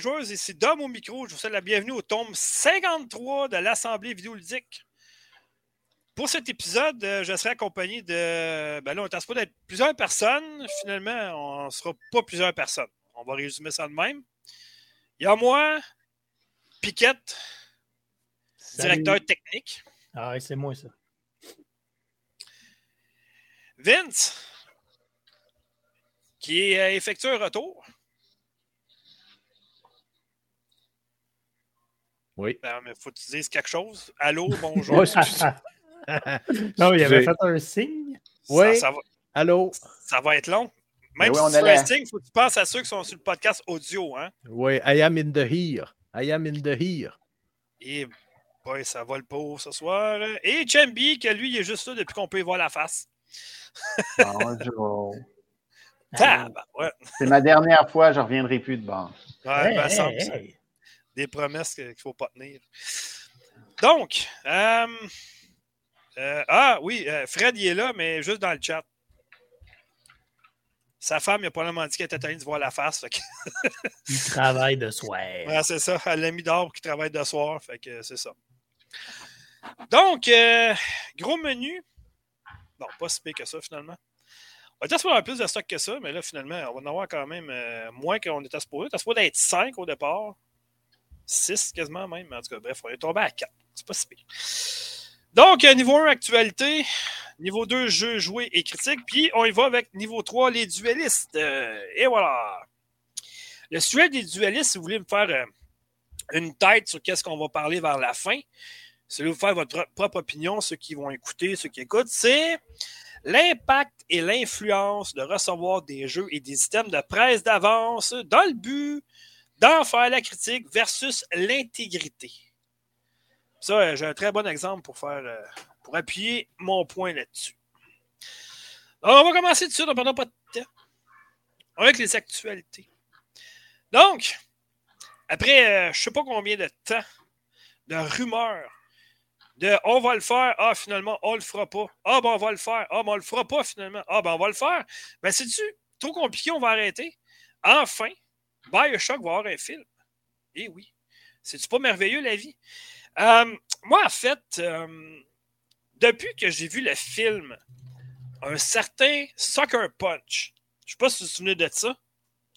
joueuses, ici Dom au micro. Je vous souhaite la bienvenue au tome 53 de l'Assemblée vidéoludique. Pour cet épisode, euh, je serai accompagné de. Ben là, on est supposé d'être plusieurs personnes. Finalement, on ne sera pas plusieurs personnes. On va résumer ça de même. Il y a moi, Piquette, directeur technique. Ah, c'est moi ça. Vince, qui a effectué un retour. Oui. Ben, mais faut que tu dises quelque chose. Allô, bonjour. non, il avait fait un signe. Oui. Ça, ça va, Allô? ça va être long. Même Mais si on tu fais un signe, faut que tu penses à ceux qui sont sur le podcast audio. Hein? Oui, I am in the here. I am in the here. Et boy, ça va le pauvre ce soir. Et Chambi, que lui, il est juste là depuis qu'on peut y voir la face. Bonjour. Tab! Ouais, C'est ma dernière fois, je ne reviendrai plus de bord. ouais Hey, ben, hey. Des promesses qu'il ne faut pas tenir. Donc, euh, euh, ah oui, euh, Fred, il est là, mais juste dans le chat. Sa femme, il a probablement dit qu'elle était tannée de voir la face. que- Il travaille de soir. Ouais, c'est ça. Elle l'a mis pour qu'il travaille de soir. Fait que c'est ça. Donc, gros menu. Bon, pas si pire que ça, finalement. On était supposé avoir plus de stock que ça, mais là, finalement, on va en avoir quand même moins qu'on était supposé. On était supposé être 5 au départ. 6 quasiment même. En tout cas, bref, on est tombé à 4. C'est pas si pire. Donc, euh, niveau 1, actualité. Niveau 2, jeu joué et critique. Puis, on y va avec niveau 3, les duellistes. Euh, et voilà. Le sujet des duellistes, si vous voulez me faire euh, une tête sur qu'est-ce qu'on va parler vers la fin, si vous faire votre pro- propre opinion, ceux qui vont écouter, ceux qui écoutent, c'est l'impact et l'influence de recevoir des jeux et des items de presse d'avance dans le but d'en faire la critique versus l'intégrité. Ça, euh, j'ai un très bon exemple pour faire euh, pour appuyer mon point là-dessus. On va commencer tout de suite, on ne pas de temps. Avec les actualités. Donc, après euh, je ne sais pas combien de temps de rumeurs, de on va le faire, ah finalement on le fera pas, ah ben on va le faire, ah ben on le fera pas finalement, ah ben on va le faire, ben c'est-tu trop compliqué, on va arrêter? Enfin, Bioshock va avoir un film. Eh oui, c'est-tu pas merveilleux la vie? Euh, moi, en fait, euh, depuis que j'ai vu le film, un certain Sucker Punch, je sais pas si vous vous souvenez de ça.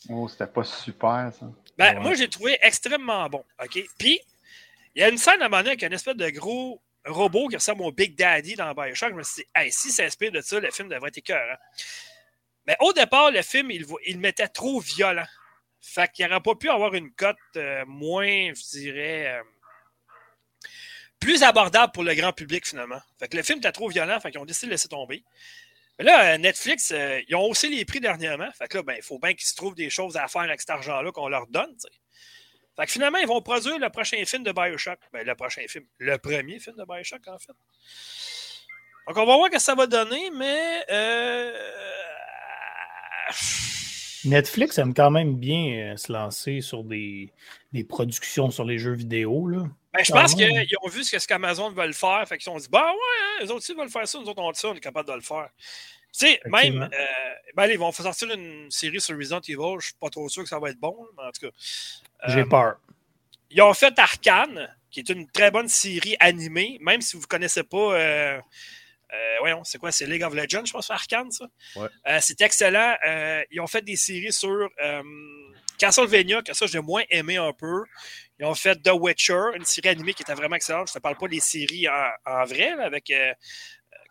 Oh, c'était pas super, ça. Ben, Ouais. moi, j'ai trouvé extrêmement bon. OK? Puis, il y a une scène à un moment donné avec un espèce de gros robot qui ressemble au Big Daddy dans Bioshock. Je me suis dit, hey, si ça inspire de ça, le film devrait être écœurant. Mais au départ, le film, il, il mettait trop violent. Fait qu'il n'aurait pas pu avoir une cote euh, moins, je dirais, euh, plus abordable pour le grand public, finalement. Fait que le film était trop violent, fait qu'ils ont décidé de laisser tomber. Mais là, euh, Netflix, ils ont haussé les prix dernièrement. Fait que là, ben, il faut bien qu'ils se trouvent des choses à faire avec cet argent-là qu'on leur donne. Fait que finalement, ils vont produire le prochain film de Bioshock. Ben, le prochain film. Le premier film de Bioshock, en fait. Donc, on va voir ce que ça va donner, mais. Netflix aime quand même bien euh, se lancer sur des, des productions sur les jeux vidéo. Là. Ben, je pense qu'ils ont vu ce qu'Amazon veulent faire. Fait qu'ils se sont dit, bah ouais, hein, eux autres aussi veulent faire ça, nous autres on dit ça, on est capable de le faire. Tu sais, même, euh, ben, allez, ils vont faire sortir une série sur Resident Evil. Je suis pas trop sûr que ça va être bon, mais en tout cas. J'ai Euh, peur. Ils ont fait Arcane, qui est une très bonne série animée, même si vous ne connaissez pas. Euh, voyons, c'est quoi? C'est League of Legends, je pense, Arcane, ça? Ouais. Euh, C'est excellent. Euh, ils ont fait des séries sur Castlevania, que ça, j'ai moins aimé un peu. Ils ont fait The Witcher, une série animée qui était vraiment excellente. Je ne te parle pas des séries en, en vrai, là, avec.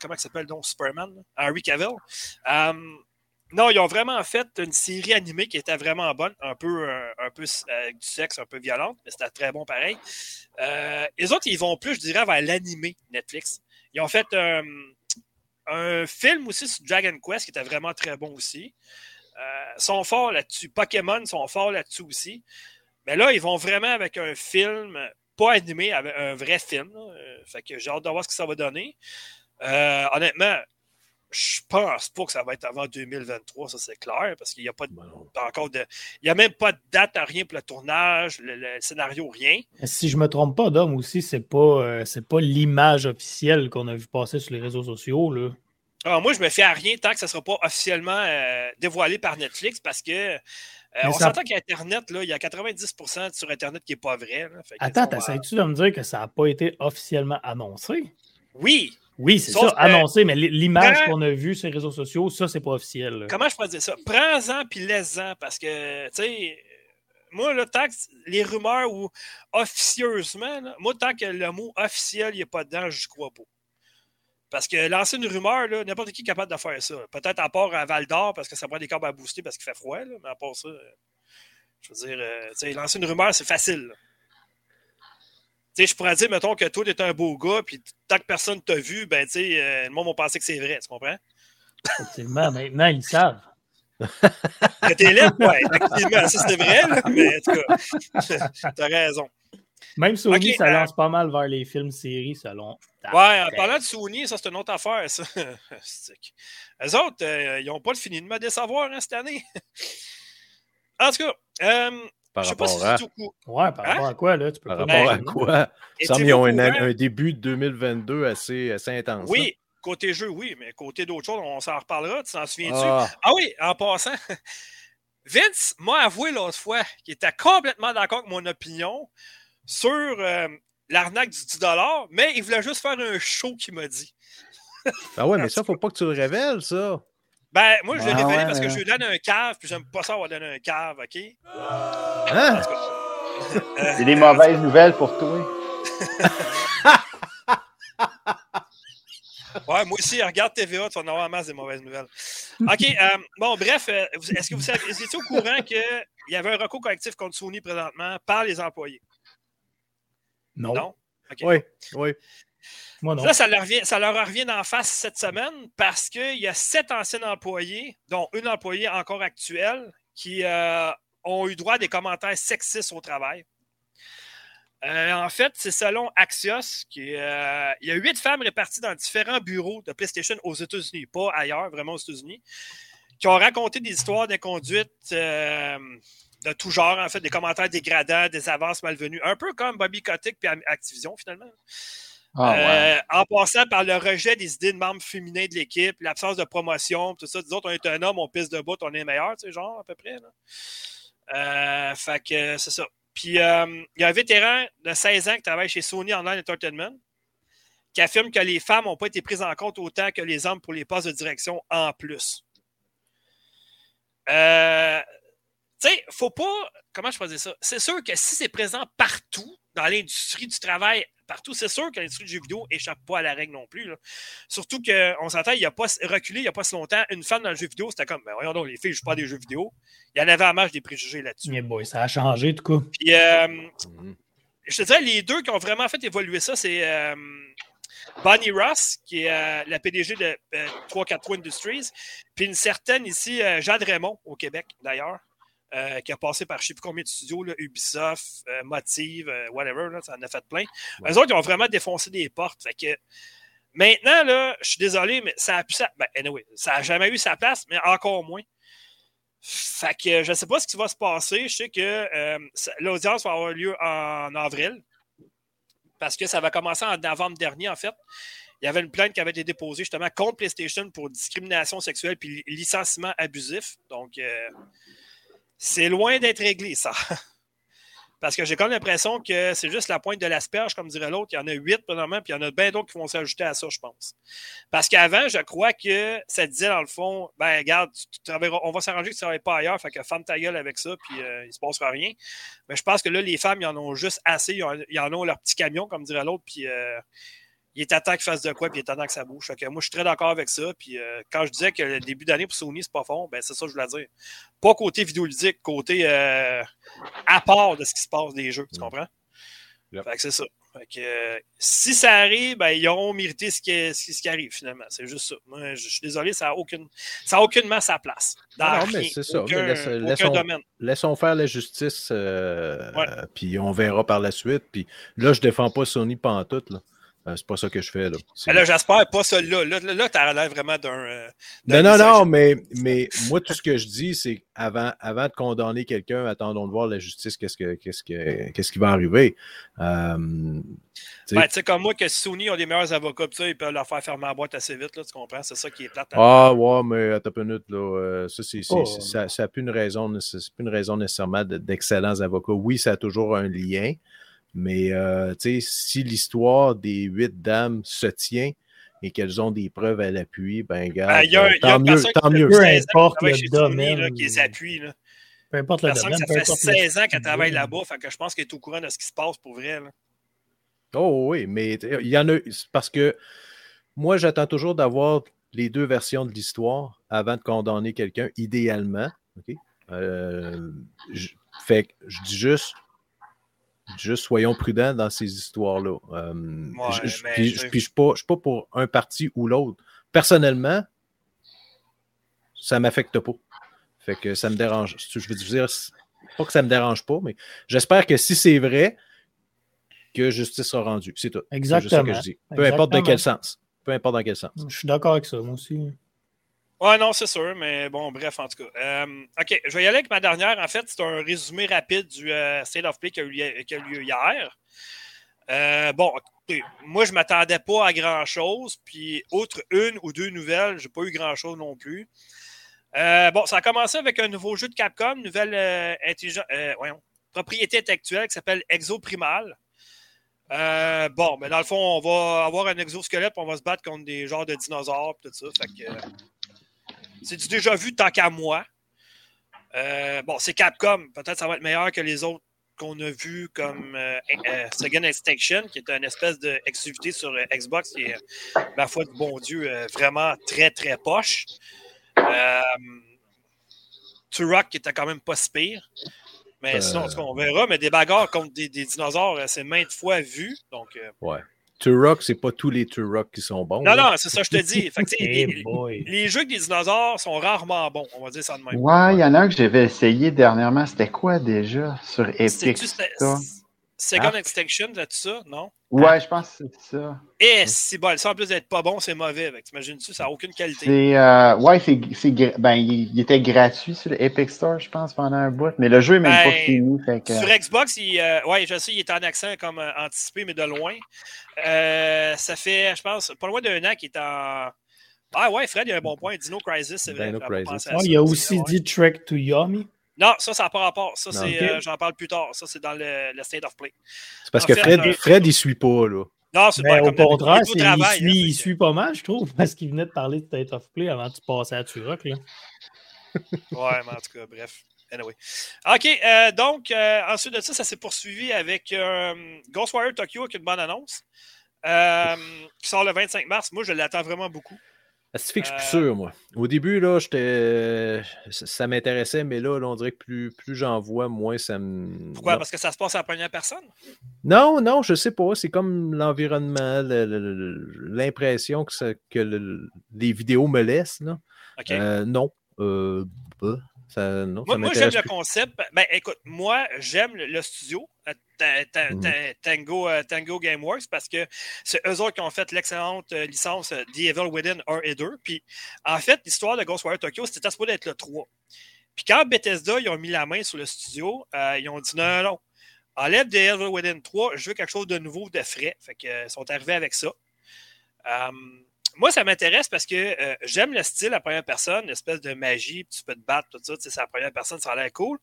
comment ça s'appelle donc Superman là? Henry Cavill. Non, ils ont vraiment fait une série animée qui était vraiment bonne, un peu, un peu avec du sexe, un peu violente, mais c'était très bon pareil. Euh, les autres, ils vont plus, je dirais, vers l'animé Netflix. Ils ont fait euh, un film aussi sur Dragon Quest qui était vraiment très bon aussi. Euh, sont forts là-dessus. Pokémon sont forts là-dessus aussi. Mais là, ils vont vraiment avec un film, pas animé, un vrai film. Euh, fait que j'ai hâte de voir ce que ça va donner. Euh, honnêtement, je pense pas que ça va être avant 2023, ça c'est clair, parce qu'il n'y a pas, de- pas encore de. Il n'y a même pas de date à rien pour le tournage, le, le scénario, rien. Si je me trompe pas, Dom aussi, c'est pas, euh, c'est pas l'image officielle qu'on a vu passer sur les réseaux sociaux. Là. Alors, moi, je me fais à rien tant que ça ne sera pas officiellement euh, dévoilé par Netflix parce que euh, on ça- s'entend qu'Internet, là, il y a 90% sur Internet qui n'est pas vrai. là. Fait que, Attends, tu sais, on va- t'essaies-tu de me dire que ça n'a pas été officiellement annoncé? Oui, Oui, c'est ça, annoncé, mais l'image qu'on a vue sur les réseaux sociaux, ça, c'est pas officiel. là. comment je pourrais dire ça? Prends-en puis laisse-en parce que, tu sais, moi, là, tant que les rumeurs ou officieusement, là, moi, tant que le mot officiel n'est pas dedans, je ne crois pas. Parce que lancer une rumeur, là, n'importe qui est capable de faire ça. Peut-être à part à Val d'Or parce que ça prend des câbles à booster parce qu'il fait froid, là, mais à part ça, je veux dire, euh, tu sais, lancer une rumeur, c'est facile. Sais, je pourrais dire, mettons, que toi, tu es un beau gars, puis tant que personne t'a vu, ben, tu sais, euh, le monde va penser que c'est vrai, tu comprends? Effectivement, maintenant, ils le savent. Que t'es laid, ouais, effectivement, ça c'est vrai, là, mais en tout cas, t'as raison. Même Sony, ça euh, lance pas mal vers les films séries selon. Ouais, en parlant de Sony, ça c'est une autre affaire, ça. Eux autres, euh, ils n'ont pas fini de me décevoir hein, cette année. en tout cas, euh, Par je sais pas si rapport à. Ouais, par Hein? rapport à quoi, là? Tu peux Par pas rapport à quoi? Il semble Étiez-vous qu'ils ont un, début de 2022 assez, assez intense. Oui, côté jeu, oui, mais côté d'autres choses, on s'en reparlera. Tu t'en souviens-tu? Ah, Ah oui, en passant, Vince m'a avoué l'autre fois qu'il était complètement d'accord avec mon opinion sur euh, l'arnaque du 10 mais il voulait juste faire un show qu'il m'a dit. ah ouais, mais ça, faut pas que tu le révèles, ça. Ben, moi, je l'ai Ah révélé ouais, parce que mais- je lui donne un cave, puis j'aime pas ça avoir donné un cave, OK? Hein? C'est des mauvaises nouvelles pour toi. Ouais, moi aussi, regarde TVA, tu vas en avoir en masse des mauvaises nouvelles. OK, euh, bon, bref, euh, vous- est-ce que vous savez, vous étiez au courant qu'il y avait un recours collectif contre Sony présentement par les employés? Non, Non? Oui, oui. Ça leur, revient, ça leur revient d'en face cette semaine parce qu'il y a sept anciens employés, dont une employée encore actuelle, qui euh, ont eu droit à des commentaires sexistes au travail. Euh, en fait, c'est selon Axios, qui, euh, y a huit femmes réparties dans différents bureaux de PlayStation aux États-Unis, pas ailleurs, vraiment aux États-Unis, qui ont raconté des histoires d'inconduite euh, de tout genre, en fait, des commentaires dégradants, des avances malvenues, un peu comme Bobby Kotick et Activision, finalement. Ah. Euh, en passant par le rejet des idées de membres féminins de l'équipe, l'absence de promotion, tout ça. Disons, on est un homme, on pisse debout, on est meilleur, tu sais, genre, à peu près. Euh, fait que euh, c'est ça. Puis, il y a un vétéran de 16 ans qui travaille chez Sony Online Entertainment qui affirme que les femmes n'ont pas été prises en compte autant que les hommes pour les postes de direction en plus. Tu sais, faut pas. Comment je faisais ça? C'est sûr que si c'est présent partout dans l'industrie du travail, partout, c'est sûr que l'industrie du jeu vidéo échappe pas à la règle non plus. là. Surtout qu'on s'entend, il n'y a pas reculé il n'y a pas si longtemps. Une femme dans le jeu vidéo, c'était comme, ben voyons donc, les filles ne jouent pas à des jeux vidéo. Il y en avait à marge des préjugés là-dessus. Yeah, boy, ça a changé, du coup. Puis, euh, Mhm. je te dirais, les deux qui ont vraiment fait évoluer ça, c'est euh, Bonnie Ross, qui est euh, la PDG de euh, 343 Industries, puis une certaine ici, euh, Jade Raymond, au Québec, d'ailleurs, euh, qui a passé par je ne sais plus combien de studios, là, Ubisoft, euh, Motive, euh, whatever, là, ça en a fait plein. Ouais. Eux autres, ils ont vraiment défoncé des portes. Fait que, maintenant, là, je suis désolé, mais ça a sa... ben, anyway, ça n'a jamais eu sa place, mais encore moins. Fait que je ne sais pas ce qui va se passer. Je sais que ça- l'audience va avoir lieu en avril. Parce que ça va commencer en novembre dernier, en fait. Il y avait une plainte qui avait été déposée justement contre PlayStation pour discrimination sexuelle puis licenciement abusif. Donc, euh, c'est loin d'être réglé, ça. Parce que j'ai comme l'impression que c'est juste la pointe de l'asperge, comme dirait l'autre. Il y en a huit, premièrement, puis il y en a bien d'autres qui vont s'ajouter à ça, je pense. Parce qu'avant, je crois que ça disait, dans le fond, ben, regarde, on va s'arranger que tu ne travailles pas ailleurs, fait que femme ta gueule avec ça, puis euh, il ne se passera rien. Mais je pense que là, les femmes, ils en ont juste assez, ils en ont leur petit camion, comme dirait l'autre, puis euh, il est à temps qu'ils fassent de quoi, puis il est à temps que ça bouge. Fait que moi, je suis très d'accord avec ça. Puis euh, quand je disais que le début d'année pour Sony, c'est pas fond, ben c'est ça que je voulais dire. Pas côté vidéoludique, côté euh, à part de ce qui se passe des jeux, tu comprends? Yep. Fait que c'est ça. Fait que, euh, si ça arrive, ben, ils auront mérité ce qui, ce qui- ce qui arrive, finalement. C'est juste ça. Moi, je, je suis désolé, ça n'a aucune, ça a aucunement sa place. Dans non, mais c'est ça. Aucun, Mais laisse- aucun laissons- domaine. Laissons faire la justice, euh, Ouais. euh, puis on verra par la suite. Puis là, je défends pas Sony pantoute. Là. Euh, c'est pas ça que je fais. Là, Mais là, j'espère pas ça là. Là, là, là t'as l'air vraiment d'un. euh, Non, non, non, mais, mais moi, tout ce que je dis, c'est avant, avant de condamner quelqu'un, attendons de voir la justice, qu'est-ce, que, qu'est-ce, que, qu'est-ce qui va arriver. Euh, tu sais, Ben, tu sais, comme moi, que Sony ont des meilleurs avocats, ça, ils peuvent leur faire fermer la boîte assez vite, là, tu comprends? C'est ça qui est plate. Ah, ouais, mais attends une minute, là. euh, ça, c'est, Oh. ça, ça a plus une raison, c'est plus une raison nécessairement de- d'excellents avocats. Oui, ça a toujours un lien, mais euh, tu sais, si l'histoire des huit dames se tient et qu'elles ont des preuves à l'appui, ben, Ben, gars, y a tant mieux, tant qui mieux. Peu fait 16 ans importe le domaine. là, qui les appuie. Là. Peu importe le domaine, ça fait importe 16 ans qu'elle le- travaille là-bas, fait que je pense qu'elle est au courant de ce qui se passe pour vrai. Là. Oh oui, mais il y en a. Parce que moi, j'attends toujours d'avoir les deux versions de l'histoire avant de condamner quelqu'un, idéalement. OK? Euh, je, fait que je dis juste. Juste soyons prudents dans ces histoires-là. Euh, Ouais, je- puis je- suis pas, je suis pas pour un parti ou l'autre. Personnellement, ça m'affecte pas. Fait que ça me dérange. Je veux dire, pas que ça me dérange pas, mais j'espère que si c'est vrai, que justice sera rendue. C'est tout. C'est juste ça Exactement. que je dis. Peu importe dans Exactement. quel sens. Peu importe dans quel sens. Je suis d'accord avec ça, moi aussi. Ouais, non, c'est sûr, mais bon, bref, en tout cas. Euh, OK, je vais y aller avec ma dernière. En fait, c'est un résumé rapide du euh, State of Play qui a eu, lieu- hier. Euh, bon, écoutez, moi, je ne m'attendais pas à grand-chose. Puis, outre une ou deux nouvelles, je n'ai pas eu grand-chose non plus. Bon, ça a commencé avec un nouveau jeu de Capcom, nouvelle intelligence- voyons, propriété intellectuelle qui s'appelle Exoprimal. Bon, mais dans le fond, on va avoir un exosquelette, on va se battre contre des genres de dinosaures, tout ça. Fait que, c'est du déjà vu tant qu'à moi? Euh, bon, c'est Capcom. Peut-être ça va être meilleur que les autres qu'on a vus comme euh, euh, Second Extinction, qui est une espèce d'exclusivité sur euh, Xbox qui est, ma foi du bon Dieu, vraiment très, très poche. Turok qui était quand même pas si pire. Mais sinon, on verra. Mais des bagarres contre des, des dinosaures, c'est maintes fois vu. Donc, Ouais. Turok, c'est pas tous les Turok qui sont bons. non, là. non, c'est ça, je te dis. Fait que, tu sais, Hey les, jeux avec des dinosaures sont rarement bons. On va dire ça de même. Ouais, il y en a un que j'avais essayé dernièrement. C'était quoi déjà sur Epic? Second Ah. Extinction, c'est ça? Non? Ouais, je pense que c'est ça. Et si bon, ça en plus d'être pas bon, c'est mauvais. T'imagines-tu, ça n'a aucune qualité. C'est euh, ouais, c'est ben il, il était gratuit sur le Epic Store, je pense, pendant un bout. Mais le jeu est même Ben, pas fini. Fait que... Sur Xbox, il, euh, ouais, je sais, il est en accent comme euh, anticipé, mais de loin. Euh, ça fait, je pense, pas loin d'un an qu'il est en. Ah ouais, Fred, il y a un bon point. Dino Crisis, c'est vrai. Dino Crisis. il y a aussi dit Trek to Yomi. Non, ça, ça n'a pas rapport. Ça, c'est, euh, j'en parle plus tard. Ça, c'est dans le, le State of Play. C'est parce En que fait, Fred, euh, Fred, il suit pas, là. Non, c'est pas Ben, au contraire, Il travail, suit, hein, il suit pas mal, je trouve, parce qu'il venait de parler de State of Play avant de passer à Turok. Là. Ouais, mais en tout cas, bref. Anyway. OK, euh, donc, euh, ensuite de ça, ça s'est poursuivi avec euh, Ghostwire Tokyo avec une bonne annonce euh, qui sort le 25 mars. Moi, je l'attends vraiment beaucoup. Ça fait que je suis Euh, plus sûr, moi. Au début, là, j'étais. Ça, m'intéressait, mais là, là, on dirait que plus, plus j'en vois, moins ça me. Pourquoi? Parce que ça se passe à la première personne? Non, non, je sais pas. C'est comme l'environnement, le- le- le- l'impression que, ça- que le- les vidéos me laissent. Là. Euh, non. Euh, bah, ça, non, moi, j'aime le concept. Ben, écoute, moi, j'aime le, studio, euh, Ta- Ta- Mhm. Ta- Tango, euh, Tango Gameworks, parce que c'est eux autres qui ont fait l'excellente euh, licence euh, The Evil Within 1 et 2. Puis, en fait, l'histoire de Ghostwire Tokyo, c'était supposé être le 3. Puis, quand Bethesda, ils ont mis la main sur le studio, euh, ils ont dit non, non, non. Enlève The Evil Within 3, je veux quelque chose de nouveau, de frais. Fait que, euh, ils sont arrivés avec ça. Moi, ça m'intéresse parce que euh, j'aime le style à première personne, l'espèce de magie, puis tu peux te battre, tout ça, tu sais, c'est à première personne, ça a l'air cool.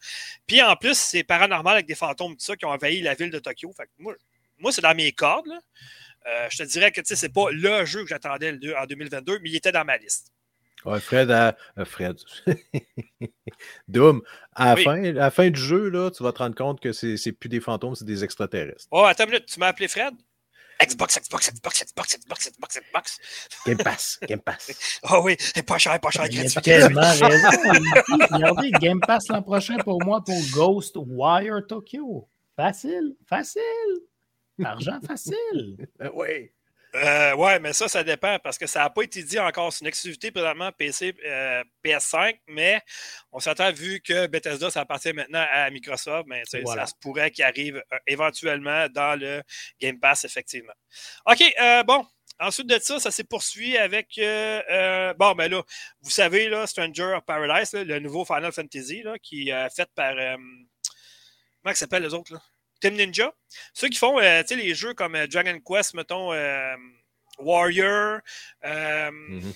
Puis en plus, c'est paranormal avec des fantômes, tout ça, qui ont envahi la ville de Tokyo. Fait que moi, moi c'est dans mes cordes. là. Euh, je te dirais que tu sais, c'est pas le jeu que j'attendais en 2022, mais il était dans ma liste. Ouais, Fred, à- euh, Fred. Doom, à Oui. fin, à la fin du jeu, là, tu vas te rendre compte que c'est c'est plus des fantômes, c'est des extraterrestres. Oh, attends une minute, tu m'as appelé Fred? Xbox, Xbox, Xbox, Xbox, Xbox, Xbox, Xbox. Game Pass, Game Pass. Oh oui, c'est pas cher, pas cher, Il a gratuit. tellement raison. Regardez, Game Pass l'an prochain pour moi pour Ghost Wire Tokyo. Facile, facile. Argent facile. oui. Euh, ouais, mais ça, ça dépend parce que ça n'a pas été dit encore. C'est une exclusivité présentement PC, euh, PS5, mais on s'attend vu que Bethesda, ça appartient maintenant à Microsoft, mais Voilà. ça se pourrait qu'il arrive euh, éventuellement dans le Game Pass, effectivement. OK, euh, bon. Ensuite de ça, ça s'est poursuivi avec. euh, euh, bon, ben là, vous savez, là, Stranger of Paradise, là, le nouveau Final Fantasy, là, qui est euh, fait par. comment ils s'appellent les autres, là? Team Ninja. Ceux qui font euh, tu sais, les jeux comme euh, Dragon Quest, mettons, euh, Warrior. euh, Mhm.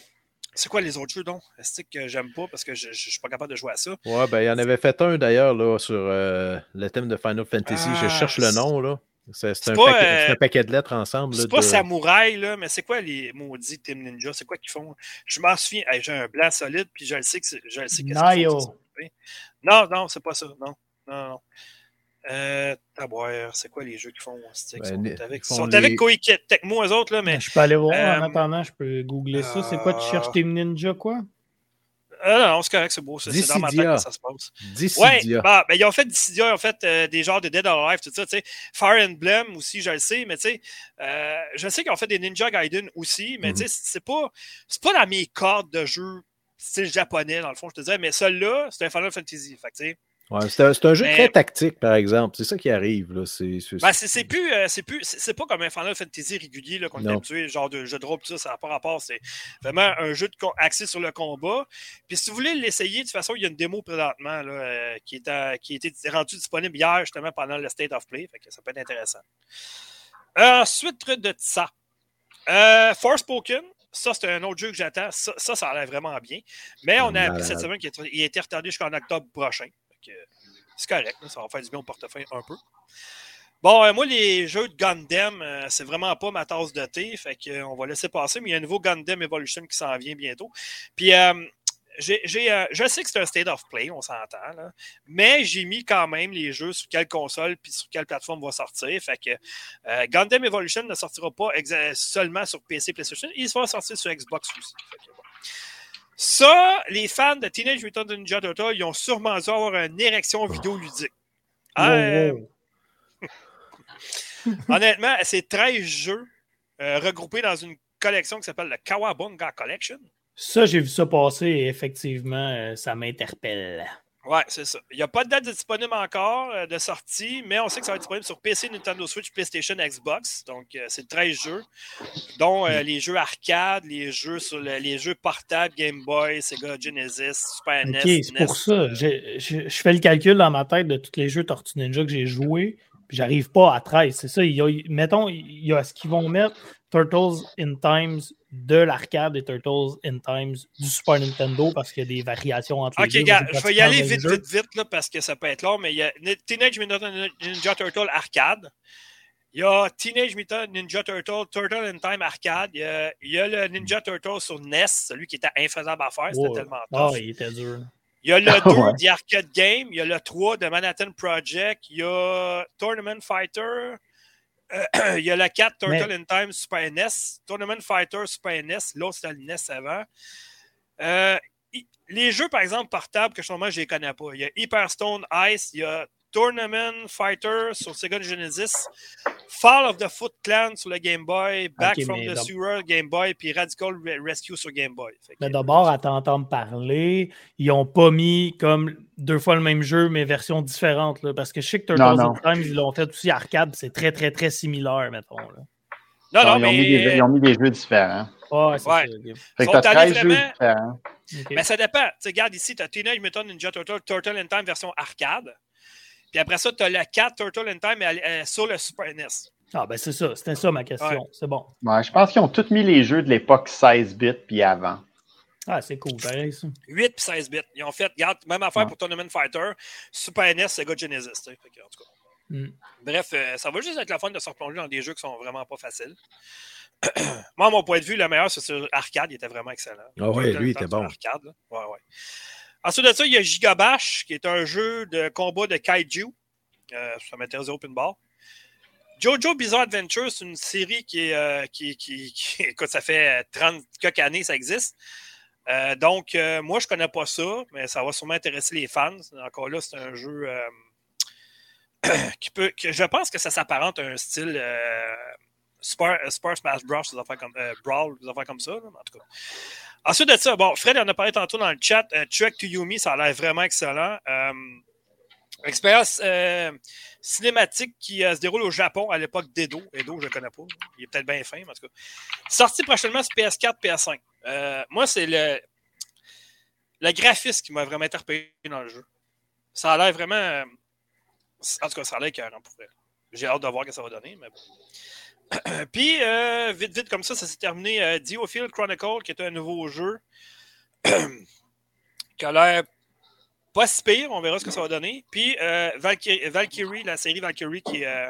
C'est quoi les autres jeux, donc? C'est que j'aime pas parce que je, je suis pas capable de jouer à ça. Ouais, ben, il y en avait fait un d'ailleurs là, sur euh, le thème de Final Fantasy. Je Ah, cherche le nom, là. C'est c'est c'est un, pas, paquet- euh, c'est un paquet de lettres ensemble. là, C'est pas de- Samouraï, là, mais c'est quoi les maudits Team Ninja? C'est quoi qu'ils font? Je m'en souviens. Hey, J'ai un blanc solide, puis je le sais que c'est. Je le sais qu'est-ce qu'ils font. Non, non, c'est pas ça. Non, non, non. Euh, taboire, c'est quoi les jeux qu'ils font? Ils Ben, sont les- avec, ils font ils sont les- avec Koei Tecmo, eux autres, là, mais. Je peux aller voir Euh, en attendant, je peux googler ça. C'est quoi, tu euh, cherches Team Ninja, quoi? Ah non, non, c'est correct, c'est beau. C'est dans ma tête que ça se passe. Dissidia. Ouais, bah, ben, ils ont fait Dissidia, ils ont fait euh, des genres de Dead or Alive, tout ça, tu sais. Fire Emblem aussi, je le sais, mais tu sais, euh, je sais qu'ils ont fait des Ninja Gaiden aussi, mais Mhm. tu sais, c'est pas, c'est pas dans mes cordes de jeu style japonais, dans le fond, je te disais, mais celui-là, c'est un Final Fantasy, fait que tu sais. Ouais, c'est un, jeu Mais- très tactique, par exemple. C'est ça qui arrive. Là. C'est, Ben, plus, euh, plus, pas comme un Final Fantasy régulier qu'on est habitué, genre de jeu de rôle, tout ça, ça n'a pas rapport. C'est vraiment un jeu de axé sur le combat. Puis si vous voulez l'essayer, de toute façon, il y a une démo présentement là, euh, qui, est à- qui a été rendue disponible hier, justement, pendant le State of Play. Fait que ça peut être intéressant. Ensuite de ça, euh, Forspoken. Ça, c'est un autre jeu que j'attends. Ça, ça, ça a l'air vraiment bien. Mais on a appris cette semaine qu'il a- il a été retardé jusqu'en octobre prochain. C'est correct, ça va faire du bien au portefeuille un peu. Bon, euh, moi, les jeux de Gundam, euh, c'est vraiment pas ma tasse de thé, fait euh, on va laisser passer, mais il y a un nouveau Gundam Evolution qui s'en vient bientôt. Puis, je sais que c'est un state of play, on s'entend, mais j'ai mis quand même les jeux sur quelle console puis sur quelle plateforme va sortir. Fait que Gundam Evolution ne sortira pas seulement sur PC PlayStation, il va sortir sur Xbox aussi. Ça, les fans de Teenage Mutant Ninja Turtles, ils ont sûrement dû avoir une érection vidéoludique. Euh, Wow, wow. Honnêtement, c'est 13 jeux euh, regroupés dans une collection qui s'appelle le Kawabunga Collection. Ça, j'ai vu ça passer et effectivement, euh, ça m'interpelle. Ouais, c'est ça. Il n'y a pas de date disponible encore euh, de sortie, mais on sait que ça va être disponible sur PC, Nintendo Switch, PlayStation, Xbox. Donc, euh, c'est 13 jeux, dont euh, les jeux arcade, les jeux sur le- les jeux portables, Game Boy, Sega Genesis, Super Ok, NES. c'est pour ça. J'ai- Je je fais le calcul dans ma tête de tous les jeux Tortue Ninja que j'ai joués, puis j'arrive pas à 13. C'est ça. Il y a, mettons, il y a ce qu'ils vont mettre Turtles in Times de l'arcade et Turtles in Times du Super Nintendo parce qu'il y a des variations entre Ok, les deux. gars, C'est je vais y aller vite, jeu. vite, vite, là, parce que ça peut être long, mais il y a Teenage Mutant Ninja Turtle Arcade. Il y a Teenage Mutant Ninja Turtle, Turtle in Time Arcade. Il y a, il y a le Ninja Turtle sur NES, celui qui était infaisable à faire, c'était tellement Ah, tough. il était dur. Il y a le 2 Ouais. The Arcade Game, il y a le 3 de Manhattan Project, il y a Tournament Fighter, euh, il y a le 4 Turtle in Time Super NES, Tournament Fighter Super NES, l'autre c'était le NES avant. Euh, les jeux, par exemple, portables, que je ne les connais pas. Il y a Hyperstone Ice, il y a Tournament Fighter sur Sega Genesis, Fall of the Foot Clan sur le Game Boy, Back from the Sewer Game Boy, puis Radical Re- Rescue sur Game Boy. Que- Mais d'abord, à t'entendre parler, ils n'ont pas mis comme deux fois le même jeu, mais version différente. Là, parce que je sais que Turtles Non, in non. Time, ils l'ont fait aussi arcade, puis c'est très, très, très similaire, mettons. Là. non, non, ils, ont mais. mis des, ils ont mis des jeux différents. Ouais, c'est Ouais. ça. ok. Fait que Sont t'as allés 13 jeux vraiment- différents. Ok. Mais ça dépend. Tu sais, regarde ici, tu as Teenage Mutant Ninja Turtle, Turtle in Time version arcade. Puis après ça, tu as le 4 Turtle in Time euh, sur le Super NES. Ah, ben c'est ça. C'était ça ma question. Ouais. C'est bon. Ouais, je pense qu'ils ont tous mis les jeux de l'époque 16 bits puis avant. Ah, c'est cool, pareil, ça. 8 puis 16 bits. Ils ont fait, regarde, même affaire Ouais. pour Tournament Fighter, Super NES, Sega Genesis. tu sais. Fait que, en tout cas. Mm. Bref, euh, ça va juste être la fun de se replonger dans des jeux qui sont vraiment pas faciles. Moi, à mon point de vue, le meilleur, c'est sur arcade. Il était vraiment excellent. Ah ouais, Turtle lui, il était bon. Arcade, là. Ouais, ouais. Ensuite de ça, il y a Gigabash, qui est un jeu de combat de kaiju. Euh, ça m'intéresse open bar. Jojo Bizarre Adventure, c'est une série qui est. euh, qui, qui, qui- écoute, ça fait 30 quelques années, ça existe. Euh, donc, euh, moi, je connais pas ça, mais ça va sûrement intéresser les fans. Encore là, c'est un jeu euh, qui peut. je pense que ça s'apparente à un style euh, Super, Super Smash Bros, comme euh, Brawl, des affaires comme ça, en tout cas. Ensuite de ça, bon, Fred en a parlé tantôt dans le chat. Euh, Trek to Yumi, ça a l'air vraiment excellent. Euh, expérience euh, cinématique qui se déroule au Japon à l'époque d'Edo. Edo, je ne connais pas. Il est peut-être bien fin, en tout cas. Sorti prochainement sur PS4, PS5. moi, c'est le, graphisme qui m'a vraiment interpellé dans le jeu. Ça a l'air vraiment. En tout cas, ça a l'air écœurant pour vrai. J'ai hâte de voir ce que ça va donner, mais. Puis, euh, vite, vite, comme ça, ça s'est terminé. Euh, Chronicle, qui est un nouveau jeu qui a l'air pas si pire. On verra ce que ça va donner. Puis, euh, Valkyrie, la série Valkyrie, qui euh,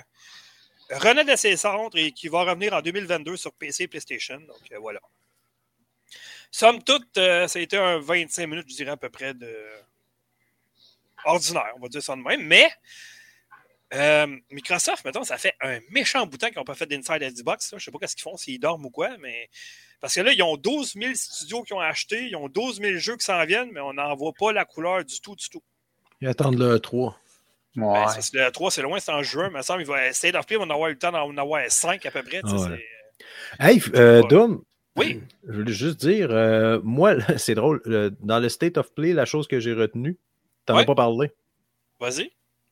renaît de ses centres et qui va revenir en 2022 sur PC et PlayStation. Donc, voilà. Somme toute, ça a été un 25 minutes, je dirais, à peu près de ordinaire, on va dire ça de même. Mais euh, Microsoft, mettons, ça fait un méchant bout de temps qu'ils n'ont pas fait d'Inside Xbox. Je ne sais pas ce qu'ils font, s'ils dorment ou quoi, mais. Parce que là, ils ont 12 000 studios qui ont acheté, ils ont 12 000 jeux qui s'en viennent, mais on n'en voit pas la couleur du tout, du tout. Ils attendent le 3. Ouais. Ben, le 3, c'est loin, c'est en juin, mais il me semble qu'il va essayer d'en Play, on va en avoir eu le temps d'en avoir 5 à peu près. Ouais. c'est- Hey, euh. Dom, Oui, je voulais juste dire, euh, moi, c'est drôle, euh, dans le State of Play, la chose que j'ai retenue, t'en Ouais. as pas parlé. vas-y.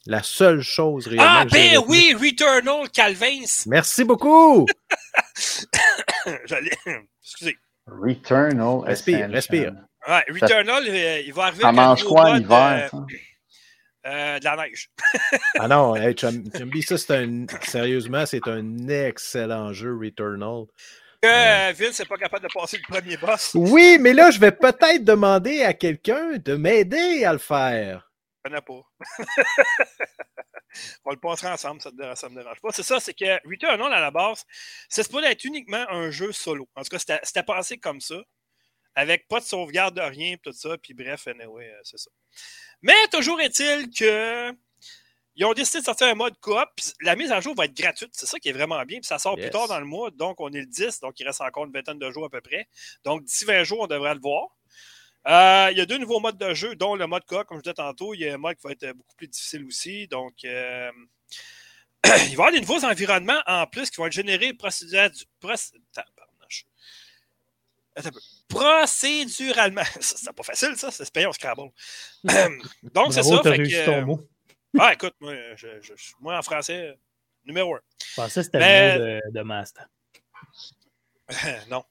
La seule chose réellement Ah, ben oui, Returnal Calvins. Merci beaucoup! J'allais. Excusez. Returnal. Respire, Ascension. respire. Ouais, Returnal, euh, il va arriver Ça mange quoi en mode, hiver? ça? euh, euh, de la neige. Ah non, hey, Chum- Chumby, ça, c'est un. Sérieusement, c'est un excellent jeu, Returnal. Que euh, Vince n'est pas capable de passer le premier boss. Oui, mais là, je vais peut-être demander à quelqu'un de m'aider à le faire. Je connais pas. On le passera ensemble, ça ne me dérange pas. C'est ça, c'est que Returnal, à la base, c'est supposé être uniquement un jeu solo. En tout cas, c'était- pensé comme ça, avec pas de sauvegarde de rien, tout ça, puis bref, anyway, euh, c'est ça. Mais toujours est-il que ils ont décidé de sortir un mode coop, puis la mise à jour va être gratuite, c'est ça qui est vraiment bien, puis ça sort Yes. plus tard dans le mois, donc on est le 10, donc il reste encore une vingtaine de jours à peu près. Donc d'ici 20 jours, on devrait le voir. Euh, il y a deux nouveaux modes de jeu, dont le mode coop, comme je disais tantôt. Il y a un mode qui va être beaucoup plus difficile aussi. Donc, euh, il va y avoir des nouveaux environnements en plus qui vont être générés procéduralement. Procéduralement. Ça, C'est pas facile, ça. C'est payant au Scrabble. Donc, c'est ça. Fait réussi que, ton mot. ah, écoute, moi, je, je- moi, en français, numéro un. Je pensais que c'était le mot de, de Master. non.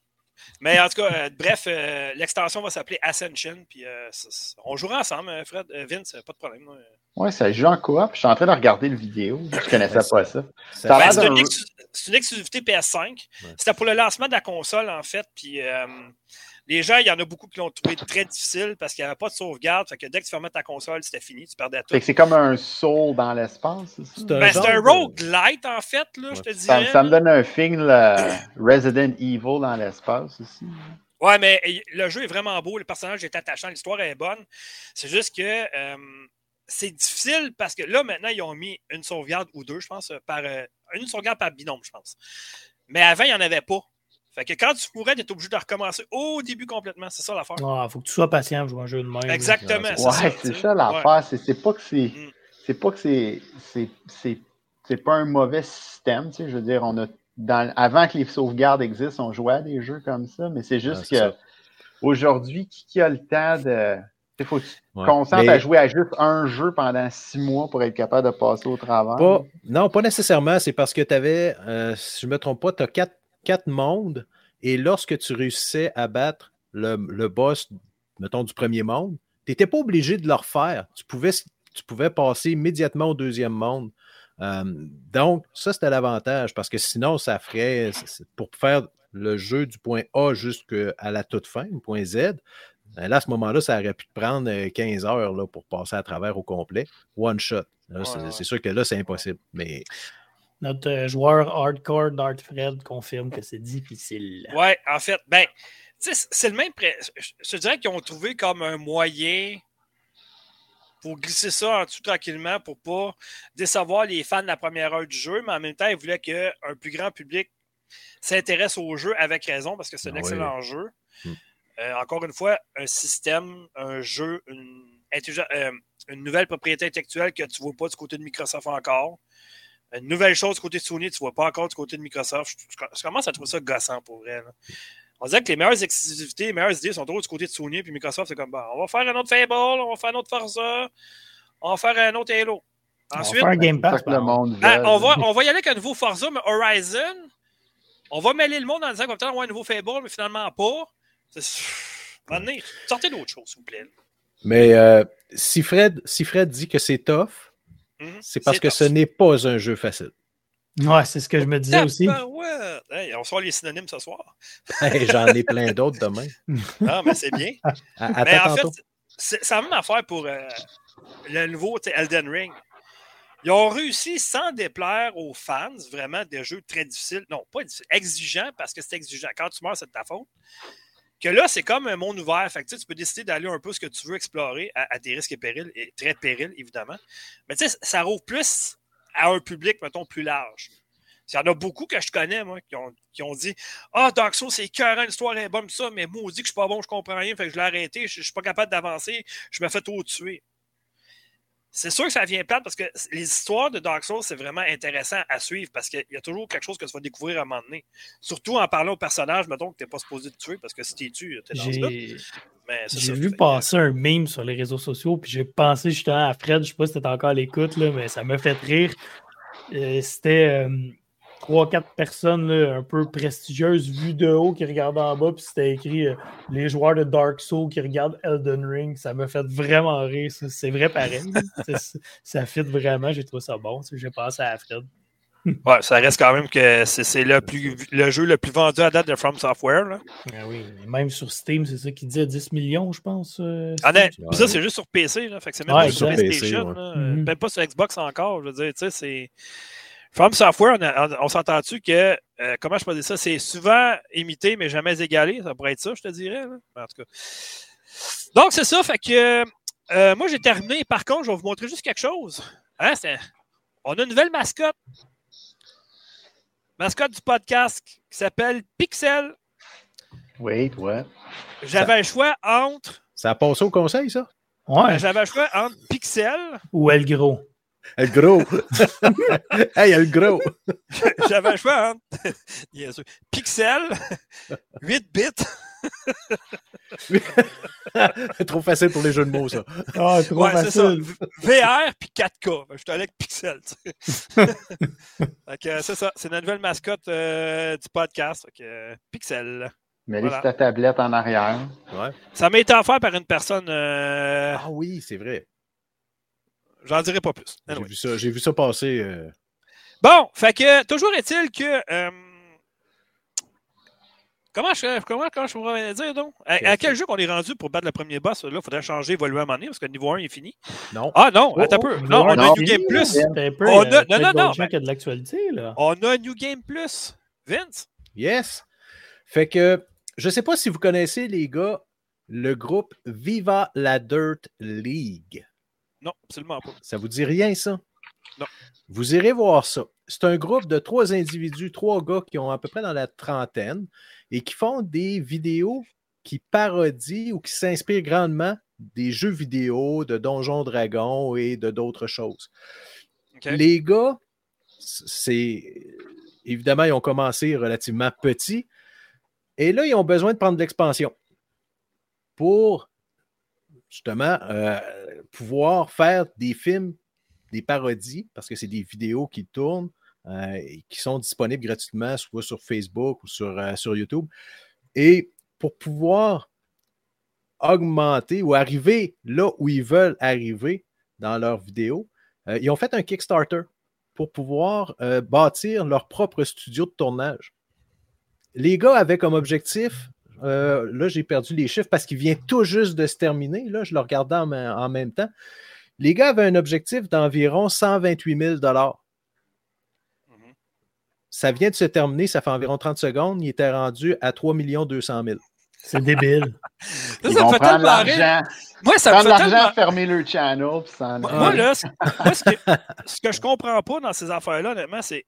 Mais en tout cas, euh, bref, euh, l'extension va s'appeler Ascension. Puis euh, on jouera ensemble, Fred, euh, Vince, pas de problème. moi. Ouais, ça joue en coop. Je suis en train de regarder le vidéo. Je connaissais Ouais, pas ça. Ben, c'est, une exclusivité PS5. Ouais. C'était pour le lancement de la console, en fait. Puis euh, les gens, il y en a beaucoup qui l'ont trouvé très difficile parce qu'il n'y avait pas de sauvegarde. Fait que dès que tu fermais ta console, c'était fini. Tu perdais tout. C'est comme un saut dans l'espace, c'est un Ben, un roguelite, en fait, là, je te Ça, dirais. ça me donne un film, Resident Evil dans l'espace aussi. Ouais, mais euh, le jeu est vraiment beau, le personnage est attachant, l'histoire est bonne. C'est juste que euh, c'est difficile parce que là, maintenant, ils ont mis une sauvegarde ou deux, je pense, par euh, une sauvegarde par binôme, je pense. Mais avant, il n'y en avait pas. Fait que quand tu courais, tu es obligé de recommencer au début complètement. C'est ça l'affaire. Ah, faut que tu sois patient pour jouer un jeu de même. Exactement. Ouais, c'est ça, ça l'affaire. C'est- C'est pas que c'est. Mm. C'est pas que c'est. c'est- C'est c'est pas un mauvais système, tu sais. Je veux dire, on a. Dans, avant que les sauvegardes existent, on jouait à des jeux comme ça, mais c'est juste Ouais, c'est que aujourd'hui, qui, qui a le temps de. Il faut que tu te Ouais. concentres Mais- à jouer à juste un jeu pendant six mois pour être capable de passer au travail. Pas- non, pas nécessairement. C'est parce que tu avais, si je ne me trompe pas, tu as quatre, quatre mondes. Et lorsque tu réussissais à battre le, le boss, mettons, du premier monde, tu n'étais pas obligé de le refaire. Tu pouvais, tu pouvais passer immédiatement au deuxième monde. Euh, donc, ça, c'était l'avantage parce que sinon, ça ferait, pour faire le jeu du point A jusqu'à la toute fin, le point Z, ben là, à ce moment-là, ça aurait pu te prendre euh, 15 heures là, pour passer à travers au complet. One shot. C'est sûr que là, c'est impossible. Mais Notre euh, joueur hardcore Dart Fred confirme que c'est difficile. Ouais, en fait, ben, tu sais, c'est le même. pré- Je je te dirais qu'ils ont trouvé comme un moyen pour glisser ça en dessous tranquillement pour pas décevoir les fans de la première heure du jeu, mais en même temps, ils voulaient qu'un plus grand public s'intéresse au jeu avec raison parce que c'est un Ah excellent jeu. Hmm. Euh, encore une fois, un système, un jeu, une, euh, une nouvelle propriété intellectuelle que tu ne vois pas du côté de Microsoft encore. Une nouvelle chose du côté de Sony, tu ne vois pas encore du côté de Microsoft. Je, je commence à trouver ça gossant pour vrai. Là. On dirait que les meilleures exclusivités, les meilleures idées sont trop du côté de Sony, puis Microsoft, c'est comme, bah, on va faire un autre Fable, on va faire un autre Forza, on va faire un autre Halo. Ensuite, on va faire un Game Pass. Le monde veut. on, va, on va y aller avec un nouveau Forza, mais Horizon, on va mêler le monde en disant qu'on va peut-être avoir un nouveau Fable, mais finalement pas. Maintenant, sortez d'autres choses, s'il vous plaît. Mais euh, si, Fred, si Fred dit que c'est tough, Mhm. c'est parce que ce n'est pas un jeu facile. Ouais, c'est ce que je me disais aussi. Hey, on sort les synonymes ce soir. Hey, J'en ai plein d'autres demain. Non, mais c'est bien. À- Mais en fait, tantôt. c'est c'est la même affaire pour euh, le nouveau Elden Ring. Ils ont réussi sans déplaire aux fans, vraiment des jeux très difficiles. Non, pas difficiles, exigeants parce que c'est exigeant. Quand tu meurs, c'est de ta faute. Que là, c'est comme un monde ouvert. Fait que, tu peux décider d'aller un peu ce que tu veux explorer à, à tes risques et périls, et très périls, évidemment. Mais tu sais, ça rouvre plus à un public, mettons, plus large. Il y en a beaucoup que je connais, moi, qui ont, qui ont dit Ah, Dark Souls, c'est écœurant, l'histoire est bonne, ça, mais moi, on dit que je suis pas bon, je comprends rien, fait que je l'ai arrêté, je, je suis pas capable d'avancer, je me fais trop tuer. C'est sûr que ça vient plate parce que les histoires de Dark Souls, c'est vraiment intéressant à suivre parce qu'il y a toujours quelque chose que tu vas découvrir à un moment donné. Surtout en parlant au personnage, mettons que tu n'es pas supposé te tuer parce que si tu es tué, tu es dans doute. J'ai vu passer un meme sur les réseaux sociaux, puis j'ai pensé justement à Fred, je sais pas si t'étais encore à l'écoute, mais ça m'a fait rire. Euh, C'était euh, trois, quatre personnes là, un peu prestigieuses vues de haut qui regardaient en bas, puis c'était écrit euh, les joueurs de Dark Souls qui regardent Elden Ring. Ça m'a fait vraiment rire. ça. C'est vrai pareil. Ça fit vraiment. J'ai trouvé ça bon. J'ai pensé à Fred. Ouais, ça reste quand même que c'est c'est le, plus- le jeu le plus vendu à date de From Software. Là. Ah oui, même sur Steam, c'est ça qui dit à 10 millions, je pense. euh, Ah, non, Steam. puis ça, c'est juste sur PC. Là. Fait que c'est même Ouais, pas sur. PlayStation. PC, là. Mhm. Même pas sur Xbox encore. Je veux dire, tu sais, c'est. From Software, on, a- on- on s'entend-tu que, euh, comment je peux dire ça, c'est souvent imité, mais jamais égalé. Ça pourrait être ça, je te dirais. là. En tout cas. Donc, c'est ça. Fait que euh, moi, j'ai terminé. Par contre, je vais vous montrer juste quelque chose. Hein, c'est- on a une nouvelle mascotte. Mascotte du podcast qui s'appelle Pixel. Wait, what? J'avais le choix entre. Ça a passé au conseil, ça? Ouais, J'avais le choix entre Pixel. ou El Gros. Le gros. hey, le gros. J'avais le choix Bien sûr. Pixel, 8 bits. Trop facile pour les jeux de mots, ça. Ah, trop Ouais, c'est ça. facile. V- VR puis 4K. Je suis allé avec Pixel. euh, c'est ça. C'est la nouvelle mascotte euh, du podcast. Que, euh, Pixel. Mets-les Voilà. sur ta tablette en arrière. Ouais. Ça m'a été offert par une personne. euh, Ah oui, c'est vrai. J'en dirai pas plus. J'ai Anyway. vu ça, j'ai vu ça passer. euh, Bon, fait que toujours est-il que. euh, comment, je, comment, comment je pourrais dire donc? À, à quel jeu qu'on est rendu pour battre le premier boss? Là, il faudrait changer, évoluer à un moment donné parce que le niveau 1 est fini. Non. Ah non, Oh, attends oh, un peu. New Non, on a New Game Plus. On a non, non, non, ben- qui a de l'actualité, là. On a New Game Plus. Vince? Yes. Fait que, je sais pas si vous connaissez, les gars, le groupe Viva la Dirt League. Non, absolument pas. Ça vous dit rien, ça? Non. Vous irez voir ça. C'est un groupe de trois individus, trois gars qui ont à peu près dans la trentaine et qui font des vidéos qui parodient ou qui s'inspirent grandement des jeux vidéo, de Donjons Dragons et de d'autres choses. Les gars, c'est. Évidemment, ils ont commencé relativement petits. Et là, ils ont besoin de prendre de l'expansion pour justement euh, pouvoir faire des films, des parodies, parce que c'est des vidéos qui tournent euh, et qui sont disponibles gratuitement, soit sur Facebook ou sur, euh, sur YouTube. Et pour pouvoir augmenter ou arriver là où ils veulent arriver dans leurs vidéos, ils ont fait un Kickstarter pour pouvoir bâtir leur propre studio de tournage. Les gars avaient comme objectif, euh, là j'ai perdu les chiffres parce qu'il vient tout juste de se terminer, là je le regardais en, même temps. Les gars avaient un objectif d'environ 128 000 Mhm. Ça vient de se terminer, ça fait environ 30 secondes. Il était rendu à 3 200 000. C'est débile. Ça, Ils ça me fait tellement rire. l'argent, Moi, ça me fait l'argent, tellement... fermer le channel, Moi, là, moi, ce, que, ce que je comprends pas dans ces affaires-là, honnêtement, c'est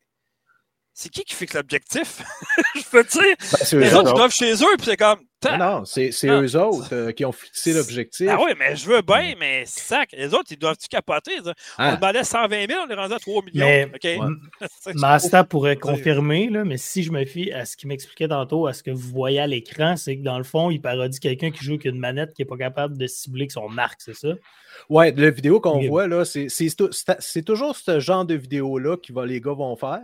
c'est qui qui fixe l'objectif? je peux te dire, Ben, les autres, doivent chez eux, puis c'est comme, Non, non, c'est c'est Non. eux autres euh, qui ont fixé l'objectif. Ah oui, mais je veux bien, mais sac. Les autres, ils doivent-tu capoter? On Ah. demandait 120 000, on est rendu à 3 millions. Mais- OK? Ouais. C'est- Masta pourrait confirmer, là, mais si je me fie à ce qu'il m'expliquait tantôt, à ce que vous voyez à l'écran, c'est que dans le fond, il parodie quelqu'un qui joue avec une manette qui n'est pas capable de cibler avec son arc, c'est ça? Ouais, la vidéo qu'on voit, là, c'est c'est tou- c'est- c'est toujours ce genre de vidéo-là que va- les gars vont faire.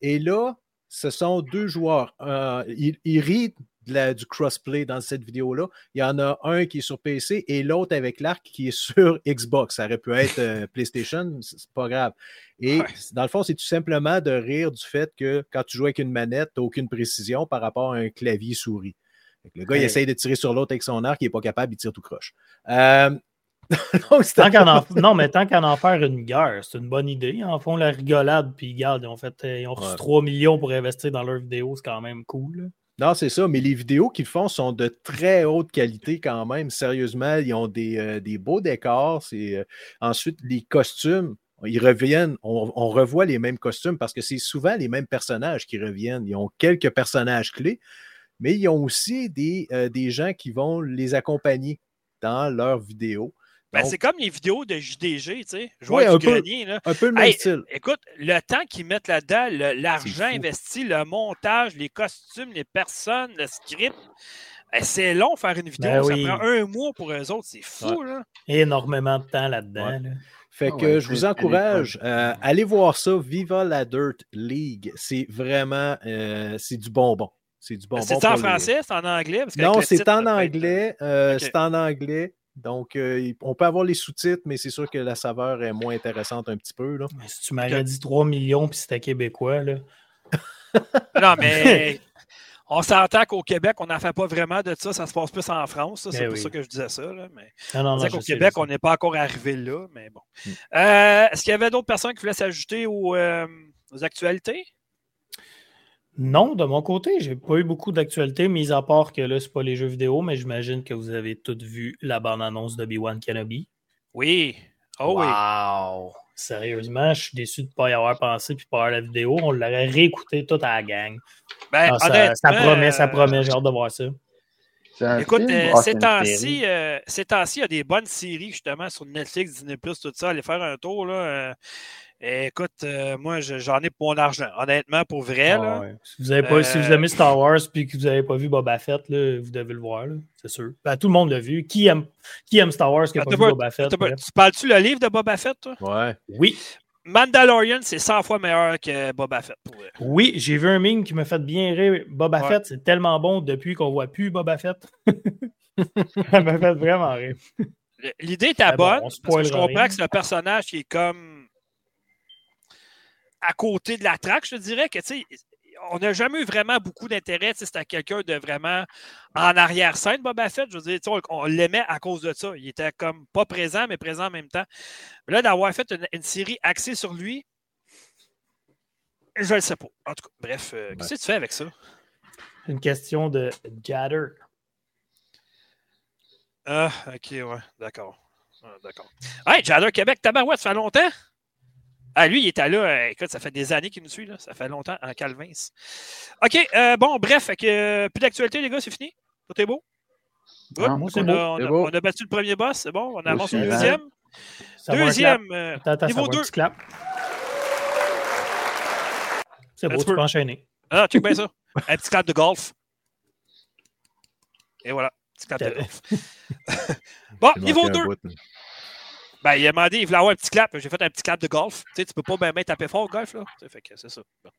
Et là, ce sont deux joueurs. Euh, ils, ils rient de la- du crossplay dans cette vidéo-là. Il y en a un qui est sur PC et l'autre avec l'arc qui est sur Xbox. Ça aurait pu être euh, PlayStation, c'est pas grave. Et Ouais. dans le fond, c'est tout simplement de rire du fait que quand tu joues avec une manette, tu n'as aucune précision par rapport à un clavier souris. Le gars, il essaye de tirer sur l'autre avec son arc, il n'est pas capable, il tire tout croche. Euh, donc, c'était Tant qu'en en- Non, mais tant qu'en en faire une guerre, c'est une bonne idée. Ils en font la rigolade, puis regarde, ils ont, fait, euh, ils ont reçu Ouais. 3 millions pour investir dans leur vidéo, c'est quand même cool. là. Non, c'est ça, mais les vidéos qu'ils font sont de très haute qualité quand même. Sérieusement, ils ont des, euh, des beaux décors. C'est, euh, ensuite, les costumes, ils reviennent, on, on revoit les mêmes costumes parce que c'est souvent les mêmes personnages qui reviennent. Ils ont quelques personnages clés, mais ils ont aussi des, euh, des gens qui vont les accompagner dans leurs vidéos. Ben, c'est comme les vidéos de JDG, tu sais. Ouais, Joueur un du peu. grenier, là. un peu le même Hey, style. Écoute, le temps qu'ils mettent là-dedans, l'argent investi, le montage, les costumes, les personnes, le script, eh, c'est long faire une vidéo. Ben ça oui. prend un mois pour eux autres. C'est fou, là. Énormément de temps là-dedans. Ouais. là. Fait Ah que ouais, je vous encourage, euh, allez voir ça, Viva la Dirt League. C'est vraiment, euh, c'est du bonbon. C'est du bonbon. C'est en les- français, c'est en anglais? Parce Non, le c'est en anglais. euh. C'est en anglais. Donc, euh, on peut avoir les sous-titres, mais c'est sûr que la saveur est moins intéressante un petit peu. Là. Mais Si tu m'aurais dit 3 millions puis c'était québécois, là. Non, mais on s'entend qu'au Québec, on n'en fait pas vraiment de ça. Ça se passe plus en France. ça. C'est pour oui. ça que je disais ça. Là, mais... Non, non, non, Québec, on n'est pas encore arrivé là, mais bon. Mm. Euh, Est-ce qu'il y avait d'autres personnes qui voulaient s'ajouter aux, euh, aux actualités? Non, de mon côté, j'ai pas eu beaucoup d'actualités, mis à part que là, c'est pas les jeux vidéo, mais j'imagine que vous avez toutes vu la bande-annonce de B1 Kenobi. Oui. Oh oui. wow! Sérieusement, je suis déçu de ne pas y avoir pensé puis pas avoir la vidéo. On l'aurait réécouté toute à la gang. Ben, Ah, ça, promet, ça euh, promet. J'ai hâte de voir ça. Écoute, euh, Ah, ces temps-ci, euh, ces temps-ci, il y a des bonnes séries justement sur Netflix, Disney+, tout ça. Allez faire un tour. Là, euh, écoute, euh, moi, je- j'en ai pour mon argent. Honnêtement, pour vrai. Ah là. ouais. Si vous avez pas, si vous Euh, aimez Star Wars puis que vous n'avez pas vu Boba Fett, là, vous devez le voir, c'est sûr. Ben, tout le monde l'a vu. Qui aime, qui aime Star Wars qui n'a pas vu Boba Fett? Tu parles-tu le livre de Boba Fett, toi? Ouais. Oui, Mandalorian, c'est 100 fois meilleur que Boba Fett. Pour vrai. oui, j'ai vu un meme qui me fait bien rire. Boba Ouais. Fett, c'est tellement bon depuis qu'on voit plus Boba Fett. Ça m'a fait vraiment rire. L'idée était bon, bonne. on parce que je comprends rien. que c'est un personnage qui est comme à côté de la traque, je te dirais que tu sais, on n'a jamais eu vraiment beaucoup d'intérêt. C'était quelqu'un de vraiment en arrière-scène, Boba Fett. Je veux dire, on, on l'aimait à cause de ça. Il était comme pas présent, mais présent en même temps. Mais là, d'avoir fait une, une série axée sur lui, je ne sais pas. En tout cas, bref, euh, qu'est-ce que tu fais avec ça? Une question de Jatter. Ah, ok, ouais, d'accord. Ah, d'accord. Hey, Jadder Québec, tabarouette, ça fait longtemps? Ah, lui, il était là, euh, écoute, ça fait des années qu'il nous suit, là. Ça fait longtemps, en Calvins. OK, euh, bon, bref, fait que, euh, plus d'actualité, les gars, c'est fini? Tout est beau? Good. Moi, c'est on, beau. a, on, C'est a, beau. on a battu le premier boss, c'est bon? On avance au deuxième. Ça. Deuxième, euh, Attends, attends, ça niveau va un 2. petit clap. C'est beau, tu peu. peux enchaîner. Ah, check bien ça. Un petit clap de golf. Et voilà, petit clap de golf. bon, niveau manqué un 2. Ben, il a demandé, il voulait avoir un petit clap. J'ai fait un petit clap de golf. Tu sais, tu peux pas bien taper fort au golf, là. Fait que c'est ça. Bon.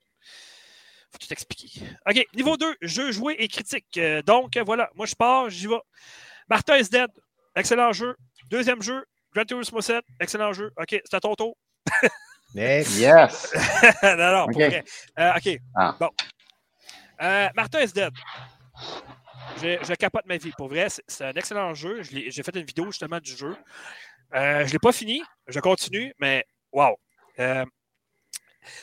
Faut tout expliquer. OK, niveau 2, jeu joué et critique. Euh, donc, voilà, moi, je pars, j'y vais. Martin is dead. Excellent jeu. Deuxième jeu, Gran Turismo 7. Excellent jeu. OK, c'est à ton tour. Yes! non, non, OK. pour vrai. Euh, OK, Ah. bon. Euh, Martin is dead. Je, je capote ma vie. Pour vrai, c'est un excellent jeu. J'ai fait une vidéo justement du jeu. Euh, je ne l'ai pas fini. Je continue, mais wow. Euh,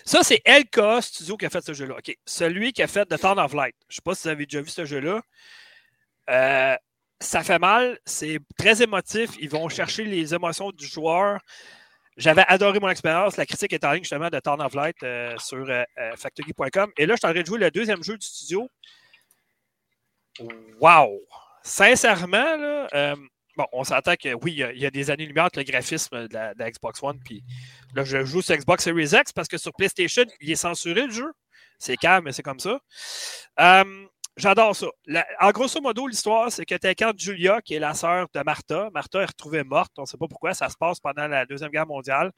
ça, c'est LKA Studio qui a fait ce jeu-là. Celui qui a fait The Town of Light. Je ne sais pas si vous avez déjà vu ce jeu-là. Euh, ça fait mal. C'est très émotif. Ils vont chercher les émotions du joueur. J'avais adoré mon expérience. La critique est en ligne justement de Town of Light sur euh, factory.com. Et là, je suis en train de jouer le deuxième jeu du studio. Wow! Sincèrement, là, bon, on s'entend que oui, il y a- des années-lumière entre le graphisme de la, Xbox One. Puis là, je joue sur Xbox Series X parce que sur PlayStation, il est censuré le jeu. C'est calme, mais c'est comme ça. Euh, J'adore ça. En grosso modo, l'histoire, c'est que incarnes Julia, qui est la sœur de Martha. Martha est retrouvée morte. On ne sait pas pourquoi. Ça se passe pendant la Deuxième Guerre mondiale.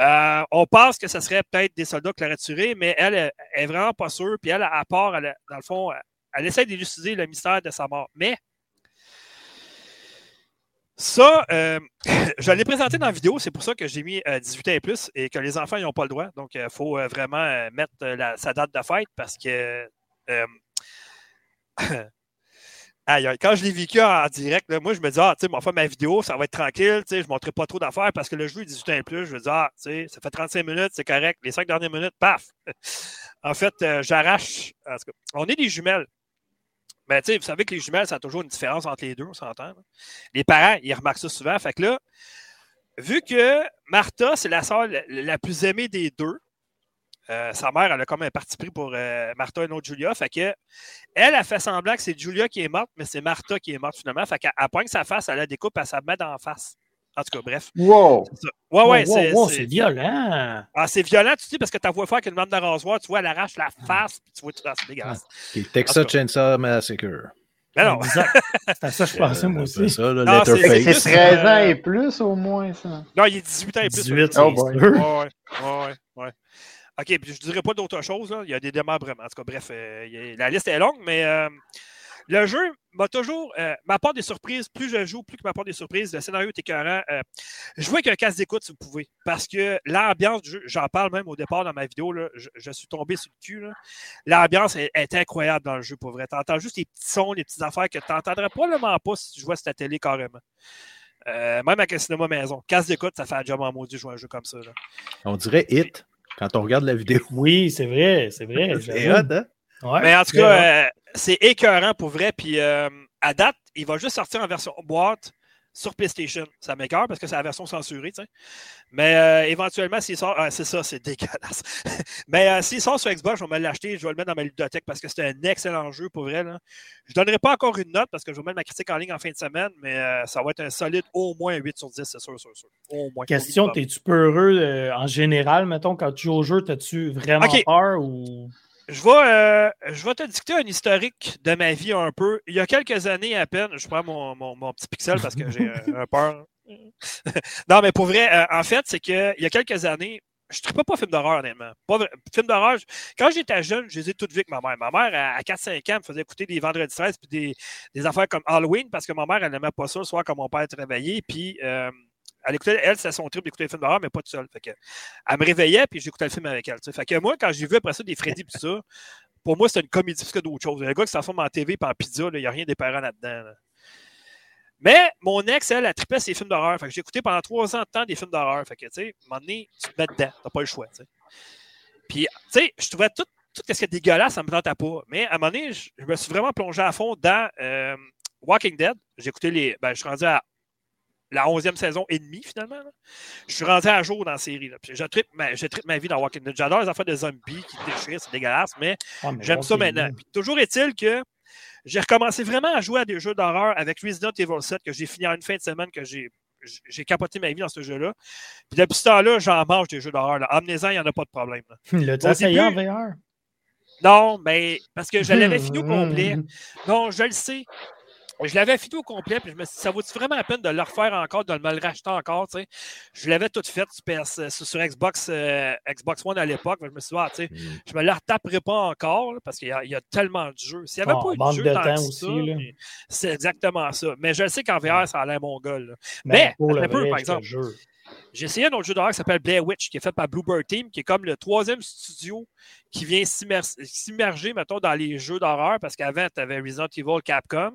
Euh, on pense que ce serait peut-être des soldats qui l'auraient mais elle, elle est vraiment pas sûre. Puis elle, à part, elle, dans le fond, elle, elle essaie d'élucider le mystère de sa mort. Mais ça, euh, je l'ai présenté dans la vidéo, c'est pour ça que j'ai mis euh, 18 ans et plus et que les enfants n'ont pas le droit. Donc, il faut euh, vraiment euh, mettre euh, sa date de fête parce que. euh, Aïe, quand je l'ai vécu en direct, moi, je me dis, ah, tu sais, ma vidéo, ça va être tranquille, tu sais, je ne montrerai pas trop d'affaires parce que le jeu est 18 ans et plus. Je me dis, ah, tu sais, ça fait 35 minutes, c'est correct. Les 5 dernières minutes, paf! en fait, euh, j'arrache. On est des jumelles. Mais tu vous savez que les jumelles, ça a toujours une différence entre les deux, on s'entend. Les parents, ils remarquent ça souvent. Vu que Martha, c'est la sœur la, plus aimée des deux, euh, sa mère, elle a comme un parti pris pour euh, Martha et non Julia. Fait que elle a fait semblant que c'est Julia qui est morte, mais c'est Martha qui est morte finalement. Fait qu'elle elle pogne sa face, elle la découpe, elle s'en met la face. En tout cas, bref. Wow! c'est ça. Ouais, ouais, Wow, c'est. wow, c'est- c'est violent. ah, c'est violent, tu dis, parce que tu vois faire qu'une lame de rasoir, tu vois, elle arrache la face, puis tu vois tout ça, c'est dégueulasse. Tout Texas. Chainsaw Massacre. Mais non, Exact. C'est à ça que je pensais, Euh, moi c'est aussi. ça, le Non, c'est-. C'est plus, 13 ans euh, et plus au moins, ça. non, il est 18 ans et plus. 18, ça, Oh c'est boy. sûr. Ouais, ouais, ouais, ouais. OK, puis je dirais pas d'autre chose. Là. Il y a des démembrements. En tout cas, bref, euh, a- la liste est longue, mais euh, le jeu m'a toujours. Euh, m'apporte des surprises. Plus je joue, plus que m'apporte des surprises. Le scénario est écœurant. Euh, jouez avec un casque d'écoute si vous pouvez. Parce que l'ambiance du jeu, j'en parle même au départ dans ma vidéo, là, je, je suis tombé sur le cul. là. L'ambiance est, est incroyable dans le jeu, pour vrai. Tu entends juste les petits sons, les petites affaires que tu n'entendrais probablement pas si tu jouais sur ta télé carrément. Euh, même avec un cinéma maison. Casque d'écoute, ça fait un job en maudit jouer un jeu comme ça. là. On dirait Hit quand on regarde la vidéo. Oui, c'est vrai, c'est vrai. C'est hot, hein? Ouais, Mais en tout cas, euh, c'est écœurant pour vrai. Puis euh, à date, il va juste sortir en version boîte sur PlayStation. Ça m'écœure parce que c'est la version censurée, tu sais. Mais euh, éventuellement, s'il sort. ah, c'est ça, c'est dégueulasse. Mais euh, s'il sort sur Xbox, je vais me l'acheter, je vais le mettre dans ma bibliothèque parce que c'est un excellent jeu pour vrai. Là. Je ne donnerai pas encore une note parce que je vais mettre ma critique en ligne en fin de semaine, mais euh, ça va être un solide au moins 8 sur 10, c'est sûr, sûr, sûr. Au moins. Question, Au minimum. t'es-tu peu heureux euh, en général, mettons, quand tu joues au jeu, t'as-tu vraiment peur ou? Je vais, euh, je vais te dicter un historique de ma vie un peu. Il y a quelques années à peine, je prends mon, mon- mon petit pixel parce que j'ai un, un peur. non, mais pour vrai, euh, en fait, c'est qu'il y a quelques années, je ne pas pas film d'horreur, honnêtement. Pas film d'horreur, quand j'étais jeune, je les ai toutes vues avec ma mère. Ma mère, à, à 4-5 ans, me faisait écouter des Vendredis 13 puis des, des affaires comme Halloween parce que ma mère, elle n'aimait pas ça le soir quand mon père réveillé. Puis, euh, elle écoutait, elle, c'est son trip d'écouter les films d'horreur, mais pas tout seul. Fait que, elle me réveillait, puis j'écoutais le film avec elle. Fait que moi, quand j'ai vu après ça des Freddy puis ça, pour moi, c'était une comédie plus que d'autres choses. Le gars qui se transforme en TV et en pizza, il n'y a rien d'épeurant là-dedans. là. Mais mon ex, elle, a trippé ses films d'horreur. Fait que j'ai écouté pendant trois ans de temps des films d'horreur. Fait que, tu sais, à un moment donné, tu te mets dedans. T'as pas le choix. Puis, tu sais, je trouvais tout, tout ce qui est dégueulasse, ça me tentait pas. Mais à un moment donné, je, je me suis vraiment plongé à fond dans euh, Walking Dead. J'ai écouté les. Ben, je suis rendu à la 11e saison et demie, finalement. là. Je suis rendu à jour dans la série. Là. Je trippe ma, je ma vie dans Walking Dead. J'adore les affaires de zombies qui déchirent, c'est dégueulasse, mais J'aime bon, ça maintenant. Puis toujours est-il que j'ai recommencé vraiment à jouer à des jeux d'horreur avec Resident Evil 7 que j'ai fini en une fin de semaine que j'ai j'ai capoté ma vie dans ce jeu-là. Puis depuis ce temps-là, j'en mange des jeux d'horreur. là. Emmenez-en, il n'y en a pas de problème. là. Au essayé en début- VR? Non, mais parce que je l'avais fini au complet. Non, je le sais. Je l'avais fini au complet, puis je me suis dit, ça vaut-tu vraiment la peine de le refaire encore, de me le racheter encore, tu sais? Je l'avais tout fait sur, PS sur- sur Xbox, euh, Xbox One à l'époque, je me suis dit, ah, tu sais, Mm. je me la retaperai pas encore là, parce qu'il y, a- il y a tellement de jeux. S'il n'y avait Ah, pas eu de jeux de tant temps que aussi, c'est exactement ça. Mais je le sais qu'en VR, ça a l'air mon gars. là. Mais Mais, peu, par exemple. J'ai essayé un autre jeu d'horreur qui s'appelle Blair Witch, qui est fait par Bluebird Team, qui est comme le troisième studio qui vient s'immer- s'immerger, mettons, dans les jeux d'horreur, parce qu'avant, tu avais Resident Evil Capcom,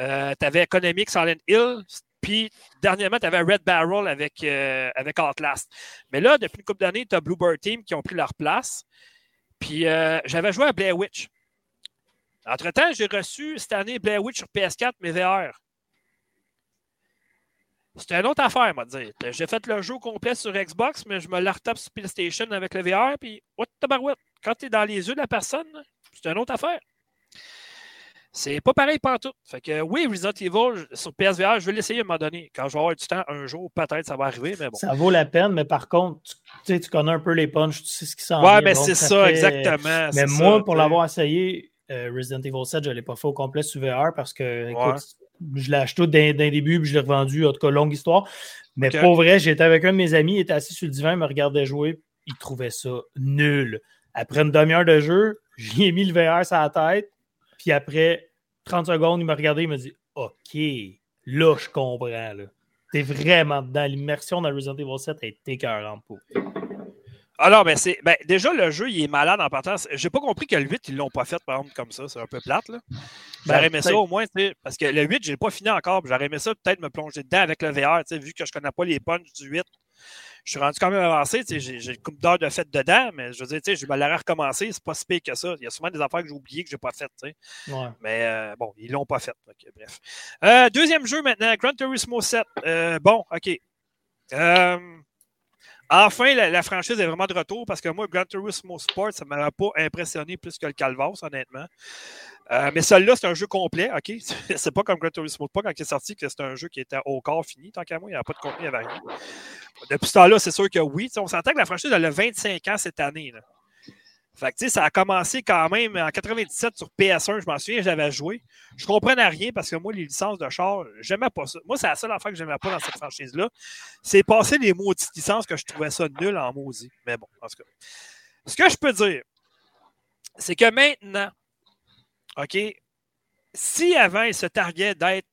euh, tu avais Economic Silent Hill, puis dernièrement, tu avais Red Barrel avec, euh, avec Outlast. Mais là, depuis une couple d'années, tu as Bluebird Team qui ont pris leur place. Puis euh, j'avais joué à Blair Witch. Entre-temps, j'ai reçu cette année Blair Witch sur PS4, mais VR. C'était une autre affaire, moi, dire. J'ai fait le jeu complet sur Xbox, mais je me la retape sur PlayStation avec le VR, puis what the barouette? Quand tu es dans les yeux de la personne, c'est une autre affaire. C'est pas pareil partout. Fait que oui, Resident Evil sur PSVR, je vais l'essayer à un moment donné. Quand je vais avoir du temps, un jour, peut-être ça va arriver, mais bon. Ça vaut la peine, mais par contre, tu, sais, tu connais un peu les punches, tu sais ce qui s'en Ouais, vient, mais donc c'est ça fait- exactement. Mais moi, ça, pour l'avoir essayé, euh, Resident Evil 7, je ne l'ai pas fait au complet sur VR parce que, écoute, je l'ai acheté d'un début puis je l'ai revendu, en tout cas, longue histoire. Mais pour vrai, j'étais avec un de mes amis, il était assis sur le divan, il me regardait jouer, il trouvait ça nul. Après une demi-heure de jeu, j'y ai mis le VR sur la tête, puis après 30 secondes, il m'a regardé, il m'a dit OK, là, je comprends. Là. T'es vraiment dedans. L'immersion dans Resident Evil 7 est écœurante pour. Alors, ben, c'est. Ben, déjà, le jeu, il est malade en partant. J'ai pas compris que le 8, ils l'ont pas fait, par exemple, comme ça. C'est un peu plate, là. J'aurais Ben, aimé ça au moins. Parce que le 8, j'ai pas fini encore. J'aurais aimé ça peut-être me plonger dedans avec le VR, tu sais, vu que je connais pas les punches du 8. Je suis rendu quand même avancé. J'ai une couple d'heures de fait dedans, mais je veux dire, je me l'aurais recommencé. C'est pas si pire que ça. Il y a souvent des affaires que j'ai oubliées que j'ai pas faites. Ouais. Mais euh, bon, ils l'ont pas fait. Ok, bref. Euh, deuxième jeu maintenant, Gran Turismo 7. Euh, bon, OK. Enfin, la, franchise est vraiment de retour parce que moi, Gran Turismo Sport, ça ne m'avait pas impressionné plus que le Calvas, honnêtement. Euh, mais celui-là, c'est un jeu complet, OK? C'est pas comme Gran Turismo Sport quand il est sorti, que c'est un jeu qui était au corps fini, tant qu'à moi, il n'y avait pas de contenu, avait rien. Depuis ce temps-là, c'est sûr que oui. On s'entend que la franchise elle a 25 ans cette année. Fait que, ça a commencé quand même en 97 sur PS1, je m'en souviens, j'avais joué. Je comprenais rien parce que moi, les licences de char, j'aimais pas ça. Moi, c'est la seule affaire que j'aimais pas dans cette franchise-là. C'est passer les maudites licences que je trouvais ça nul en maudit. Mais bon, en tout cas. Ce que je peux dire, c'est que maintenant, OK, si avant, il se targuait d'être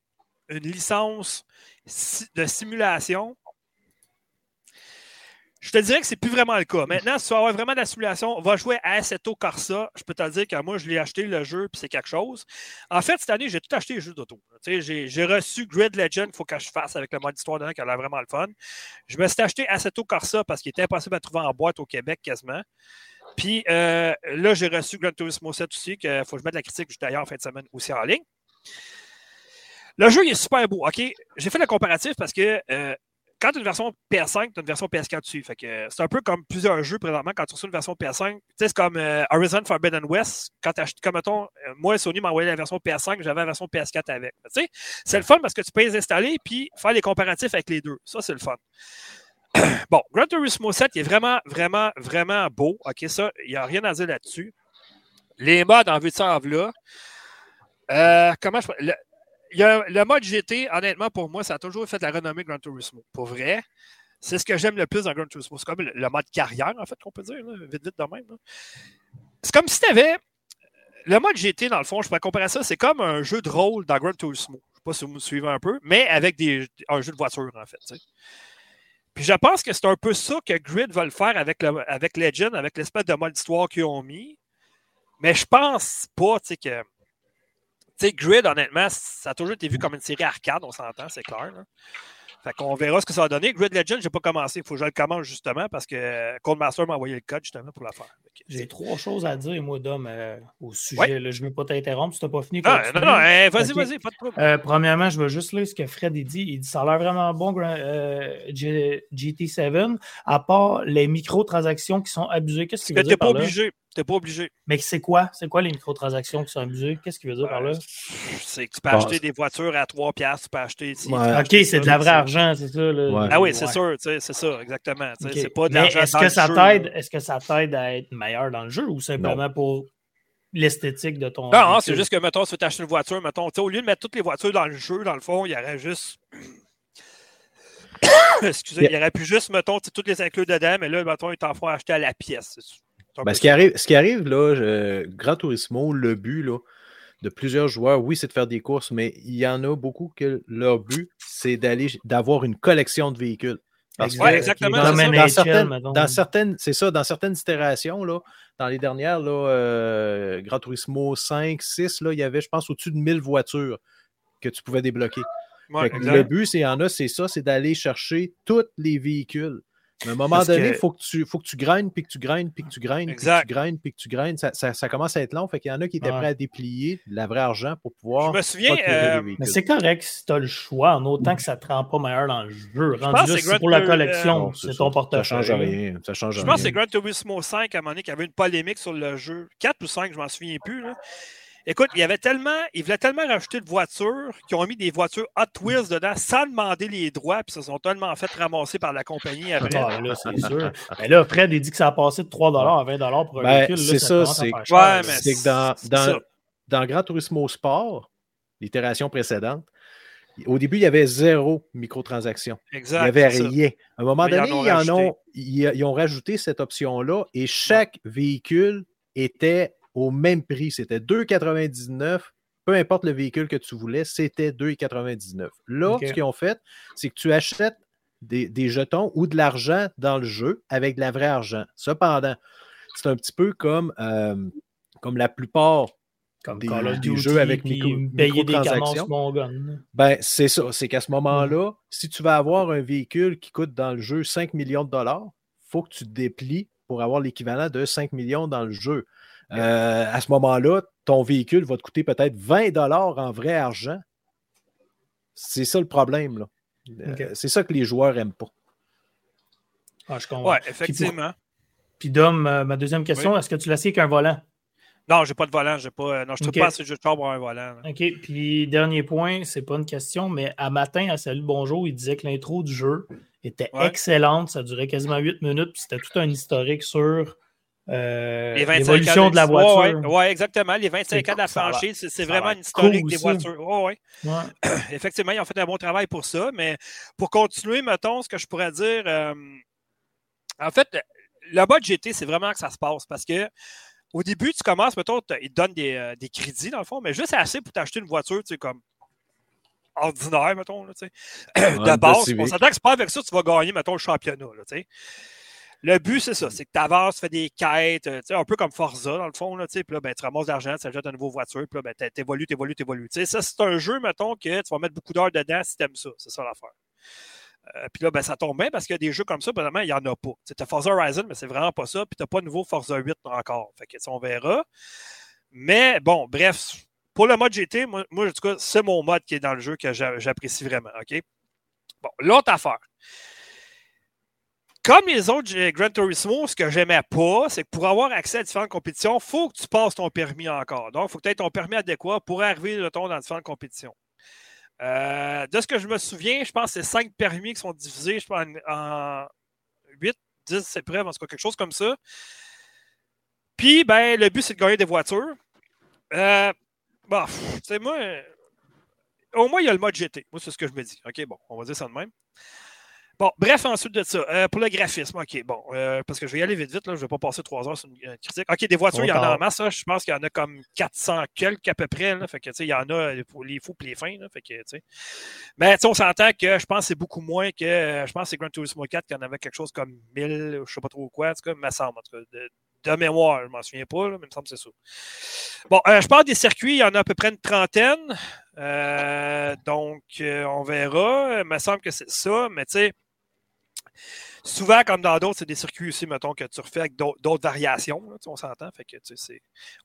une licence de simulation, je te dirais que c'est plus vraiment le cas. Maintenant, si tu veux avoir vraiment de la simulation, va jouer à Assetto Corsa. Je peux te dire que moi, je l'ai acheté le jeu, puis c'est quelque chose. En fait, cette année, j'ai tout acheté les jeux d'auto. J'ai reçu Grid Legend, il faut que je fasse avec le mode histoire dedans, qui a l'air vraiment le fun. Je me suis acheté Assetto Corsa parce qu'il était impossible à trouver en boîte au Québec quasiment. Puis euh, là, j'ai reçu Gran Turismo 7 aussi, qu'il faut que je mette la critique juste d'ailleurs en fin de semaine aussi en ligne. Le jeu, il est super beau. OK, j'ai fait le comparatif parce que euh, quand tu as une version PS5, tu as une version PS4 dessus. Euh, c'est un peu comme plusieurs jeux présentement. Quand tu reçois une version PS5, tu sais, c'est comme euh, Horizon Forbidden West. Quand tu achètes, comme mettons, euh, moi, Sony m'a envoyé la version PS5, j'avais la version PS4 avec. C'est le fun parce que tu peux les installer puis faire les comparatifs avec les deux. Ça, c'est le fun. bon, Gran Turismo 7 il est vraiment, vraiment, vraiment beau. OK, ça, il n'y a rien à dire là-dessus. Les modes en vue de ça en là. Comment je le, le mode GT, honnêtement, pour moi, ça a toujours fait la renommée Gran Turismo. Pour vrai, c'est ce que j'aime le plus dans Gran Turismo. C'est comme le, mode carrière, en fait, qu'on peut dire, vite, vite de même. C'est comme si tu avais. Le mode GT, dans le fond, je pourrais comparer ça, c'est comme un jeu de rôle dans Gran Turismo. Je ne sais pas si vous me suivez un peu, mais avec des, un jeu de voiture, en fait. Puis je pense que c'est un peu ça que Grid va le faire avec, avec Legend, avec l'espèce de mode histoire qu'ils ont mis. Mais je pense pas, que. Tu sais, Grid, honnêtement, ça a toujours été vu comme une série arcade, on s'entend, c'est clair. là. Fait qu'on verra ce que ça va donner. Grid Legend, je n'ai pas commencé. Il faut que je le commence justement parce que Codemaster m'a envoyé le code justement pour la faire. J'ai trois choses à dire, moi, Dom, euh, au sujet. Ouais. là. je ne veux pas t'interrompre si tu n'as pas fini. Continue. non, non, eh, vas-y, vas-y, pas de problème. Euh, premièrement, je veux juste lire ce que Fred il dit. Il dit ça a l'air vraiment bon, Gra- euh, G- GT7, à part les microtransactions qui sont abusées. Qu'est-ce Que veut t'es dire pas par là? T'es pas obligé. Mais c'est quoi? C'est quoi les microtransactions qui sont abusées? Qu'est-ce qu'il veut dire par là? C'est que tu peux Bon, acheter des voitures à 3 piastres, tu peux acheter ici. Ouais. tu peux Ok, c'est de la vraie argent, c'est ça? là? Ouais. Ah oui, c'est Ouais. sûr, c'est ça, exactement. C'est pas de Mais l'argent est-ce que ça t'aide? Est-ce que ça t'aide à être meilleur dans le jeu ou simplement pour l'esthétique de ton. Non, non, c'est juste que, mettons, si tu veux t'acheter une voiture, mettons, tu sais, au lieu de mettre toutes les voitures dans le jeu, dans le fond, il y aurait juste. Excusez, il y aurait pu juste, mettons, tu sais, toutes les inclus dedans, mais là, mettons, ils t'en font acheter à la pièce. Ben, ce, qui arrive, ce qui arrive, là, je- Gran Turismo, le but là, de plusieurs joueurs, oui, c'est de faire des courses, mais il y en a beaucoup que leur but, c'est d'aller d'avoir une collection de véhicules. Parce Ouais, que exactement, Dans, c'est ça. dans NHL, certaines, mettons. dans certaines- c'est ça, dans certaines itérations, là, dans les dernières, là, euh, Gran Turismo 5, 6, là, il y avait, je pense, au-dessus de 1000 voitures que tu pouvais débloquer. Ouais, le but, c'est il y en a, c'est ça, c'est d'aller chercher tous les véhicules. Mais à un moment Parce donné, il que- faut que tu faut que tu graines, puis que tu graines, puis que tu graines, puis que tu graines, puis que tu graines. Ça, ça- ça commence à être long. Fait qu'il y en a qui étaient Ouais. prêts à déplier la vraie argent pour pouvoir. Je me souviens, euh, Mais c'est correct si tu as le choix, en autant que ça te rend pas meilleur dans le jeu. pense Rendu que là, c'est pour la collection, c'est ton Ça portefeuille. change rien. Ça change Je rien. pense que c'est Gran Turismo 5 à un moment donné qui avait une polémique sur le jeu. 4 ou 5, je m'en souviens plus. là. Écoute, il y avait tellement, ils voulaient tellement rajouter de voitures qu'ils ont mis des voitures Hot Wheels dedans sans demander les droits, puis se sont tellement fait ramasser par la compagnie après. Ah, là, c'est sûr. Mais là, Fred, il dit que ça a passé de 3 à 20 pour un Ben, véhicule. là, c'est ça, c'est- faire cher. Ouais, mais C'est que dans, dans, ça. dans Gran Turismo Sport, l'itération précédente, au début, il y avait zéro microtransaction. Il Exact. n'y avait ça. rien. À un moment Mais ils en donné, ont ils, en ont, ils, ils ont rajouté cette option-là et chaque véhicule était au même prix. C'était 2,99. Peu importe le véhicule que tu voulais, c'était 2,99. Là, ce qu'ils ont fait, c'est que tu achètes des, des jetons ou de l'argent dans le jeu avec de la vraie argent. Cependant, c'est un petit peu comme, euh, comme la plupart Comme des- Call of des Duty, jeux avec micro- payer des canons. Ben, c'est ça. C'est qu'à ce moment-là, si tu vas avoir un véhicule qui coûte dans le jeu 5 millions de dollars, il faut que tu te déplies pour avoir l'équivalent de 5 millions dans le jeu. Euh, à ce moment-là, ton véhicule va te coûter peut-être 20 dollars en vrai argent. C'est ça le problème. Là. Euh. C'est ça que les joueurs n'aiment pas. Ah, je comprends. Ouais, effectivement. Puis Dom, euh, ma deuxième question, est-ce que tu l'as essayé avec un volant? Non, j'ai pas de volant. J'ai pas, euh, non, je ne Ok. pas assez de char pour un volant. là. OK. Puis dernier point, c'est pas une question, mais à matin, à Salut Bonjour, il disait que l'intro du jeu était Ouais. excellente. Ça durait quasiment 8 minutes, puis c'était tout un historique sur euh, Les 25 l'évolution ans de la voiture. Ouais, ouais, exactement. Les 25 C'est ans de la franchise, c'est vraiment une historique cool, des voitures. Ouais, ouais. Ouais. Effectivement, ils ont fait un bon travail pour ça. Mais pour continuer, mettons, ce que je pourrais dire, euh, en fait, le mode GT, c'est vraiment que ça se passe parce que au début, tu commences, mettons, ils te donnent des, euh, des crédits, dans le fond, mais juste assez pour t'acheter une voiture, tu sais, comme ordinaire, mettons, là, tu sais, de base. On s'entend que c'est pas avec ça que tu vas gagner, mettons, le championnat, là, tu sais. Le but, c'est ça, c'est que tu avances, tu fais des quêtes, euh, un peu comme Forza, dans le fond, là, là, ben, tu ramasses de l'argent, tu achètes une nouvelle voiture, puis là, ben, t'évolues, t'évolues, t'évolues. Ça, c'est un jeu, mettons, que tu vas mettre beaucoup d'heures dedans si t'aimes ça. C'est ça l'affaire. Euh, puis là, ben, ça tombe bien parce qu'il y a des jeux comme ça, il n'y en a pas. Tu as Forza Horizon, mais c'est vraiment pas ça. Puis tu pas de nouveau Forza 8 encore. Fait que, sais, on verra. Mais bon, bref, pour le mode GT, moi, en tout cas, c'est mon mode qui est dans le jeu que j'a- j'apprécie vraiment. OK? Bon, l'autre affaire. Comme les autres Gran Turismo, ce que j'aimais pas, c'est que pour avoir accès à différentes compétitions, il faut que tu passes ton permis encore. Donc, il faut que tu aies ton permis adéquat pour arriver dans différentes compétitions. Euh, de ce que je me souviens, je pense que c'est cinq permis qui sont divisés en, 8, 10 c'est près, en tout cas, quelque chose comme ça. Puis, ben, le but, c'est de gagner des voitures. Euh, bon, pff, tu sais, moi, au moins, il y a le mode GT. Moi, c'est ce que je me dis. OK, bon, on va dire ça de même. Bon, bref, ensuite de ça, euh, pour le graphisme, OK, bon, euh, parce que je vais y aller vite, vite, là, je ne vais pas passer trois heures sur une, une critique. OK, des voitures, il y en a en masse, là, je pense qu'il y en a comme 400 quelques à peu près, là, fait que, tu sais, il y en a pour les fous et les fins, là, fait que, tu sais. Mais, tu sais, on s'entend que je pense que c'est beaucoup moins que, euh, je pense que c'est Gran Turismo 4 qui en avait quelque chose comme 1000, je ne sais pas trop quoi, en tout cas, me semble, en tout cas, de, de mémoire, je ne m'en souviens pas, là, mais il me semble que c'est ça. Bon, euh, je parle des circuits, il y en a à peu près une trentaine, euh, donc, euh, on verra, il me semble que c'est ça, mais, tu sais, Souvent, comme dans d'autres, c'est des circuits aussi, mettons, que tu refais avec d'autres variations. on s'entend. Fait que,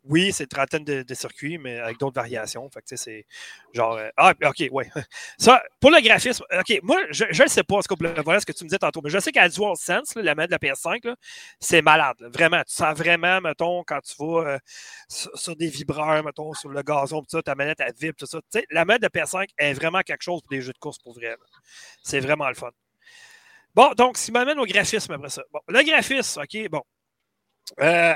oui, c'est une trentaine de, circuits, mais avec d'autres variations. Fait que, c'est genre. euh, ah, ok, ouais. Ça, pour le graphisme, ok, moi, je ne sais pas, ce que, voilà ce que tu me disais tantôt, mais je sais qu'à DualSense, là, la manette de la PS5, là, c'est malade. vraiment. Tu sens vraiment, mettons, quand tu vas euh, sur, des vibreurs, mettons, sur le gazon, tout ça, ta manette, elle vibre, tout ça. Tu sais, la manette de PS5 est vraiment quelque chose pour des jeux de course pour vrai. C'est vraiment le fun. Bon, donc, ce qui m'amène au graphisme après ça. Bon, le graphisme, OK, bon. Euh,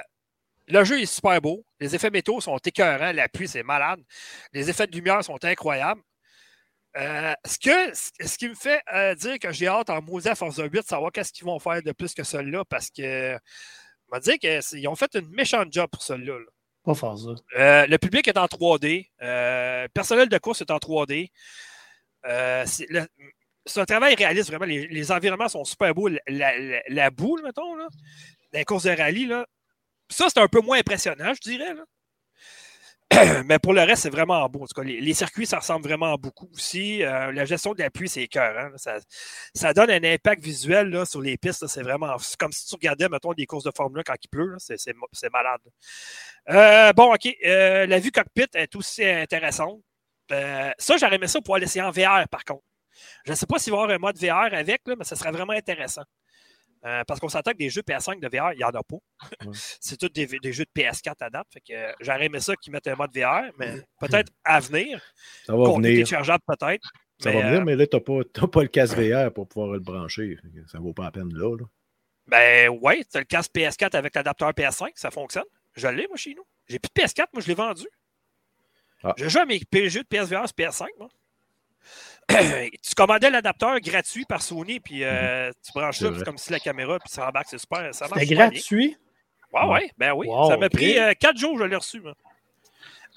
le jeu est super beau. Les effets métaux sont écœurants. L'appui, c'est malade. Les effets de lumière sont incroyables. Euh, ce, que, ce qui me fait euh, dire que j'ai hâte en à Forza 8 de savoir qu'est-ce qu'ils vont faire de plus que celui-là parce que on va dire qu'ils ont fait une méchante job pour celui-là. là. Pas. Euh, le public est en 3D. Euh, le personnel de course est en 3D. Euh, c'est le- c'est un travail réaliste, vraiment. Les, environnements sont super beaux. La, la- la boue, là, mettons, là, dans les courses de rallye, là, ça, c'est un peu moins impressionnant, je dirais. là. Mais pour le reste, c'est vraiment beau. En tout cas, les, circuits, ça ressemble vraiment beaucoup aussi. Euh, la gestion de l'appui, c'est écœurant. là. Ça, ça donne un impact visuel là, sur les pistes. C'est vraiment comme si tu regardais, mettons, des courses de Formule 1 quand il pleut. C'est- malade. Euh, bon, OK. Euh, la vue cockpit est aussi intéressante. Ça, j'aurais aimé ça pour l'essayer en VR, par contre. Je ne sais pas s'il va y avoir un mode VR avec, là, mais ça serait vraiment intéressant. Euh, parce qu'on s'entend que des jeux PS5 de VR, il n'y en a pas. Ouais. c'est tous des, des jeux de PS4 à date. Fait que euh, j'aurais aimé ça qu'ils mettent un mode VR, mais peut-être à venir. Ça va venir. téléchargeable peut-être. Ça mais, va venir, euh, mais là, tu n'as pas, pas le casque VR pour pouvoir le brancher. Ça vaut pas la peine là. là. Ben ouais, tu as le casque PS4 avec l'adapteur PS5, ça fonctionne. Je l'ai, moi, chez nous. J'ai plus de PS4, moi, je l'ai vendu. Ah. Je joue à mes jeux de PSVR sur PS5, moi. tu commandais l'adapteur gratuit par Sony, puis euh, tu branches C'est ça, comme si la caméra, puis ça embarque, c'est super. Ça marche C'était gratuit. bien. Ouais, ouais, ben oui. Wow, ça m'a pris euh, quatre jours, je l'ai reçu, moi.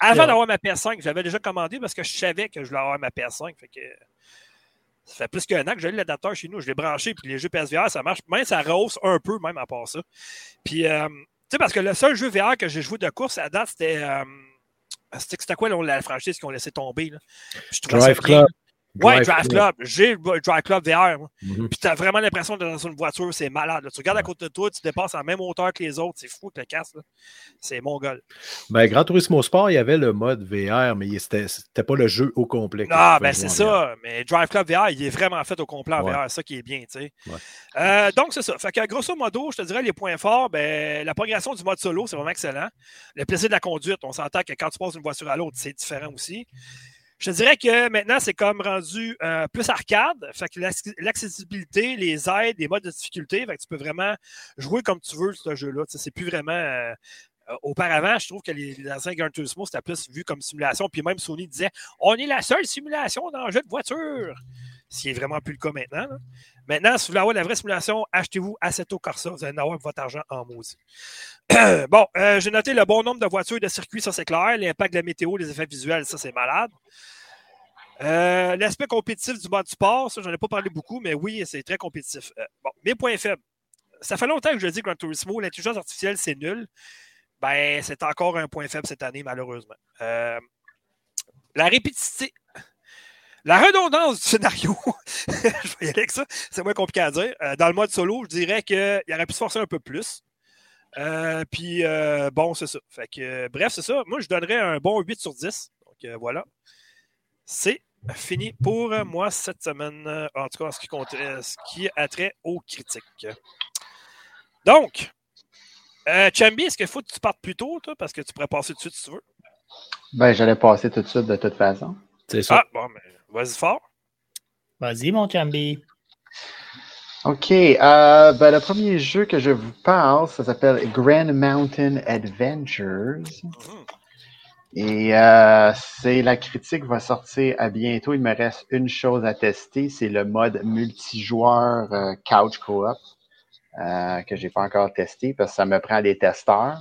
Avant d'avoir ma PS5, j'avais déjà commandé parce que je savais que je voulais avoir ma PS5. Fait que ça fait plus qu'un an que j'ai eu l'adapteur chez nous. Je l'ai branché, puis les jeux PSVR, ça marche. Même ça rehausse un peu, même à part ça. Puis, euh, tu sais, parce que le seul jeu VR que j'ai joué de course à date, c'était. euh, c'était c'était quoi là, la franchise qu'on laissait tomber? Là? Je trouvais ça Drive bien. Club. Ouais, Drive Club. J'ai le Drive Club VR. moi. Mhm. Puis t'as vraiment l'impression d'être dans une voiture, c'est malade. là. Tu regardes à côté de toi, tu dépasses à la même hauteur que les autres. C'est fou que le casque. C'est mon gars. Ben, Gran Turismo Sport, il y avait le mode VR, mais c'était pas le jeu au complet. Ah, ben c'est ça. Mais Drive Club VR, il est vraiment fait au complet en Ouais. VR. C'est ça qui est bien, tu sais. Ouais. Euh, donc, c'est ça. Fait que grosso modo, je te dirais les points forts, ben, la progression du mode solo, c'est vraiment excellent. Le plaisir de la conduite, on s'entend que quand tu passes d'une voiture à l'autre, c'est différent aussi. Je dirais que maintenant, c'est comme rendu euh, plus arcade. Fait que l'ac- l'accessibilité, les aides, les modes de difficulté, fait que tu peux vraiment jouer comme tu veux ce jeu-là. C'est plus vraiment. euh, euh, auparavant, je trouve que les, anciens Gran Turismo, c'était plus vu comme simulation. Puis même Sony disait on est la seule simulation dans le jeu de voiture. Ce qui est vraiment plus le cas maintenant. Maintenant, si vous voulez avoir la vraie simulation, achetez-vous Assetto Corsa. Vous allez avoir votre argent en maudit. bon, euh, j'ai noté le bon nombre de voitures et de circuits, ça c'est clair. L'impact de la météo, les effets visuels, ça c'est malade. Euh, L'aspect compétitif du mode sport, ça j'en ai pas parlé beaucoup, mais oui, c'est très compétitif. Euh, bon, mes points faibles. Ça fait longtemps que je dis Gran Turismo, l'intelligence artificielle c'est nul. Ben, c'est encore un point faible cette année, malheureusement. La répétition. La redondance du scénario, je vais y aller avec ça, c'est moins compliqué à dire. Euh, dans le mode solo, je dirais qu'il aurait pu se forcer un peu plus. Euh, puis, euh, bon, c'est ça. Fait que, euh, bref, c'est ça. Moi, je donnerais un bon 8 sur 10. Donc, euh, voilà. C'est fini pour moi cette semaine. En tout cas, en ce qui, compte, ce qui a trait aux critiques. Donc, euh, Chambi, est-ce qu'il faut que tu partes plus tôt, toi, parce que tu pourrais passer tout de suite si tu veux? Ben, j'allais passer tout de suite de toute façon. C'est ça. Ah, bon, mais vas-y fort. Vas-y, mon Chambi. OK. euh, ben, le premier jeu que je vous parle, ça s'appelle Grand Mountain Adventures. Mhm. Et euh, c'est la critique va sortir à bientôt. Il me reste une chose à tester, c'est le mode multijoueur euh, couch co-op euh, que j'ai pas encore testé parce que ça me prend des testeurs.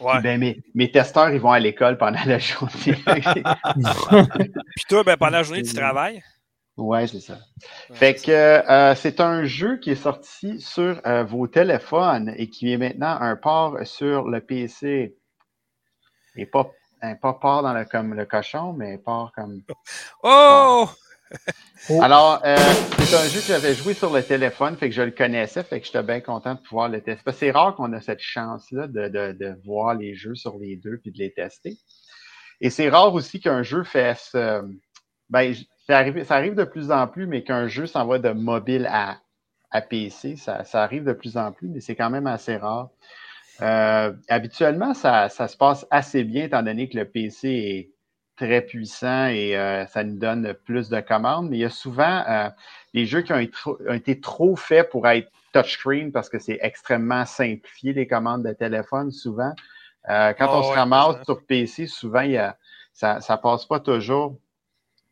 Ouais. Ben, mes, mes testeurs, ils vont à l'école pendant la journée. Puis toi, ben, pendant la journée, tu travailles? ouais, c'est ça. Ouais, Fait c'est que euh, c'est un jeu qui est sorti sur euh, vos téléphones et qui est maintenant un port sur le PC. Et pas, un pas port dans le, comme le cochon, mais port comme. Oh! Oh. Alors, euh, c'est un jeu que j'avais joué sur le téléphone, fait que je le connaissais, fait que j'étais bien content de pouvoir le tester. C'est rare qu'on a cette chance-là de, voir les jeux sur les deux puis de les tester. Et c'est rare aussi qu'un jeu fasse. euh, ben, ça arrive, ça arrive de plus en plus, mais qu'un jeu s'envoie de mobile à, PC, ça, ça arrive de plus en plus, mais c'est quand même assez rare. Euh, habituellement, ça, ça se passe assez bien étant donné que le PC est très puissant et euh, ça nous donne plus de commandes. Mais il y a souvent euh, des jeux qui ont, été trop- ont été trop faits pour être touchscreen parce que c'est extrêmement simplifié les commandes de téléphone souvent. Euh, quand Ah on se ouais, ramasse ça. sur PC, souvent il y a, ça, ça passe pas toujours.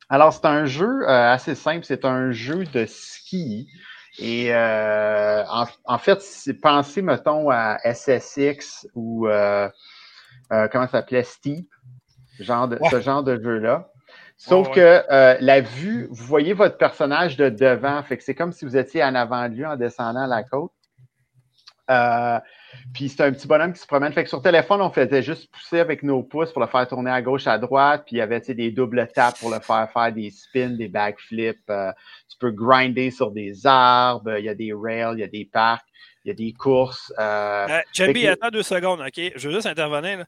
Alors c'est un jeu euh, assez simple, c'est un jeu de ski. Et en, en fait, pensé, mettons, à SSX ou comment ça s'appelait? Steep, genre de, Ouais. ce genre de jeu-là. Sauf Ouais, que euh, la vue, vous voyez votre personnage de devant, fait que c'est comme si vous étiez en avant de lui en descendant la côte. Euh, puis c'est un petit bonhomme qui se promène. Fait que sur téléphone, on faisait juste pousser avec nos pouces pour le faire tourner à gauche, à droite. Puis il y avait des doubles tapes pour le faire faire des spins, des backflips. Euh, tu peux grinder sur des arbres. Il y a des rails, il y a des parcs, il y a des courses. Euh, que- attends deux secondes, OK? Je veux juste intervenir. là.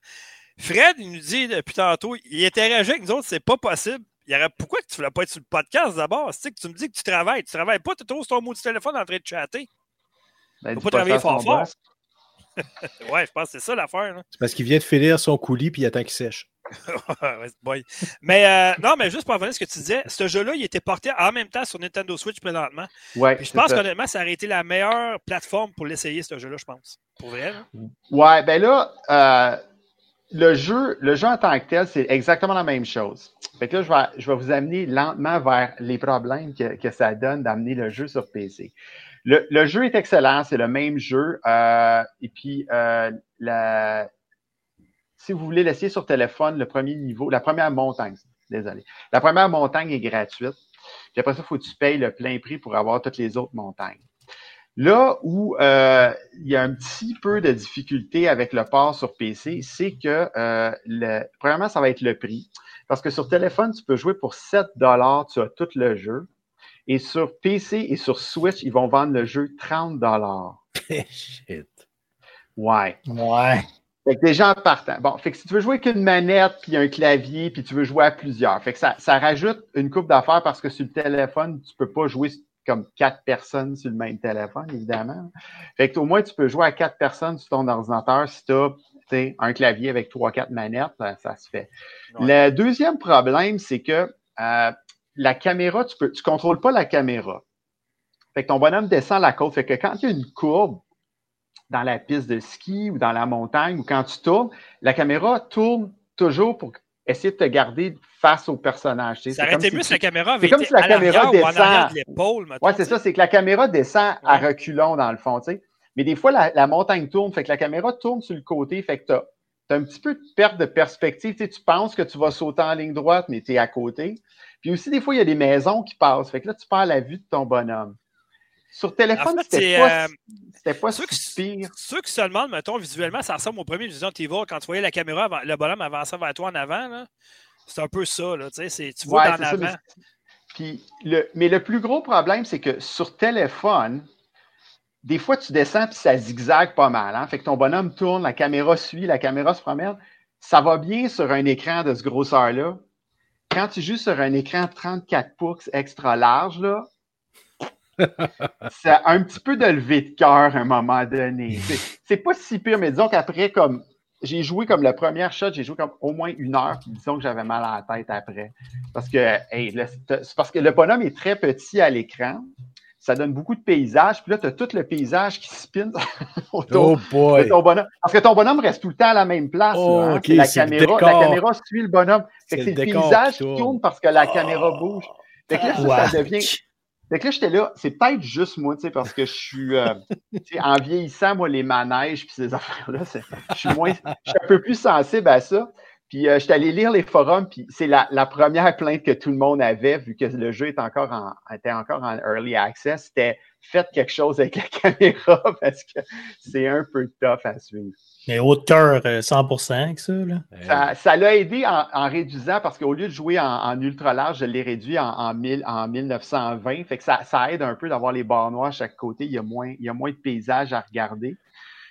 Fred, il nous dit depuis tantôt, il interagit avec nous autres, c'est pas possible. il y aurait, pourquoi tu ne voulais pas être sur le podcast d'abord? Tu, sais, que tu me dis que tu travailles. Tu travailles pas, tu es trop sur ton mot du téléphone en train de chatter. Ben, Tu peux pas travailler fort fort. ouais, je pense que c'est ça l'affaire. là. C'est parce qu'il vient de finir son coulis puis il attend qu'il sèche. Ouais, c'est boy. Mais euh, non, mais juste pour revenir à ce que tu disais, ce jeu-là, il était porté en même temps sur Nintendo Switch présentement. Ouais, Puis je c'est pense qu'honnêtement, ça aurait été la meilleure plateforme pour l'essayer, ce jeu-là, je pense. Pour vrai. là. Ouais, ben là, euh, le jeu, le jeu en tant que tel, c'est exactement la même chose. Fait que là, je vais, je vais vous amener lentement vers les problèmes que, que ça donne d'amener le jeu sur PC. Le, le jeu est excellent, c'est le même jeu. euh, et puis, euh, la, si vous voulez l'essayer sur téléphone, le premier niveau, la première montagne, désolé, la première montagne est gratuite. Puis après ça, il faut que tu payes le plein prix pour avoir toutes les autres montagnes. Là où euh, il y a un petit peu de difficulté avec le port sur PC, c'est que euh, le, premièrement, ça va être le prix. Parce que sur téléphone, tu peux jouer pour 7 dollars, tu as tout le jeu. Et sur PC et sur Switch, ils vont vendre le jeu 30 dollars. Shit. Ouais. Ouais. Fait que déjà en partant. Bon, fait que si tu veux jouer qu'une manette puis un clavier puis tu veux jouer à plusieurs, fait que ça, ça rajoute une coupe d'affaires parce que sur le téléphone, tu peux pas jouer comme quatre personnes sur le même téléphone, évidemment. Fait que au moins tu peux jouer à quatre personnes sur ton ordinateur si tu as un clavier avec trois, quatre manettes, ça, ça se fait. Le deuxième problème, c'est que euh, la caméra, tu peux, tu contrôles pas la caméra. Fait que ton bonhomme descend la côte. Fait que quand il y a une courbe, dans la piste de ski ou dans la montagne ou quand tu tournes, la caméra tourne toujours pour essayer de te garder face au personnage. tu sais. Ça aurait été mieux tu- si la caméra avait c'est comme si la caméra descend. de Ouais, c'est tu ça, c'est que la caméra descend à reculons dans le fond, tu sais. Mais des fois, la, la montagne tourne, fait que la caméra tourne sur le côté, fait que t'as as un petit peu de perte de perspective. Tu, sais, tu penses que tu vas sauter en ligne droite, mais tu es à côté. Puis aussi, des fois, il y a des maisons qui passent. Fait que là, tu perds la vue de ton bonhomme. Sur téléphone, En fait, c'était c'est, pas, euh, pas ceux si qui- pire. Ceux qui se demandent, mettons, visuellement, ça ressemble au premier Vision Evil quand tu voyais la caméra, avant- le bonhomme avançant vers toi en avant. C'est un peu ça. Là, tu vois Ouais, ça, mais l'avant. Puis le, mais le plus gros problème, c'est que sur téléphone, des fois, tu descends puis ça zigzague pas mal. Hein? Fait que ton bonhomme tourne, la caméra suit, la caméra se promène. Ça va bien sur un écran de ce grosseur-là. Quand tu joues sur un écran 34 pouces extra large, là, ça a un petit peu de lever de cœur à un moment donné. C'est- pas si pire, mais disons qu'après, comme j'ai joué comme la première shot, j'ai joué comme au moins une heure, puis disons que j'avais mal à la tête après. Parce que, hey, c'est parce que le bonhomme est très petit à l'écran. Ça donne beaucoup de paysages. Puis là, tu as tout le paysage qui spin autour Oh de ton bonhomme. Parce que ton bonhomme reste tout le temps à la même place. Oh, là, hein. C'est la, le caméra, la caméra suit le bonhomme. C'est le le paysage qui tourne. parce que la caméra bouge. Fait que là, ça, devient. Fait que là, j'étais là, c'est peut-être juste moi, tu sais, parce que je suis, euh, tu sais, en vieillissant, moi, les manèges puis ces affaires-là, je suis moins, je suis un peu plus sensible à ça. Puis, euh, j'étais allé lire les forums, puis c'est la, la première plainte que tout le monde avait, vu que le jeu est encore en, était encore en early access, c'était faites quelque chose avec la caméra parce que c'est un peu tough à suivre. Mais haut de cœur, euh, 100% avec ça. Là. Ça, ça l'a aidé en, en réduisant parce qu'au lieu de jouer en, en ultra large, je l'ai réduit en, en, 1000 en 1920. Fait que ça, ça aide un peu d'avoir les barres noires à chaque côté. Il y, a moins, il y a moins de paysages à regarder.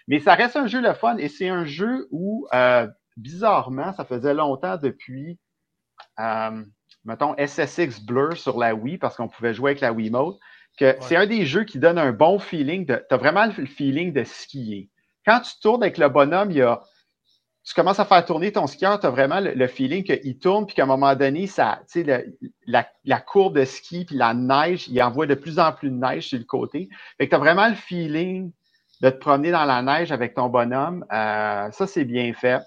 Mais ça reste un jeu le fun et c'est un jeu où, euh, bizarrement, ça faisait longtemps depuis, euh, mettons, SSX Blur sur la Wii parce qu'on pouvait jouer avec la Wiimote, que c'est un des jeux qui donne un bon feeling. De, t'as vraiment le feeling de skier. Quand tu tournes avec le bonhomme, il y a tu commences à faire tourner ton skieur, tu as vraiment le, le feeling qu'il tourne, puis qu'à un moment donné, ça, le- la, la courbe de ski, puis la neige, il envoie de plus en plus de neige sur le côté. Fait que tu as vraiment le feeling de te promener dans la neige avec ton bonhomme. Euh, ça, c'est bien fait.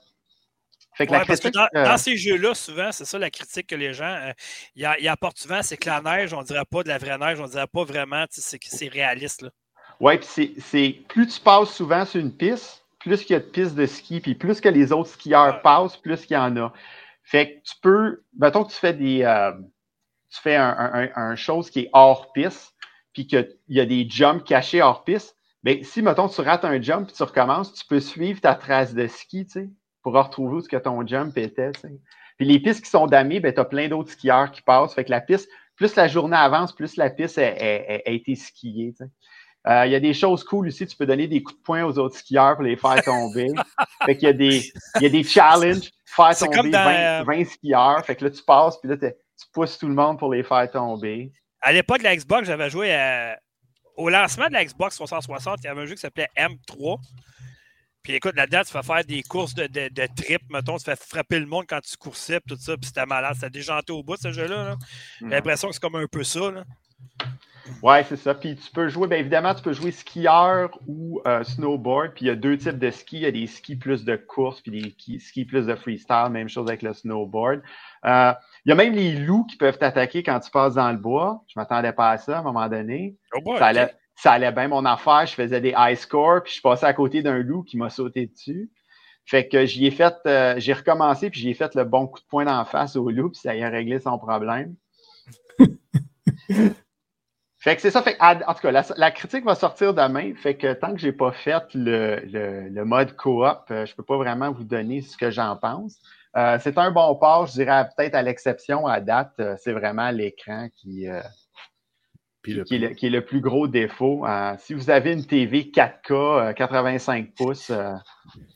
Fait que Ouais, la parce que dans, euh, dans ces jeux-là, souvent, c'est ça la critique que les gens euh, ils apportent souvent, c'est que la neige, on dirait pas de la vraie neige, on dirait pas vraiment, c'est que c'est réaliste. Là. Ouais, puis c'est, plus tu passes souvent sur une piste, plus qu'il y a de pistes de ski, puis plus que les autres skieurs passent, plus qu'il y en a. Fait que tu peux, mettons que tu fais des, euh, tu fais un, un, un- chose qui est hors piste, puis qu'il y a des jumps cachés hors piste. Ben, si, mettons, tu rates un jump puis tu recommences, tu peux suivre ta trace de ski, tu sais, pour retrouver où ce que ton jump était, tu sais. Puis les pistes qui sont damées, ben, tu as plein d'autres skieurs qui passent. Fait que la piste, plus la journée avance, plus la piste a- a été skiée, tu sais. Euh, Il y a des choses cool aussi. Tu peux donner des coups de poing aux autres skieurs pour les faire tomber. fait qu'il y a des, il y a des challenges. Faire tomber dans, 20, 20 skieurs. Fait que là, tu passes, puis là, tu pousses tout le monde pour les faire tomber. À l'époque de la Xbox, j'avais joué au lancement de la Xbox 360, il y avait un jeu qui s'appelait M3. Puis écoute, là-dedans, tu fais faire des courses de, de, de trip, mettons, tu fais frapper le monde quand tu coursais, tout ça, puis c'était malade, c'était déjanté au bout, ce jeu-là. J'ai l'impression que c'est comme un peu ça. Là. Ouais, c'est ça. Puis tu peux jouer, bien évidemment, tu peux jouer skieur ou euh, snowboard. Puis il y a deux types de skis. Il y a des skis plus de course, puis des skis plus de freestyle. Même chose avec le snowboard. Euh, il y a même les loups qui peuvent t'attaquer quand tu passes dans le bois. Je m'attendais pas à ça à un moment donné. Oh ça, allait, ça, allait, bien mon affaire. Je faisais des high scores, puis je passais à côté d'un loup qui m'a sauté dessus. Fait que j'y ai fait, euh, j'ai recommencé, puis j'ai fait le bon coup de poing d'en face au loup, puis ça y a réglé son problème. Fait que c'est ça. Fait, en tout cas, la, critique va sortir demain. Fait que tant que j'ai pas fait le, le, mode coop, euh, je peux pas vraiment vous donner ce que j'en pense. Euh, c'est un bon port, je dirais peut-être à l'exception à date, euh, c'est vraiment l'écran qui, qui, est le, plus gros défaut. si vous avez une TV 4K 85 pouces,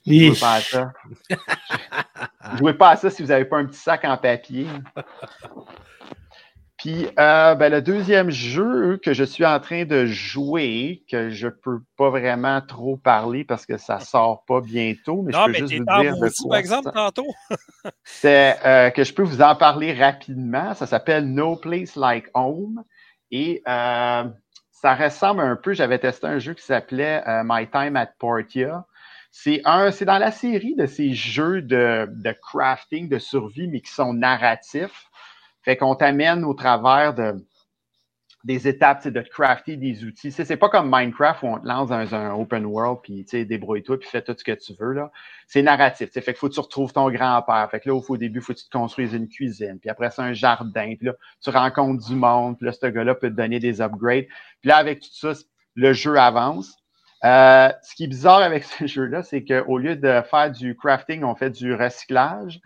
jouez pas à ça. jouez pas à ça si vous n'avez pas un petit sac en papier. Puis euh, ben, le deuxième jeu que je suis en train de jouer, que je peux pas vraiment trop parler parce que ça sort pas bientôt, mais je peux juste vous dire de par exemple, tantôt? c'est euh, que je peux vous en parler rapidement. Ça s'appelle No Place Like Home et euh, ça ressemble un peu. J'avais testé un jeu qui s'appelait euh, My Time at Portia. C'est un, c'est dans la série de ces jeux de, de crafting, de survie, mais qui sont narratifs. Fait qu'on t'amène au travers de, des étapes de crafter des outils. C'est pas comme Minecraft où on te lance dans un open world, puis débrouille-toi, puis fais tout ce que tu veux. là. C'est narratif. Fait qu'il faut que tu retrouves ton grand-père. Fait que là, au, début, il faut que tu te construises une cuisine, puis après ça, un jardin. Puis là, tu rencontres du monde, puis là, ce gars-là peut te donner des upgrades. Puis là, avec tout ça, le jeu avance. Euh, ce qui est bizarre avec ce jeu-là, c'est qu'au lieu de faire du crafting, on fait du recyclage.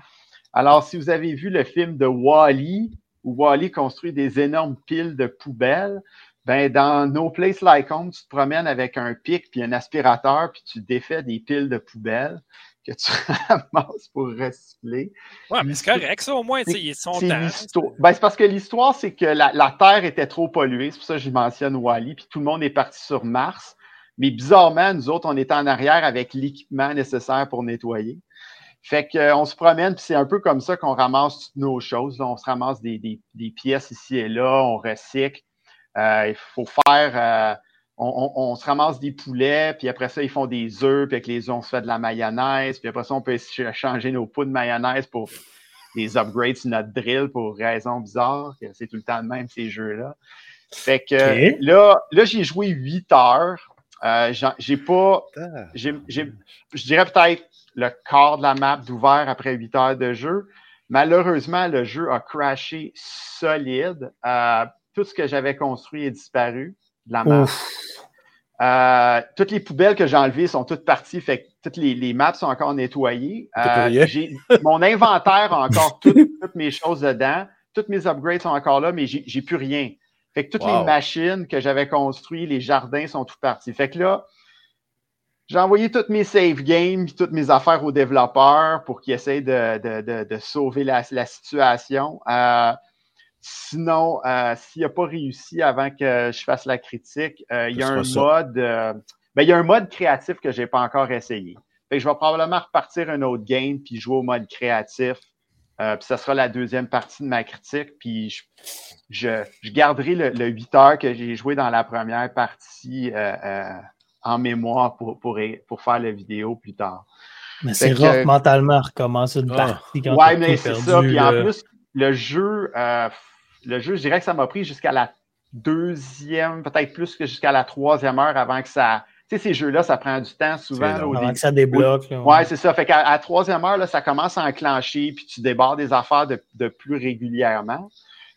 Alors, si vous avez vu le film de Wally, où Wally construit des énormes piles de poubelles, ben dans No Place Like Home, tu te promènes avec un pic puis un aspirateur, puis tu défais des piles de poubelles que tu ramasses pour recycler. Ouais, mais c'est correct, ça, au moins, ils sont Ben, c'est parce que l'histoire, c'est que la, la, Terre était trop polluée. C'est pour ça que je mentionne Wally, puis tout le monde est parti sur Mars. Mais bizarrement, nous autres, on était en arrière avec l'équipement nécessaire pour nettoyer. Fait qu'on euh, se promène, puis c'est un peu comme ça qu'on ramasse toutes nos choses. On se ramasse des, des, des, pièces ici et là, on recycle. Euh, il faut faire. Euh, on, on, se ramasse des poulets, puis après ça, ils font des œufs, puis avec les œufs, on se fait de la mayonnaise, puis après ça, on peut changer nos pots de mayonnaise pour des upgrades sur notre drill pour raisons bizarres. C'est tout le temps le même, ces jeux-là. Fait que là, là j'ai joué 8 heures. Euh, j'ai pas. Je dirais peut-être le quart de la map d'ouvert après 8 heures de jeu. Malheureusement, le jeu a crashé solide. Euh, tout ce que j'avais construit est disparu de la map. Euh, toutes les poubelles que j'ai enlevées sont toutes parties, fait que toutes les, les maps sont encore nettoyées. Euh, mon inventaire a encore toutes, toutes, mes choses dedans. Toutes mes upgrades sont encore là, mais j'ai plus rien. Fait que toutes les machines que j'avais construites, les jardins sont tout partis. Fait que là, j'ai envoyé toutes mes save games, toutes mes affaires aux développeurs pour qu'ils essayent de, sauver la, situation. Euh, sinon, euh, s'il n'a pas réussi avant que je fasse la critique, euh, il y a un mode, ben, il y a un mode créatif que j'ai pas encore essayé. Fait que je vais probablement repartir un autre game puis jouer au mode créatif. puis ça sera la deuxième partie de ma critique. Puis je, garderai le, le 8 heures que j'ai joué dans la première partie en mémoire pour, pour, pour faire la vidéo plus tard. Mais c'est rough mentalement recommencer une ah. partie quand Ouais, mais c'est ça. Puis en plus, le jeu, euh, le jeu, je dirais que ça m'a pris jusqu'à la deuxième, peut-être plus que jusqu'à la troisième heure avant que ça. Tu sais, ces jeux-là, ça prend du temps souvent. avant que ça débloque. ouais, c'est ça. Fait qu'à la troisième heure, là, ça commence à enclencher, puis tu débarres des affaires de, de plus régulièrement.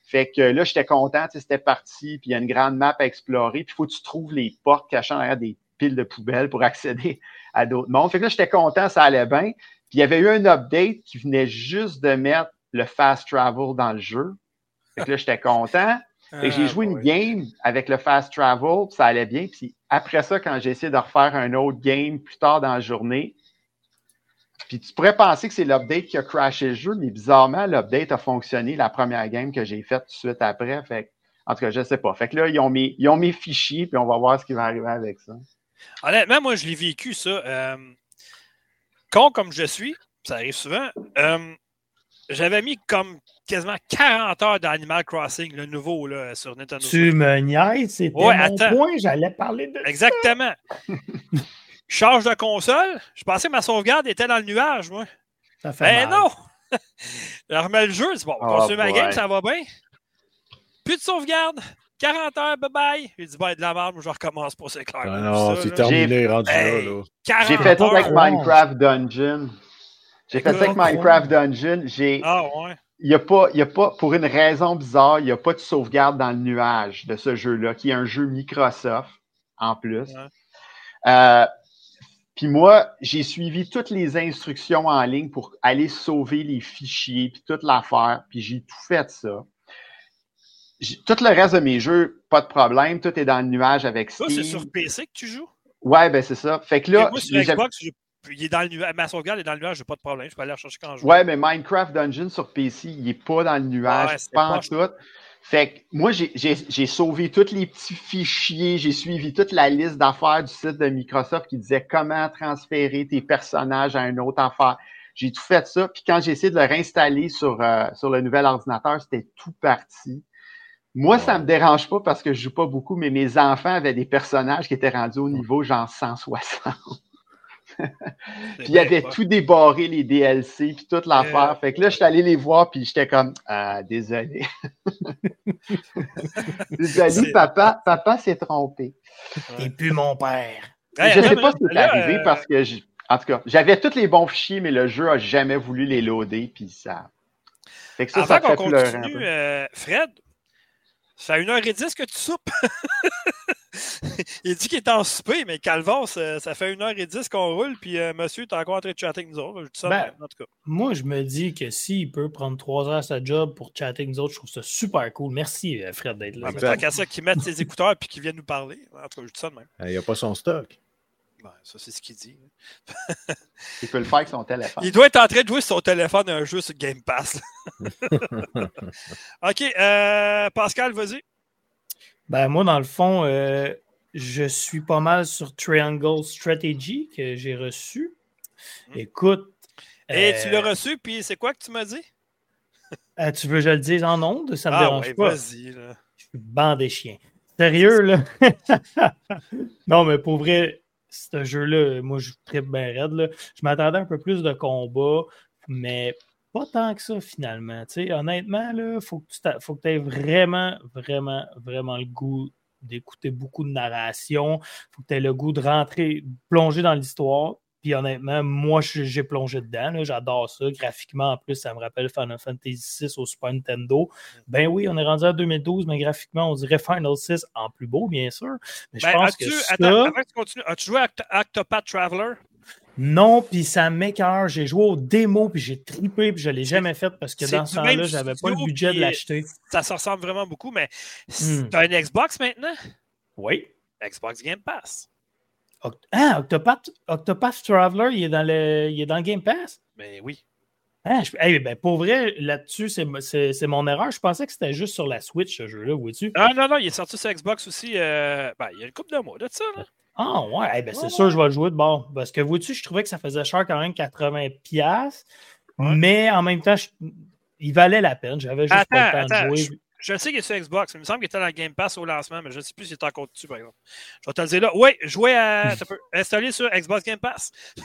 Fait que là, j'étais content, c'était parti, puis il y a une grande map à explorer, puis il faut que tu trouves les portes cachant derrière des pile de poubelles pour accéder à d'autres mondes. Fait que là, j'étais content, ça allait bien. Puis il y avait eu un update qui venait juste de mettre le fast travel dans le jeu. Fait que là, j'étais content. Fait que j'ai ah, joué une game avec le fast travel, puis ça allait bien. Puis après ça, quand j'ai essayé de refaire un autre game plus tard dans la journée, Puis tu pourrais penser que c'est l'update qui a crashé le jeu, mais bizarrement, l'update a fonctionné la première game que j'ai faite tout de suite après. Fait en tout cas, je sais pas. Fait que là, ils ont mis ils ont mes fichiers, puis on va voir ce qui va arriver avec ça. Honnêtement, moi, je l'ai vécu, ça. Euh, con comme je suis, ça arrive souvent. Euh, j'avais mis comme quasiment 40 heures d'Animal Crossing, le nouveau là, sur Nintendo Tu me niaises, c'était Ouais, mon attends. point, j'allais parler de Exactement. Je change de console. Je pensais que ma sauvegarde était dans le nuage, moi. ça. fait Ben mal. non! Je remets le jeu, c'est bon, Oh continue ma game, ça va bien. Plus de sauvegarde. 40 heures, bye bye. J'ai dit, ben, de la merde, moi, je recommence pour c'est clair. Ah non, c'est terminé, rendu Hey. là. là. 40 J'ai fait ça avec Minecraft Dungeon. J'ai fait ça avec Minecraft Dungeon. J'ai, Ah ouais. il y a pas, il y a pas, pour une raison bizarre, il n'y a pas de sauvegarde dans le nuage de ce jeu-là, qui est un jeu Microsoft, en plus. Ouais. Euh, puis moi, j'ai suivi toutes les instructions en ligne pour aller sauver les fichiers, puis toute l'affaire, puis j'ai tout fait ça. Tout le reste de mes jeux, pas de problème, tout est dans le nuage avec Ça, Steam. c'est sur PC que tu joues? Ouais, ben c'est ça. Fait que là, moi, sur Xbox, il est dans le nuage. Ma sauvegarde est dans le nuage, j'ai pas de problème. Je peux aller la chercher quand je veux. Ouais, mais Minecraft Dungeon sur PC, il est pas dans le nuage, Ouais, pas en tout. Fait que moi, j'ai sauvé tous les petits fichiers, j'ai suivi toute la liste d'affaires du site de Microsoft qui disait comment transférer tes personnages à une autre affaire. J'ai tout fait ça, puis quand j'ai essayé de le réinstaller sur, euh, sur le nouvel ordinateur, c'était tout parti. Moi, ça me dérange pas parce que je joue pas beaucoup, mais mes enfants avaient des personnages qui étaient rendus au niveau genre 160. C'est Puis il avait bien tout débarré, les DLC, puis toute l'affaire. Euh. Fait que là, je suis allé les voir, puis j'étais comme, ah, désolé. désolé, C'est- papa, papa s'est trompé. T'es plus mon père. Hey, je attends sais pas ce qui est là, arrivé euh, parce que, j'ai- en tout cas, j'avais tous les bons fichiers, mais le jeu a jamais voulu les loader, puis ça. Fait que ça, ça fait qu'on continue, euh, Fred, ça fait 1h10 que tu soupes? Il dit qu'il est en souper, mais Calvas, ça, ça fait 1h10 qu'on roule, puis euh, monsieur est encore en train de chatter avec nous autres. Je dis ça, Ben, de même, en tout cas. Moi, je me dis que s'il peut prendre trois heures sa job pour chatter avec nous autres, je trouve ça super cool. Merci, euh, Fred, d'être là. Exact. tant qu'à ça, qu'il mette ses écouteurs puis qu'il vienne nous parler. En tout cas, je dis ça de même. Il n'y a pas son stock. Ben, ça, c'est ce qu'il dit. Il peut le faire avec son téléphone. Il doit être en train de jouer sur son téléphone à un jeu sur Game Pass. OK, euh, Pascal, vas-y. Ben, moi, dans le fond, euh, je suis pas mal sur Triangle Strategy que j'ai reçu. Hmm. Écoute. Et euh, tu l'as reçu, puis c'est quoi que tu m'as dit? euh, tu veux que je le dise en ondes? Ça me ah, dérange ouais, pas. vas-y. Là. Je suis bande des chiens. Sérieux, là? non, mais pour vrai, ce jeu-là, moi, je tripe bien raide. Je m'attendais un peu plus de combats, mais pas tant que ça, finalement. Honnêtement, il faut que tu t'a- faut que tu aies vraiment, vraiment, vraiment le goût d'écouter beaucoup de narration. faut que tu aies le goût de rentrer, plonger dans l'histoire. Puis honnêtement, moi, j'ai plongé dedans. J'adore ça. Graphiquement, en plus, ça me rappelle Final Fantasy VI au Super Nintendo. Ben oui, on est rendu à 2012, mais graphiquement, on dirait Final 6 en plus beau, bien sûr. Mais je Ben, pense que ça, attends, avant que tu continues, as-tu joué à Oct- Octopath Traveler? non, puis ça m'écœure. J'ai joué au démo, puis j'ai trippé, puis je l'ai jamais fait parce que dans ce temps-là, j'avais pas le budget de l'acheter. Ça se ressemble vraiment beaucoup, mais Hmm. t'as une Xbox maintenant? Oui. Xbox Game Pass. Oct- ah, Octopath, Octopath Traveler, il est, dans le, il est dans le Game Pass? Mais oui. Je- hey, ben, pour vrai, là-dessus, c'est, mon erreur. Je pensais que c'était juste sur la Switch, ce jeu-là, vois-tu? Ah non, non, il est sorti sur Xbox aussi. euh, ben, il y a une couple de mois de ça. Là. Ah ouais, ben, c'est Ouais, sûr, ouais. je vais le jouer de bord. Parce que vois-tu, je trouvais que ça faisait cher quand même 80$. piastres, Ouais. Mais en même temps, je- il valait la peine. J'avais juste pas Attends, le temps attends, de jouer. Je sais qu'il est sur Xbox. mais Il me semble qu'il était dans le Game Pass au lancement, mais je ne sais plus s'il est encore dessus, par exemple. Je vais te le dire là. Oui, jouer à. t'as peu- installer sur Xbox Game Pass.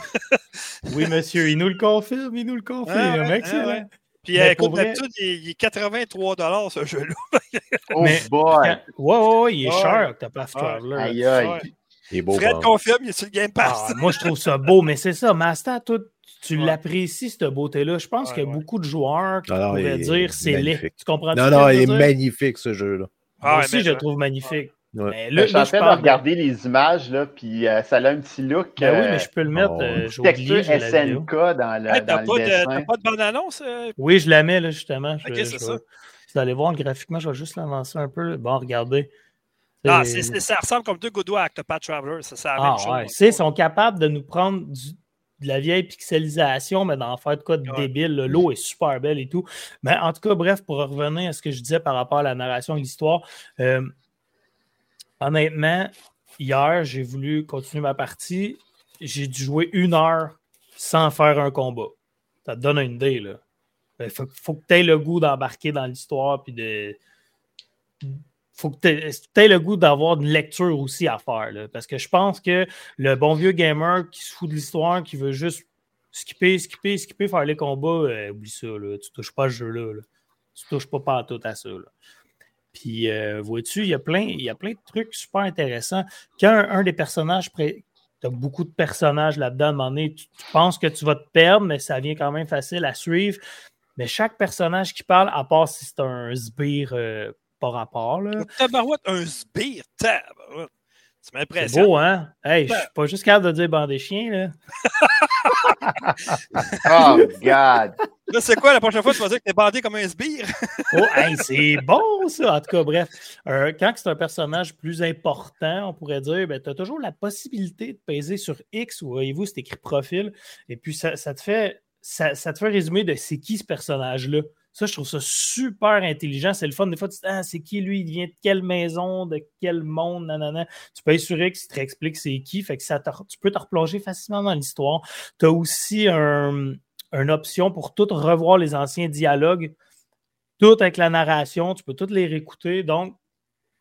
Oui, monsieur, il nous le confirme, il nous le confirme. Ah ouais, Excellent. ah ouais. Puis Mais euh, écoute, pour vrai- d'habitude, il, il est 83 ce jeu-là. Oh Mais- boy! Ouais, ouais, ouais, il est Ouais. cher, Octopath. Traveler. Aïe aïe! Ouais. Il est beau. Fred bon. confirme, il est sur le Game Pass. Ah, moi, je trouve ça beau, mais c'est ça, Master, toi, tu Ouais. l'apprécies, cette beauté-là. Je pense Ouais, qu'il y a ouais. beaucoup de joueurs qui Ah non, pourraient dire c'est laid. Tu comprends Non, non, il est magnifique, ce jeu-là. Ah, Moi aussi, mais je le trouve magnifique. Ouais. Mais Je là, suis en train de regarder les images, là, puis euh, ça a un petit look. Ben oui, euh, mais je peux le mettre. oh, euh, texture. SNK dans le, Hey, T'as pas, de- pas bande-annonce? euh? Oui, je la mets, là, justement. Je, Ok, c'est vais- ça. Vous allez voir graphiquement, je vais juste l'avancer un peu. Bon, regardez. Ah, ça ressemble comme deux d'eau à Octopath Traveler. Ça, Ah, même chose. ouais. Ils sont capables de nous prendre du, de la vieille pixelisation, mais d'en faire de quoi de Ouais. débile. L'eau est super belle et tout. Mais en tout cas, bref, pour revenir à ce que je disais par rapport à la narration et l'histoire, euh, honnêtement, hier, j'ai voulu continuer ma partie. J'ai dû jouer une heure sans faire un combat. Ça te donne une idée, là. Il faut, faut que tu aies le goût d'embarquer dans l'histoire, puis de. Faut que tu aies le goût d'avoir une lecture aussi à faire. là? parce que je pense que le bon vieux gamer qui se fout de l'histoire, qui veut juste skipper, skipper, skipper, faire les combats, euh, oublie ça. Là, tu touches pas à ce jeu-là. là. Tu touches pas partout à ça. là. Puis, euh, vois-tu, il y, a plein, de trucs super intéressants. Quand un, des personnages, tu as beaucoup de personnages là-dedans, à un moment donné, tu, tu penses que tu vas te perdre, mais ça vient quand même facile à suivre. Mais chaque personnage qui parle, à part si c'est un sbire euh, par rapport, là, Tabarouette, un sbire, tabarouette. Tu c'est m'impressionnes. beau, hein? Hey, je suis pas juste capable de dire bande des chiens, là. Oh, God. Là, c'est quoi la prochaine fois tu vas dire que t'es bandé comme un sbire? Oh, hey, c'est bon, ça! En tout cas, bref, euh, quand c'est un personnage plus important, on pourrait dire, ben, tu as toujours la possibilité de peser sur X, où voyez-vous, c'est écrit profil, et puis ça, ça te fait, ça, ça te fait résumer de c'est qui ce personnage-là. Ça, je trouve ça super intelligent. C'est le fun. Des fois, tu te dis, ah, c'est qui lui? Il vient de quelle maison? De quel monde? Nanana. Tu payes sur X, il te réexplique c'est qui. Fait que ça tu peux te replonger facilement dans l'histoire. Tu as aussi un- une option pour tout revoir les anciens dialogues, tout avec la narration. Tu peux toutes les réécouter. Donc,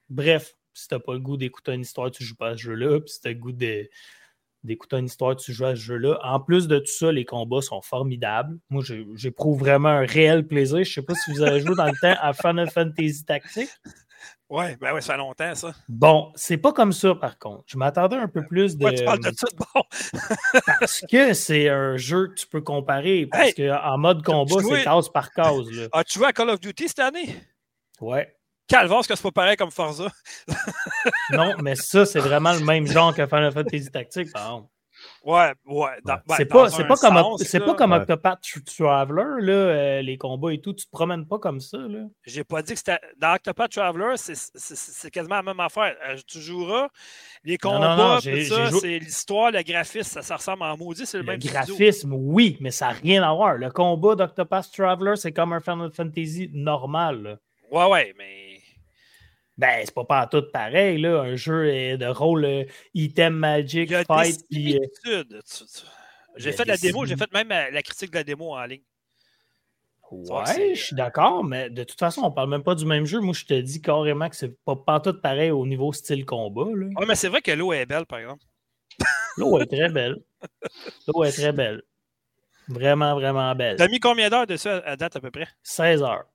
bref, si tu n'as pas le goût d'écouter une histoire, tu joues pas à ce jeu-là. Si tu as le goût de- d'écouter une histoire, tu joues à ce jeu-là. En plus de tout ça, les combats sont formidables. Moi, j'éprouve vraiment un réel plaisir. Je ne sais pas si vous avez joué dans le temps à Final Fantasy Tactics. Ouais, ben ouais, ça fait longtemps, ça. Bon, c'est pas comme ça, par contre. Je m'attendais un peu plus de. Ouais, tu parles de ça bon. Parce que c'est un jeu que tu peux comparer. Parce Hey, qu'en mode combat, joué- c'est case par case. Là. As-tu joué à Call of Duty cette année? Ouais. Calvas, que c'est pas pareil comme Forza. Non, mais ça, c'est vraiment le même genre que Final Fantasy Tactics, par exemple. Ouais, ouais. dans- c'est pas, c'est pas comme, sens, c'est pas comme Ouais. Octopath Traveler, là, euh, les combats et tout. Tu te promènes pas comme ça. Là. J'ai pas dit que c'était. Dans Octopath Traveler, c'est- c'est c'est quasiment la même affaire. Euh, Tu joueras. Les Non, non, combats, non, tout j'ai- ça, j'ai c'est l'histoire, le graphisme, ça, ça ressemble en maudit, c'est le, Le même studio. graphisme, oui, mais ça n'a rien à voir. Le combat d'Octopath Traveler, c'est comme un Final Fantasy normal. là. Ouais, ouais, mais. Ben, c'est pas pas tout pareil, là. Un jeu euh, de rôle euh, item magic, fight, puis. euh, J'ai fait la démo, j'ai fait même la critique de la démo en ligne. Ouais, je suis d'accord, mais de toute façon, on parle même pas du même jeu. Moi, je te dis carrément que c'est pas, pas tout pareil au niveau style combat. Là. Ouais, mais c'est vrai que l'eau est belle, par exemple. L'eau est très belle. L'eau est très belle. Vraiment, vraiment belle. T'as mis combien d'heures dessus à date à peu près? 16 heures.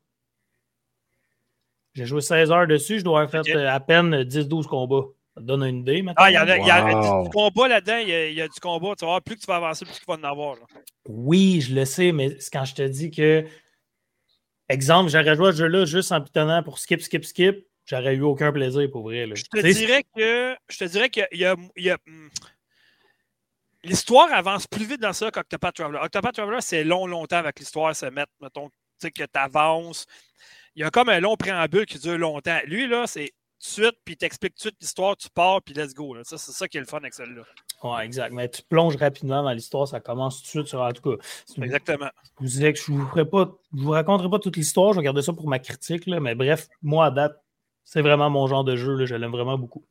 J'ai joué 16 heures dessus, je dois avoir fait euh, à peine 10-12 combats. Ça te donne une idée maintenant. Ah, il y, a, il y a Wow. du combat là-dedans, il y, a, il y a du combat. Tu vas voir, plus que tu vas avancer, plus qu'il va en avoir. là. Oui, je le sais, mais c'est quand je te dis que, exemple, j'aurais joué à ce jeu-là juste en pitonnant pour skip, skip, skip, j'aurais eu aucun plaisir pour vrai. là. Je te dirais que je te dirais qu'il y a, il y a- hum, l'histoire avance plus vite dans ça qu'Octopath Traveler. Octopath Traveler, c'est long, longtemps avec l'histoire se mettre, mettons, tu sais, que tu avances. Il y a comme un long préambule qui dure longtemps. Lui, là, c'est tout de suite, puis il t'explique tout de suite l'histoire, tu pars, puis let's go. là. Ça, c'est ça qui est le fun avec celle-là. Ouais, exact. Mais tu plonges rapidement dans l'histoire, ça commence tout de suite sur. En tout cas, Exactement. je vous disais que je ne vous, ferai pas, je vous raconterai pas toute l'histoire, je vais garder ça pour ma critique, là, mais bref, moi à date, c'est vraiment mon genre de jeu, là, je l'aime vraiment beaucoup.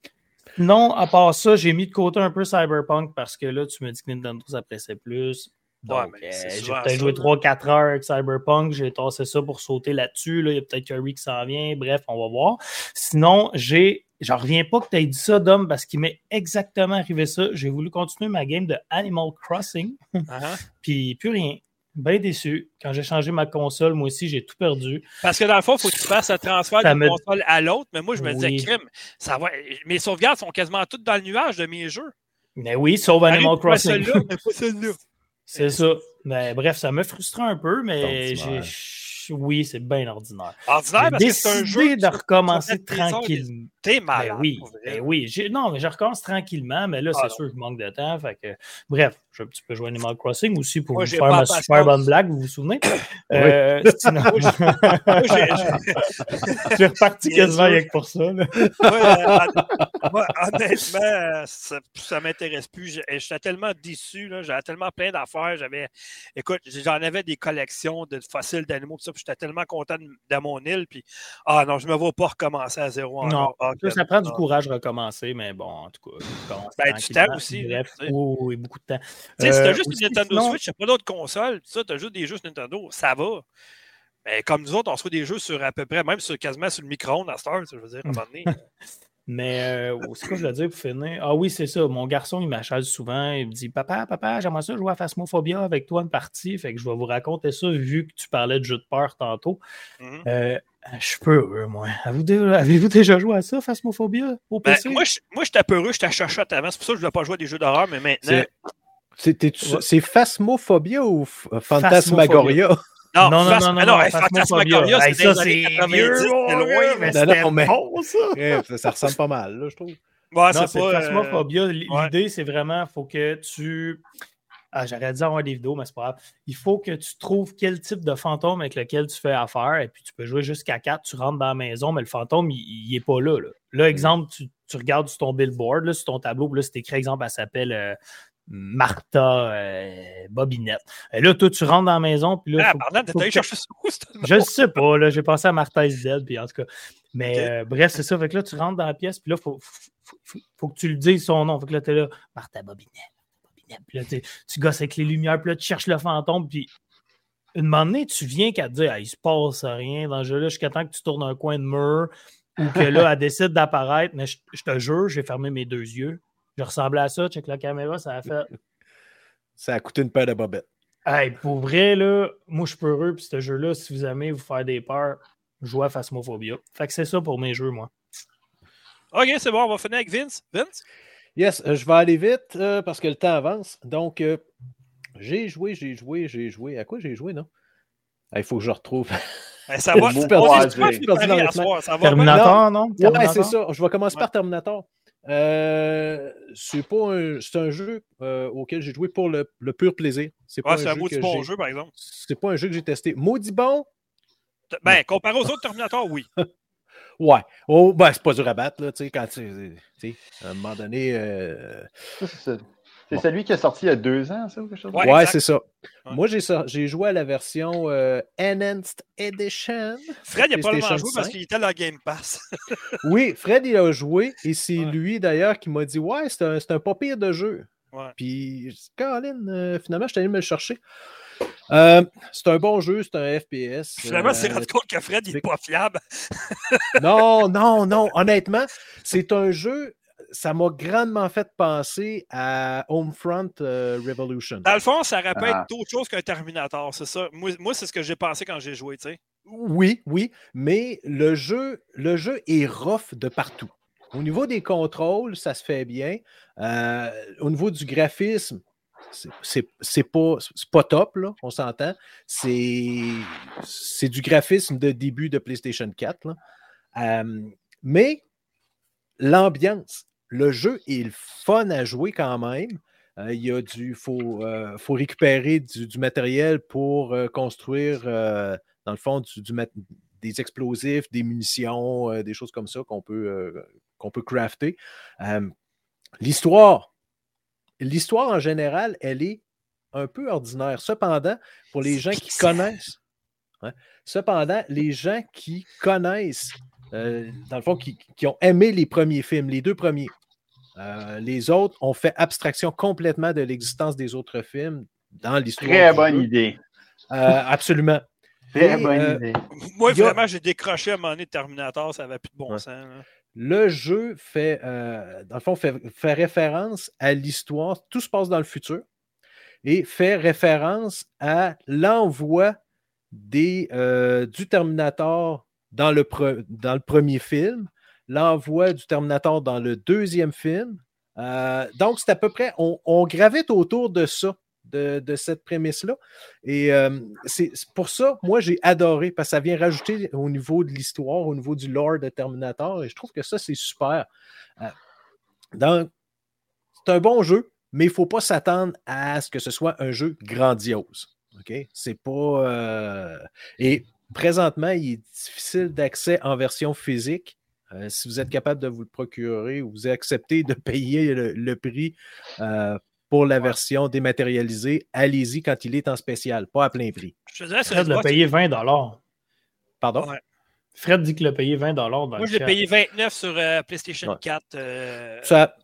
Non, à part ça, j'ai mis de côté un peu Cyberpunk parce que là, tu me dis que Nintendo s'appréciait plus. Donc, euh, j'ai peut-être joué là. 3-4 heures avec Cyberpunk, j'ai tassé ça pour sauter là-dessus. Là. Il y a peut-être Curry qui s'en vient. Bref, on va voir. Sinon, j'ai. J'en reviens pas que tu aies dit ça, Dom, parce qu'il m'est exactement arrivé ça. J'ai voulu continuer ma game de Animal Crossing. Uh-huh. Puis plus rien. Bien déçu. Quand j'ai changé ma console, moi aussi, j'ai tout perdu. Parce que dans le fond, il faut que tu fasses un transfert d'une me- console à l'autre. Mais moi, je me disais, crime, ça va. Mes sauvegardes sont quasiment toutes dans le nuage de mes jeux. Mais oui, sauf Animal Crossing. C'est ça. Mais bref, ça me frustre un peu, mais j'ai. Oui, c'est bien ordinaire. Ordinaire, J'ai parce que c'est un jeu. de recommencer tes tranquillement. T'es Ben malade. oui, pour vrai. ben oui. Non, mais je recommence tranquillement, mais là, Ah c'est non. sûr que je manque de temps. Fait que... Bref, j'ai un petit peu joué Animal Crossing aussi pour Moi, vous faire ma super bonne blague, vous vous souvenez? Euh, sinon, Moi, j'ai- reparti quasiment rien que pour ça. là. euh, moi, honnêtement, ça, ça m'intéresse plus. J'étais tellement déçu. J'avais tellement plein d'affaires. J'avais, écoute, j'en avais des collections de fossiles d'animaux. tout ça, puis J'étais tellement content de, de mon île. Puis, ah non, je me vois pas recommencer à zéro Non. Ah, Ça, prend du ah. courage de recommencer, mais bon, en tout cas. Ben, du temps aussi, Bref, oui, oui, beaucoup de temps. Tu sais, si t'as Euh, juste aussi, une Nintendo sinon- Switch, t'as pas d'autres consoles, ça, t'as juste des jeux sur Nintendo, ça va. Mais comme nous autres, on se fait des jeux sur à peu près, même sur, quasiment sur le micro-ondes à Star, je veux dire, à un moment donné. Mais euh, c'est quoi je veux dire pour finir? Ah oui, c'est ça. Mon garçon, il m'achète souvent. Il me dit Papa, papa, j'aimerais ça jouer à Phasmophobia avec toi une partie. Fait que je vais vous raconter ça vu que tu parlais de jeu de peur tantôt. Mhm. Euh, je suis peu heureux, moi. Avez-vous dé- Avez-vous déjà joué à ça, Phasmophobia, au Ben, PC? moi, je- moi, j'étais peureux, j'étais chochotte avant. C'est pour ça que je ne voulais pas jouer à des jeux d'horreur, mais maintenant. C'est- Phasmophobia ou f- Fantasmagoria? Non, non, non, non, non, ah Phantasmagoria, c'est ça, c'est 90, vieux, c'était mon loin, mais- c'était bon, ça! Ça, ça ressemble pas mal, là, je trouve. Ouais, non, c'est euh, Phasmophobia. Ouais. L'idée, c'est vraiment, faut que tu. Ah, j'aurais dû avoir des vidéos, mais c'est pas grave. Il faut que tu trouves quel type de fantôme avec lequel tu fais affaire, et puis tu peux jouer jusqu'à 4, tu rentres dans la maison, mais le fantôme, il, il est pas là. Là, Là, exemple, tu, tu regardes sur ton billboard, là, sur ton tableau, puis là, c'est écrit, exemple, elle s'appelle euh, Martha euh, Bobinette. Et là, toi, tu rentres dans la maison, puis là, Ah, faut- pardon, que- ce je ne sais pas, là, j'ai pensé à Martha dead, puis en tout cas. Mais euh, bref, c'est ça. Fait que là, tu rentres dans la pièce, puis là, il faut, faut, que tu le dises son nom. Fait que là, tu es là, Martha Bobinette. Bobinette. Puis là, tu- gosses avec les lumières, puis là, tu cherches le fantôme, puis une moment donné, tu viens qu'à te dire, Ah, il se passe rien dans le jeu-là jusqu'à temps que tu tournes un coin de mur ou que là, elle décide d'apparaître. Mais je, je te jure, j'ai fermé mes deux yeux. Je ressemblais à ça, check la caméra, ça a fait. Ça a coûté une paire de bobettes. Hey, pour vrai, là, moi, je suis peureux. Puis ce jeu-là, si vous aimez vous faire des peurs, jouez à Phasmophobia. Fait que c'est ça pour mes jeux, moi. Ok, c'est bon, on va finir avec Vince. Vince? Yes, euh, je vais aller vite euh, parce que le temps avance. Donc, euh, j'ai joué, j'ai joué, j'ai joué. À quoi j'ai joué, non? Ah, Il faut que je retrouve. Ben, ça va. Terminator, non? Ouais, Terminator? c'est ça. Je vais commencer Ouais. par Terminator. Euh, c'est pas un, c'est un jeu euh, auquel j'ai joué pour le, le pur plaisir. C'est pas c'est un jeu maudit que bon j'ai- jeu, par exemple. C'est pas un jeu que j'ai testé. Maudit bon? Ben, comparé aux autres Terminator, oui. Ouais. Oh, ben, c'est pas dur à battre, là, tu sais, quand tu sais, à un moment donné. euh, Ça, c'est Bon. celui qui est sorti il y a deux ans, ça, ou quelque chose? Ouais, Ouais, c'est ça. Ouais. Moi, j'ai joué à la version euh, Enhanced Edition. Fred, il a probablement joué parce 5. qu'il était dans le Game Pass. Oui, Fred, il a joué et c'est Ouais. lui d'ailleurs qui m'a dit Ouais, c'est un, c'est un pas pire de jeu. Ouais. Puis, je dis, Colin, euh, finalement, je suis allé me le chercher. Euh, c'est un bon jeu, c'est un FPS. Finalement, euh, c'est rendu compte que Fred, il n'est pas fiable. non, non, non. Honnêtement, c'est un jeu. Ça m'a grandement fait penser à Homefront euh, Revolution. Dans le fond, ça pu Ah. d'autres choses qu'un Terminator, c'est ça. Moi, moi c'est ce que j'ai pensé quand j'ai joué, tu sais. Oui, oui, mais le jeu, le jeu est rough de partout. Au niveau des contrôles, ça se fait bien. Euh, au niveau du graphisme, c'est- pas, pas top, là, on s'entend. C'est c'est du graphisme de début de PlayStation 4. là. Euh, mais l'ambiance, le jeu est le fun à jouer quand même. Euh, il y a du. faut, euh, faut récupérer du, du matériel pour euh, construire, dans le fond, du, du mat- des explosifs, des munitions, des choses comme ça qu'on peut, qu'on peut crafter. L'histoire, l'histoire en général, elle est un peu ordinaire. Cependant, pour les gens qui connaissent, hein, cependant, les gens qui connaissent, dans le fond, qui, qui ont aimé les premiers films, les deux premiers, euh, les autres ont fait abstraction complètement de l'existence des autres films dans l'histoire. Très du bonne jeu. idée. Euh, absolument. Très Et, bonne euh, idée. Moi, a- vraiment, j'ai décroché à un moment donné de Terminator, ça n'avait plus de bon Ouais. sens. là. Le jeu fait, euh, dans le fond, fait, fait référence à l'histoire. Tout se passe dans le futur et fait référence à l'envoi des, euh, du Terminator dans le, pre- dans le premier film, l'envoi du Terminator dans le deuxième film. Euh, donc, c'est à peu près, on, gravite autour de ça, de, cette prémisse-là. Et euh, c'est pour ça, moi, j'ai adoré, parce que ça vient rajouter au niveau de l'histoire, au niveau du lore de Terminator, et je trouve que ça, c'est super. Euh, donc, c'est un bon jeu. mais il ne faut pas s'attendre à ce que ce soit un jeu grandiose. OK? C'est pas. Et présentement, il est difficile d'accès en version physique. Euh, si vous êtes capable de vous le procurer ou vous acceptez de payer le, le prix euh, pour la version dématérialisée, allez-y quand il est en spécial, pas à plein prix. Je te dirais, Fred l'a payé 20 Pardon? Ouais. Fred dit qu'il l'a payé 20 dans Moi, le je l'ai payé 29 sur euh, PlayStation Ouais. 4. euh, Ça,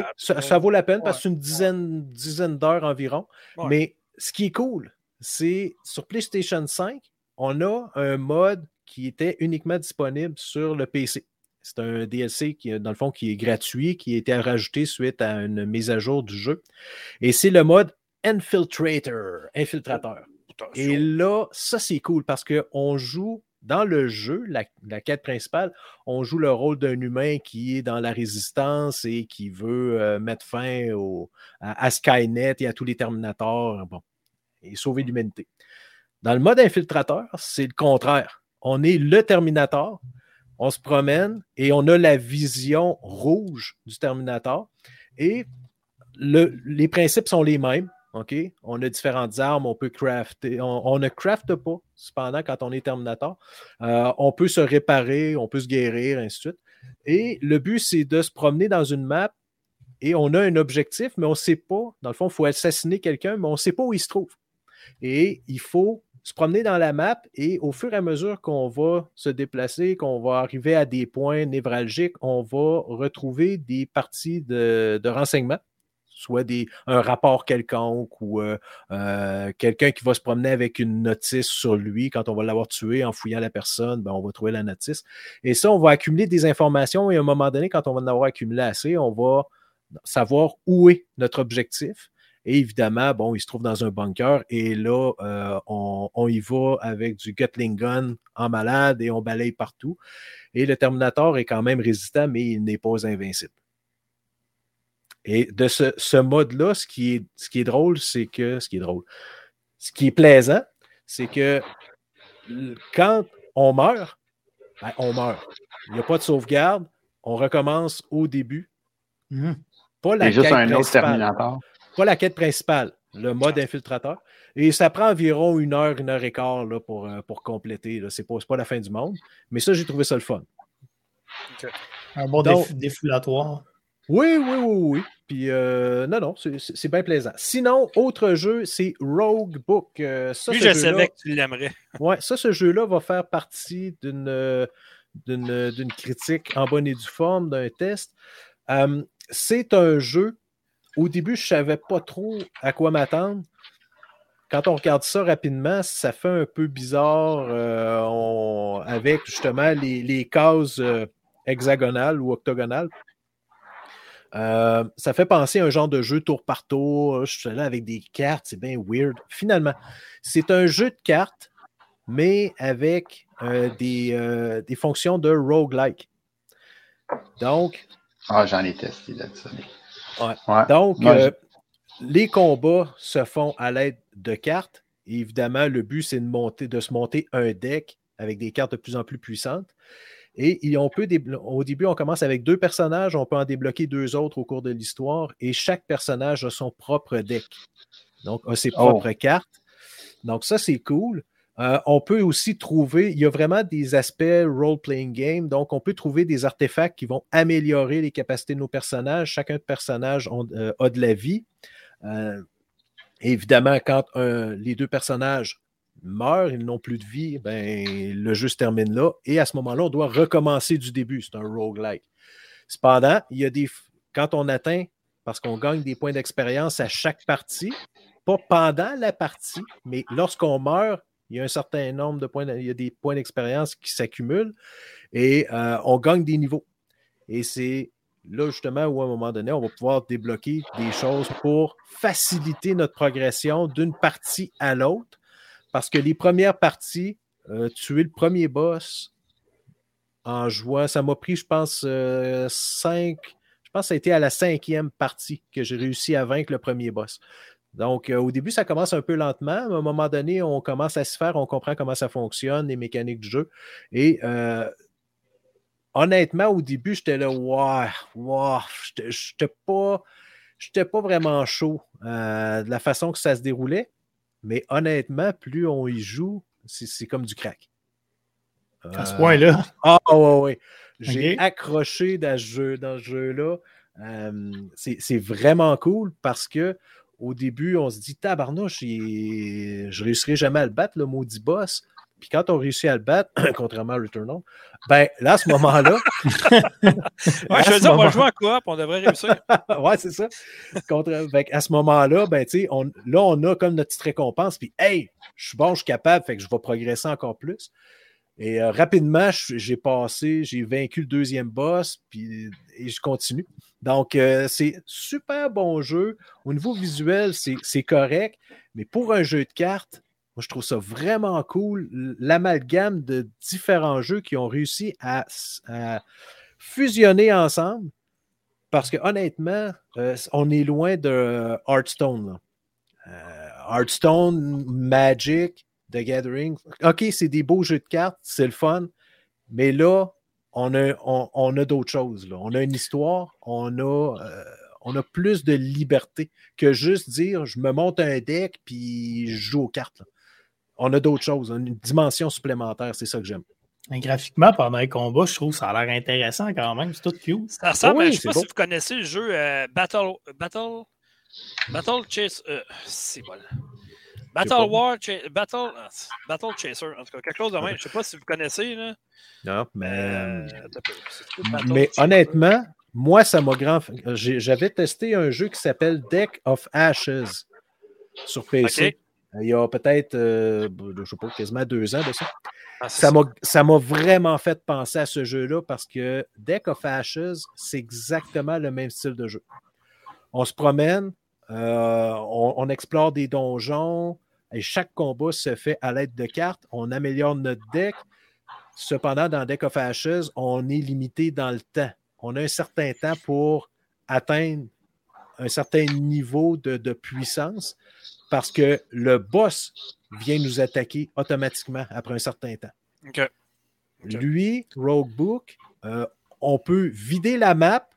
temps. ça, ça vaut la peine parce que c'est une dizaine, dizaine d'heures environ. Ouais. Mais ce qui est cool, c'est sur PlayStation 5, on a un mode qui était uniquement disponible sur le PC. C'est un DLC qui, dans le fond, qui est gratuit, qui a été rajouté suite à une mise à jour du jeu. Et c'est le mode Infiltrator, infiltrateur. Et là, ça, c'est cool parce qu'on joue dans le jeu, la, la quête principale, on joue le rôle d'un humain qui est dans la résistance et qui veut euh, mettre fin au, à, à Skynet et à tous les Terminators bon, et sauver l'humanité. Dans le mode infiltrateur, c'est le contraire. On est le Terminator, on se promène et on a la vision rouge du Terminator. Et le- les principes sont les mêmes. On a différentes armes, on peut crafter. On, on ne crafte pas, cependant, quand on est Terminator. Euh, on peut se réparer, on peut se guérir, ainsi de suite. Et le but, c'est de se promener dans une map et on a un objectif, mais on ne sait pas. Dans le fond, il faut assassiner quelqu'un, mais on ne sait pas où il se trouve. Et il faut se promener dans la map et au fur et à mesure qu'on va se déplacer, qu'on va arriver à des points névralgiques, on va retrouver des parties de, renseignements soit des, un rapport quelconque ou euh, euh, quelqu'un qui va se promener avec une notice sur lui quand on va l'avoir tué en fouillant la personne, ben, on va trouver la notice. Et ça, on va accumuler des informations et à un moment donné, quand on va en avoir accumulé assez, on va savoir où est notre objectif. Et évidemment, bon, il se trouve dans un bunker et là, euh, on, on y va avec du Gatling gun en malade et on balaye partout. Et le Terminator est quand même résistant, mais il n'est pas invincible. Et de ce, ce mode-là, ce, qui est, ce qui est drôle, c'est que. Ce qui est drôle. Ce qui est plaisant, c'est que quand on meurt, ben, on meurt. Il n'y a pas de sauvegarde. On recommence au début. Mhm. Pas la juste un autre. Terminator. Pas la quête principale, le mode infiltrateur. Et ça prend environ une heure, une heure et quart là, pour, euh, pour compléter. Ce n'est pas, c'est pas la fin du monde. Mais ça, j'ai trouvé ça le fun. Un bon Donc- déf- défoulatoire. Oui, oui, oui, oui. Puis, euh, non, non, c'est- bien plaisant. Sinon, autre jeu, c'est Rogue Book. Euh, ça, Lui, ce je savais que tu l'aimerais. Ouais, ça, ce jeu-là va faire partie d'une euh, d'une d'une critique en bonne et due forme, d'un test. Euh, c'est un jeu. Au début, je ne savais pas trop à quoi m'attendre. Quand on regarde ça rapidement, ça fait un peu bizarre euh, avec justement les, les cases euh, hexagonales ou octogonales. Euh, ça fait penser à un genre de jeu tour par tour. Là avec des cartes, c'est bien weird. Finalement, c'est un jeu de cartes, mais avec des, des fonctions de roguelike. Donc, Ah, j'en ai testé là-dessus. Ouais. Ouais. donc euh, les combats se font à l'aide de cartes. Et évidemment, le but, c'est de, monter, de se monter un deck avec des cartes de plus en plus puissantes. Et il- on peut au début, on commence avec deux personnages, on peut en débloquer deux autres au cours de l'histoire, et chaque personnage a son propre deck. Donc, a ses Oh. propres cartes. Donc, ça, c'est cool. Euh, on peut aussi trouver, il y a vraiment des aspects role-playing game, donc on peut trouver des artefacts qui vont améliorer les capacités de nos personnages. Chacun de personnages euh, a de la vie. Euh, évidemment, quand les deux personnages meurent, ils n'ont plus de vie, ben, le jeu se termine là. Et à ce moment-là, on doit recommencer du début. C'est un roguelike. Cependant, il y a des. Quand on atteint, parce qu'on gagne des points d'expérience à chaque partie, pas pendant la partie, mais lorsqu'on meurt, il y a un certain nombre de points, il y a des points d'expérience qui s'accumulent et euh, on gagne des niveaux. Et c'est là justement où à un moment donné, on va pouvoir débloquer des choses pour faciliter notre progression d'une partie à l'autre. Parce que les premières parties, euh, tuer le premier boss en jouant, ça m'a pris, je pense, euh, cinq. Je pense que ça a été à la cinquième partie que j'ai réussi à vaincre le premier boss. Donc, euh, au début, ça commence un peu lentement, mais à un moment donné, on commence à se faire, on comprend comment ça fonctionne, les mécaniques du jeu. Et euh, honnêtement, au début, j'étais là, waouh, waouh, j'étais pas. je n'étais pas vraiment chaud euh, de la façon que ça se déroulait. Mais honnêtement, plus on y joue, c'est comme du crack. À ce point-là. Ah, ouais, ouais. J'ai accroché dans ce jeu, dans ce jeu-là. c'est vraiment cool parce que au début, on se dit tabarnouche, je ne réussirai jamais à le battre, le maudit boss. Puis quand on réussit à le battre, contrairement à Returnal, ben là, à ce moment-là. ouais, je veux dire, on va jouer à quoi, on devrait réussir. ouais, c'est ça. Contre... à ce moment-là, ben, on... là, on a comme notre petite récompense. Puis, hey, je suis bon, je suis capable, fait que je vais progresser encore plus. Et euh, rapidement, j'ai passé, j'ai vaincu le deuxième boss, puis et je continue. Donc, euh, c'est super bon jeu. Au niveau visuel, c'est correct, mais pour un jeu de cartes, moi, je trouve ça vraiment cool. L'amalgame de différents jeux qui ont réussi à, fusionner ensemble. Parce que honnêtement, euh, on est loin de Hearthstone. Hearthstone, Magic, The Gathering. OK, c'est des beaux jeux de cartes, c'est le fun, mais là, on a, on, a d'autres choses. Là. On a une histoire, on a, euh, on a plus de liberté que juste dire je me monte un deck puis je joue aux cartes. On a d'autres choses, une dimension supplémentaire, c'est ça que j'aime. graphiquement, pendant les combats, je trouve que ça a l'air intéressant quand même. C'est tout cute. Ça ressemble, je ne sais pas si vous connaissez le jeu euh, Battle. Battle. Battle Chase. Euh, c'est voilà. Battle War, Battle, euh, Battle Chaser, en tout cas, quelque chose de même. Je ne sais pas si vous connaissez. Là. Non, mais. Euh, mais honnêtement, moi, ça m'a grand. J'avais testé un jeu qui s'appelle Deck of Ashes sur PC. Il y a peut-être, euh, je ne sais pas, quasiment deux ans de ça. Ah, ça m'a vraiment fait penser à ce jeu-là parce que Deck of Ashes, c'est exactement le même style de jeu. On se promène, on, explore des donjons, et chaque combat se fait à l'aide de cartes. On améliore notre deck. Cependant, dans Deck of Ashes, on est limité dans le temps. On a un certain temps pour atteindre un certain niveau de, puissance parce que le boss vient nous attaquer automatiquement après un certain temps. Lui, Roguebook, euh, on peut vider la map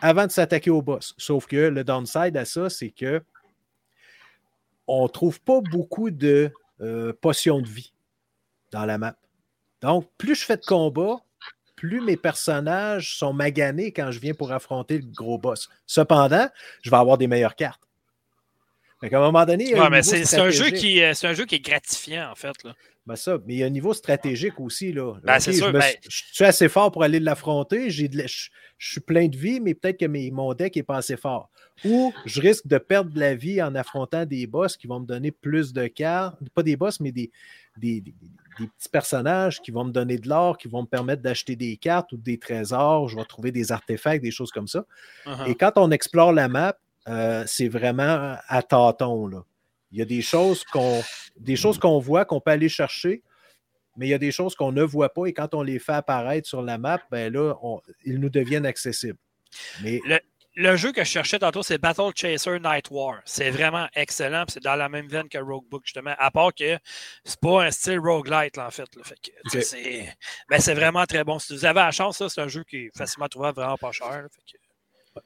avant de s'attaquer au boss. Sauf que le downside à ça, c'est que on ne trouve pas beaucoup de euh, potions de vie dans la map. Donc, plus je fais de combats, plus mes personnages sont maganés quand je viens pour affronter le gros boss. Cependant, je vais avoir des meilleures cartes. À un moment donné. c'est un, jeu qui, un jeu qui est gratifiant, en fait. Là. Ben ça, mais il y a un niveau stratégique aussi. Là. Ben, c'est sûr, je, ben je, suis assez fort pour aller l'affronter. Je, je, suis plein de vie, mais peut-être que mes, mon deck n'est pas assez fort. Ou je risque de perdre de la vie en affrontant des boss qui vont me donner plus de cartes. Pas des boss, mais des, des, petits personnages qui vont me donner de l'or, qui vont me permettre d'acheter des cartes ou des trésors. Je vais trouver des artefacts, des choses comme ça. Uh-huh. Et quand on explore la map, euh, c'est vraiment à tâtons. Là. Il y a des choses qu'on des choses qu'on voit, qu'on peut aller chercher, mais il y a des choses qu'on ne voit pas et quand on les fait apparaître sur la map, ben là, ils nous deviennent accessibles. Mais... Le, jeu que je cherchais tantôt, c'est Battle Chaser Night War. C'est vraiment excellent, c'est dans la même veine que Roguebook, justement, à part que c'est pas un style roguelite, là, en fait. c'est, ben, c'est vraiment très bon. Si vous avez la chance, c'est un jeu qui est facilement trouvable, vraiment pas cher.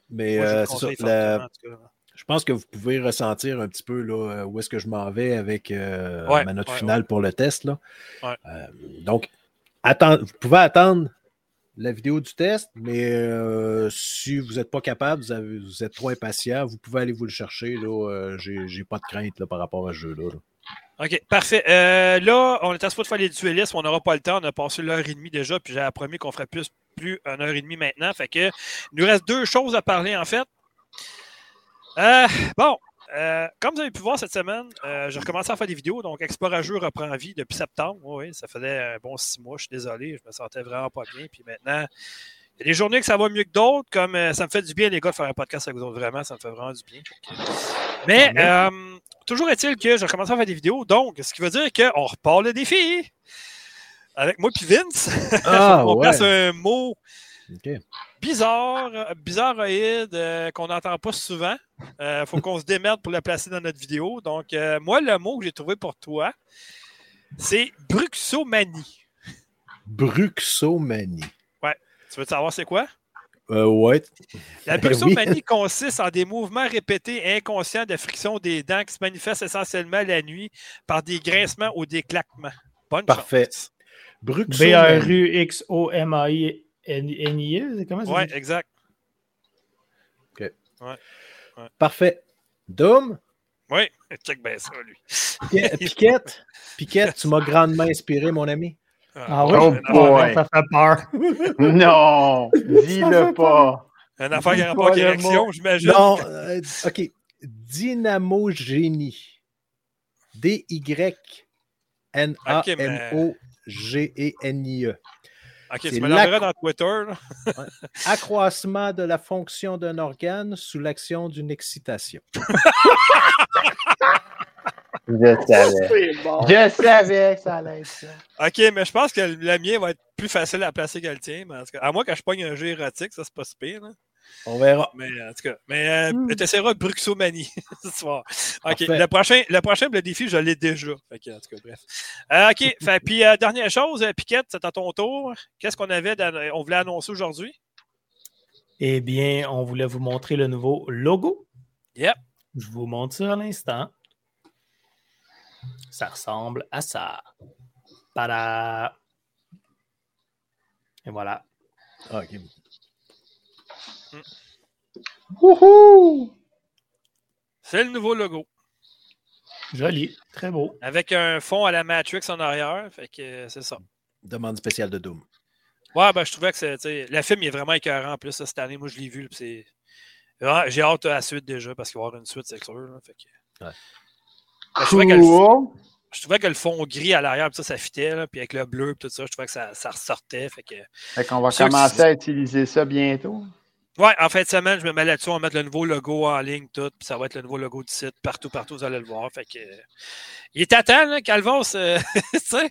Mais euh, c'est ça, je pense que vous pouvez ressentir un petit peu là, où est-ce que je m'en vais avec euh, ma note finale pour le test. Là. Euh, donc, vous pouvez attendre la vidéo du test, mais euh, si vous n'êtes pas capable, vous, êtes trop impatient, vous pouvez aller vous le chercher. Là, j'ai, pas de crainte là, par rapport à ce jeu-là. OK, parfait. là, on est à ce de faire les duellistes, on n'aura pas le temps. On a passé l'heure et demie déjà, puis j'avais promis qu'on ferait plus, plus une heure et demie maintenant. Fait que, il nous reste deux choses à parler, en fait. Euh, bon, euh, comme vous avez pu voir cette semaine, euh, j'ai recommencé à faire des vidéos. Donc, Explorageux reprend vie depuis septembre. Oui, ça faisait un bon six mois. Je suis désolé, je me sentais vraiment pas bien. Puis maintenant, il y a des journées que ça va mieux que d'autres. Comme ça me fait du bien, les gars, de faire un podcast avec vous autres. Vraiment, ça me fait vraiment du bien. Mais toujours est-il que j'ai recommencé à faire des vidéos. Donc, ce qui veut dire qu'on repart le défi. Avec moi puis Vince. Ah, on place un mot bizarre, bizarroïde, euh, qu'on n'entend pas souvent. Il euh, faut qu'on se démerde pour le placer dans notre vidéo. Donc, euh, moi, le mot que j'ai trouvé pour toi, c'est bruxomanie. Bruxomanie. Ouais. Tu veux savoir c'est quoi? Euh, ouais. La Ben bruxomanie oui. consiste en des mouvements répétés inconscients de friction des dents qui se manifestent essentiellement la nuit par des grincements ou des claquements. Bonne Parfait. chance. B-R-U-X-O-M-A-I-N-I-E, c'est comment ça? Ouais, dit? exact. Parfait. Dom, Oui, check bien ça, lui. Piquette, Piquette, tu m'as grandement inspiré, mon ami. Ah oui? Oh boy. ça fait peur. Non, dis-le pas. Un affaire qui a rapport pas à le érection, j'imagine. Non, euh, OK. Dynamo Génie. D-Y-N-A-M-O-G-E-N-I-E. Ok, c'est tu me l'enverras dans Twitter. là. Accroissement de la fonction d'un organe sous l'action d'une excitation. Je savais. Bon. Je savais que ça allait être ça. Ok, mais je pense que le mien va être plus facile à placer que le tien. Tout cas, à moins que je pogne un jeu érotique, ça c'est pas si pire. là. On verra. Mais en tout cas, mais euh, Hmm. tu essaieras Bruxomanie ce soir. Ok, le prochain, le prochain le défi, je l'ai déjà. Fait que, en tout cas, bref. Euh, ok, fait, puis euh, dernière chose, Piquette, c'est à ton tour. Qu'est-ce qu'on avait, on voulait annoncer aujourd'hui? Eh bien, on voulait vous montrer le nouveau logo. Yep. Je vous montre ça à l'instant. Ça ressemble à ça. Pada! Et voilà. OK. Wouhou! C'est le nouveau logo. Joli. Très beau. Avec un fond à la Matrix en arrière. Fait que euh, c'est ça. Demande spéciale de Doom. Ouais, ben, je trouvais que c'est. Le film il est vraiment écœurant en plus là, cette année. Moi, je l'ai vu. J'ai hâte à la suite déjà parce qu'il va y avoir une suite, c'est sûr. là, fait que- Ouais. Ben, je, trouvais que le, Cool. je trouvais que le fond gris à l'arrière, puis ça, ça fitait. Là, puis avec le bleu, tout ça, je trouvais que ça, ça ressortait. Fait que... Fait qu'on va commencer à utiliser ça bientôt. Ouais, en fin de semaine, je me mets là-dessus, on va mettre le nouveau logo en ligne, tout, puis ça va être le nouveau logo du site. Partout, partout, vous allez le voir. Fait que. Il est à temps, là, euh.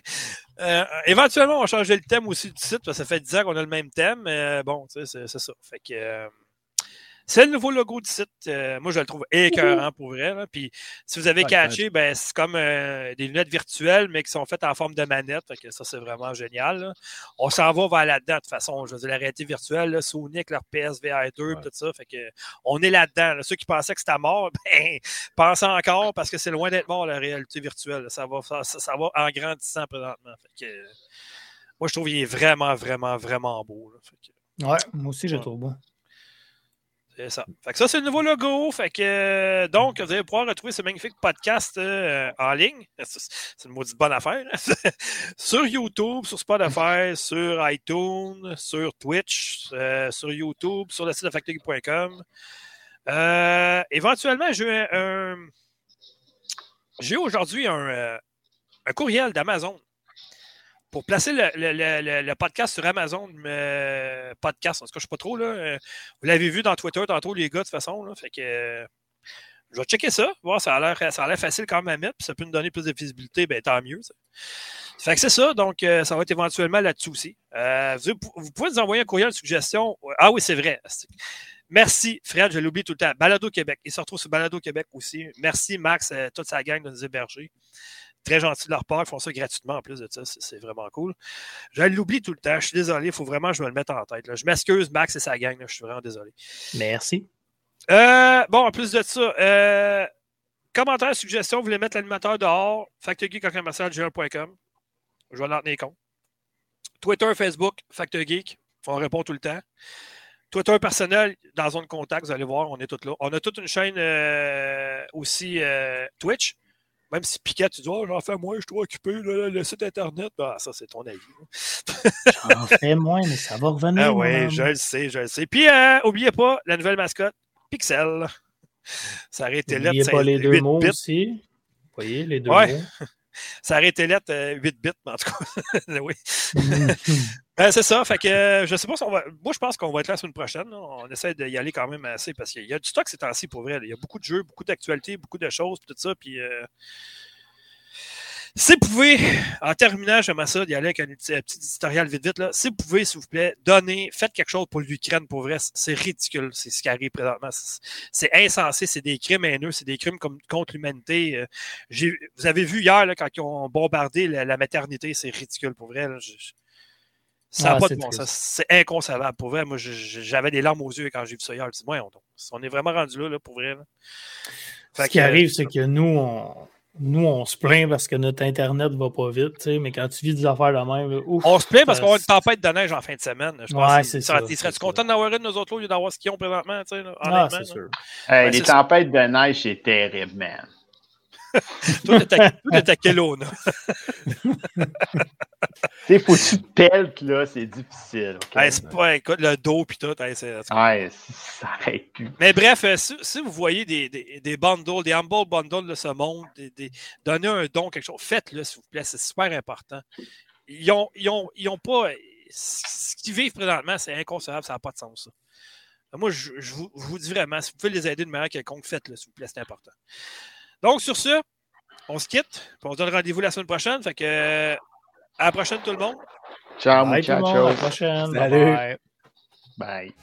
Euh, éventuellement, on va changer le thème aussi du site, parce que ça fait 10 ans qu'on a le même thème, mais euh, bon, c'est ça. Fait que. C'est le nouveau logo du site. Euh, moi, je le trouve écœurant pour vrai. là. Puis, si vous avez Ouais, catché, ben, c'est comme euh, des lunettes virtuelles, mais qui sont faites en forme de manette. Fait que ça, c'est vraiment génial. là. On s'en va vers là-dedans, de toute façon. Je veux dire, la réalité virtuelle, là, Sony avec leur PSVR 2, Ouais. tout ça. Fait que, on est là-dedans. là. Ceux qui pensaient que c'était mort, ben, pensez encore parce que c'est loin d'être mort, la réalité virtuelle. Ça va, ça, ça va en grandissant présentement. Fait que, moi, je trouve qu'il est vraiment, vraiment, vraiment beau. là. Fait que, Ouais, moi aussi, je le Ouais. trouve bon. C'est ça. Fait que ça, c'est le nouveau logo. Euh, donc, vous allez pouvoir retrouver ce magnifique podcast euh, en ligne. C'est une maudite bonne affaire. sur YouTube, sur Spotify, sur iTunes, sur Twitch, euh, sur YouTube, sur le site de factory.com. Éventuellement, j'ai aujourd'hui un courriel d'Amazon pour placer le, podcast sur Amazon euh, Podcast. En tout cas, je ne sais pas trop. Là, euh, vous l'avez vu dans Twitter tantôt, les gars, de toute façon. Euh, je vais checker ça. Voir, ça a l'air facile quand même à mettre. Ça peut nous donner plus de visibilité, ben, tant mieux. ça. Fait que c'est ça. Donc, ça va être éventuellement là-dessus aussi. Vous, pouvez nous envoyer un courriel de suggestion. Ah oui, c'est vrai. Merci, Fred, je l'oublie tout le temps. Balado Québec. Il se retrouve sur Balado Québec aussi. Merci, Max, toute sa gang de nous héberger. Très gentil de leur part. Ils font ça gratuitement en plus de ça. C'est vraiment cool. Je l'oublie tout le temps. Je suis désolé. Il faut vraiment que je me le mette en tête. là. Je m'excuse, Max et sa gang. là. Je suis vraiment désolé. Merci. Euh, bon, en plus de ça, euh, commentaires, suggestions, vous voulez mettre l'animateur dehors, factorgeek.com. Je vais en tenir compte. Twitter, Facebook, Factor Geek. On répond tout le temps. Twitter personnel, dans Zone Contact, vous allez voir, on est tous là. On a toute une chaîne euh, aussi euh, Twitch. Même si Piquet, tu dis, oh, j'en fais moins, je suis trop occupé, là, là, le site Internet. Ah, ça, c'est ton avis. là. J'en fais moins, mais ça va revenir. Ah oui, je le sais, je le sais. Puis, euh, oubliez pas, la nouvelle mascotte, Pixel. Ça aurait été N'oubliez lettre, pas les deux 8 mots bits. aussi. Vous voyez, les deux Ouais. mots. Ça aurait été lettre euh, 8 bits, mais en tout cas. oui. Ben, c'est ça. Fait que euh, je sais pas si on va. Moi, je pense qu'on va être là la semaine prochaine. là. On essaie d'y aller quand même assez parce qu'il y a du stock ces temps-ci pour vrai. là. Il y a beaucoup de jeux, beaucoup d'actualités, beaucoup de choses, tout ça. Puis. Si vous pouvez, en terminant, j'aimerais ça d'y aller avec un petit, un petit éditorial vite vite. Là. Si vous pouvez, s'il vous plaît, donnez, faites quelque chose pour l'Ukraine pour vrai. C'est ridicule, c'est ce qui arrive présentement. C'est- insensé, c'est des crimes haineux, c'est des crimes comme, contre l'humanité. Euh, Vous avez vu hier, là, quand ils ont bombardé la, la maternité, c'est ridicule pour vrai. là. Je- je- Ça n'a Ah, pas c'est de bon. C'est inconcevable. Pour vrai, moi, j'avais des larmes aux yeux quand j'ai vu ça hier. Je me dis, on, on est vraiment rendu là, là, pour vrai. là. Ce qui que, arrive, c'est que nous, on, nous, on se plaint parce que notre Internet va pas vite, tu sais, mais quand tu vis des affaires de même, là, ouf, On se plaint parce qu'on a une tempête de neige en fin de semaine. Je pense Ouais, que c'est ça, ça. contents d'avoir une de nos autres lots au lieu d'avoir ce qu'ils ont présentement? tu sais, là, Ah, c'est sûr. Hey, Ouais, les ça. tempêtes de neige, c'est terrible, man. Toi, t'es à- quel eau, là? Tu sais, faut que tu peltes, là, c'est difficile. Hey, c'est pas, écoute, le dos pis tout. hey, c'est- Ouais, ça arrête plus. Mais bref, euh, si, si vous voyez des, des, des bundles, des humble bundles de ce monde, des- donnez un don, quelque chose, faites-le, s'il vous plaît, c'est super important. Ils ont, ils ont, ils ont pas. Ce qu'ils vivent présentement, c'est inconcevable, ça n'a pas de sens. ça. Moi, je, je vous, je vous dis vraiment, si vous pouvez les aider de manière quelconque, faites-le, s'il vous plaît, c'est important. Donc, sur ce, on se quitte, on se donne rendez-vous la semaine prochaine. Fait que, à la prochaine, tout le monde. Ciao, Bye tout le monde, à la prochaine. Salut. Bye.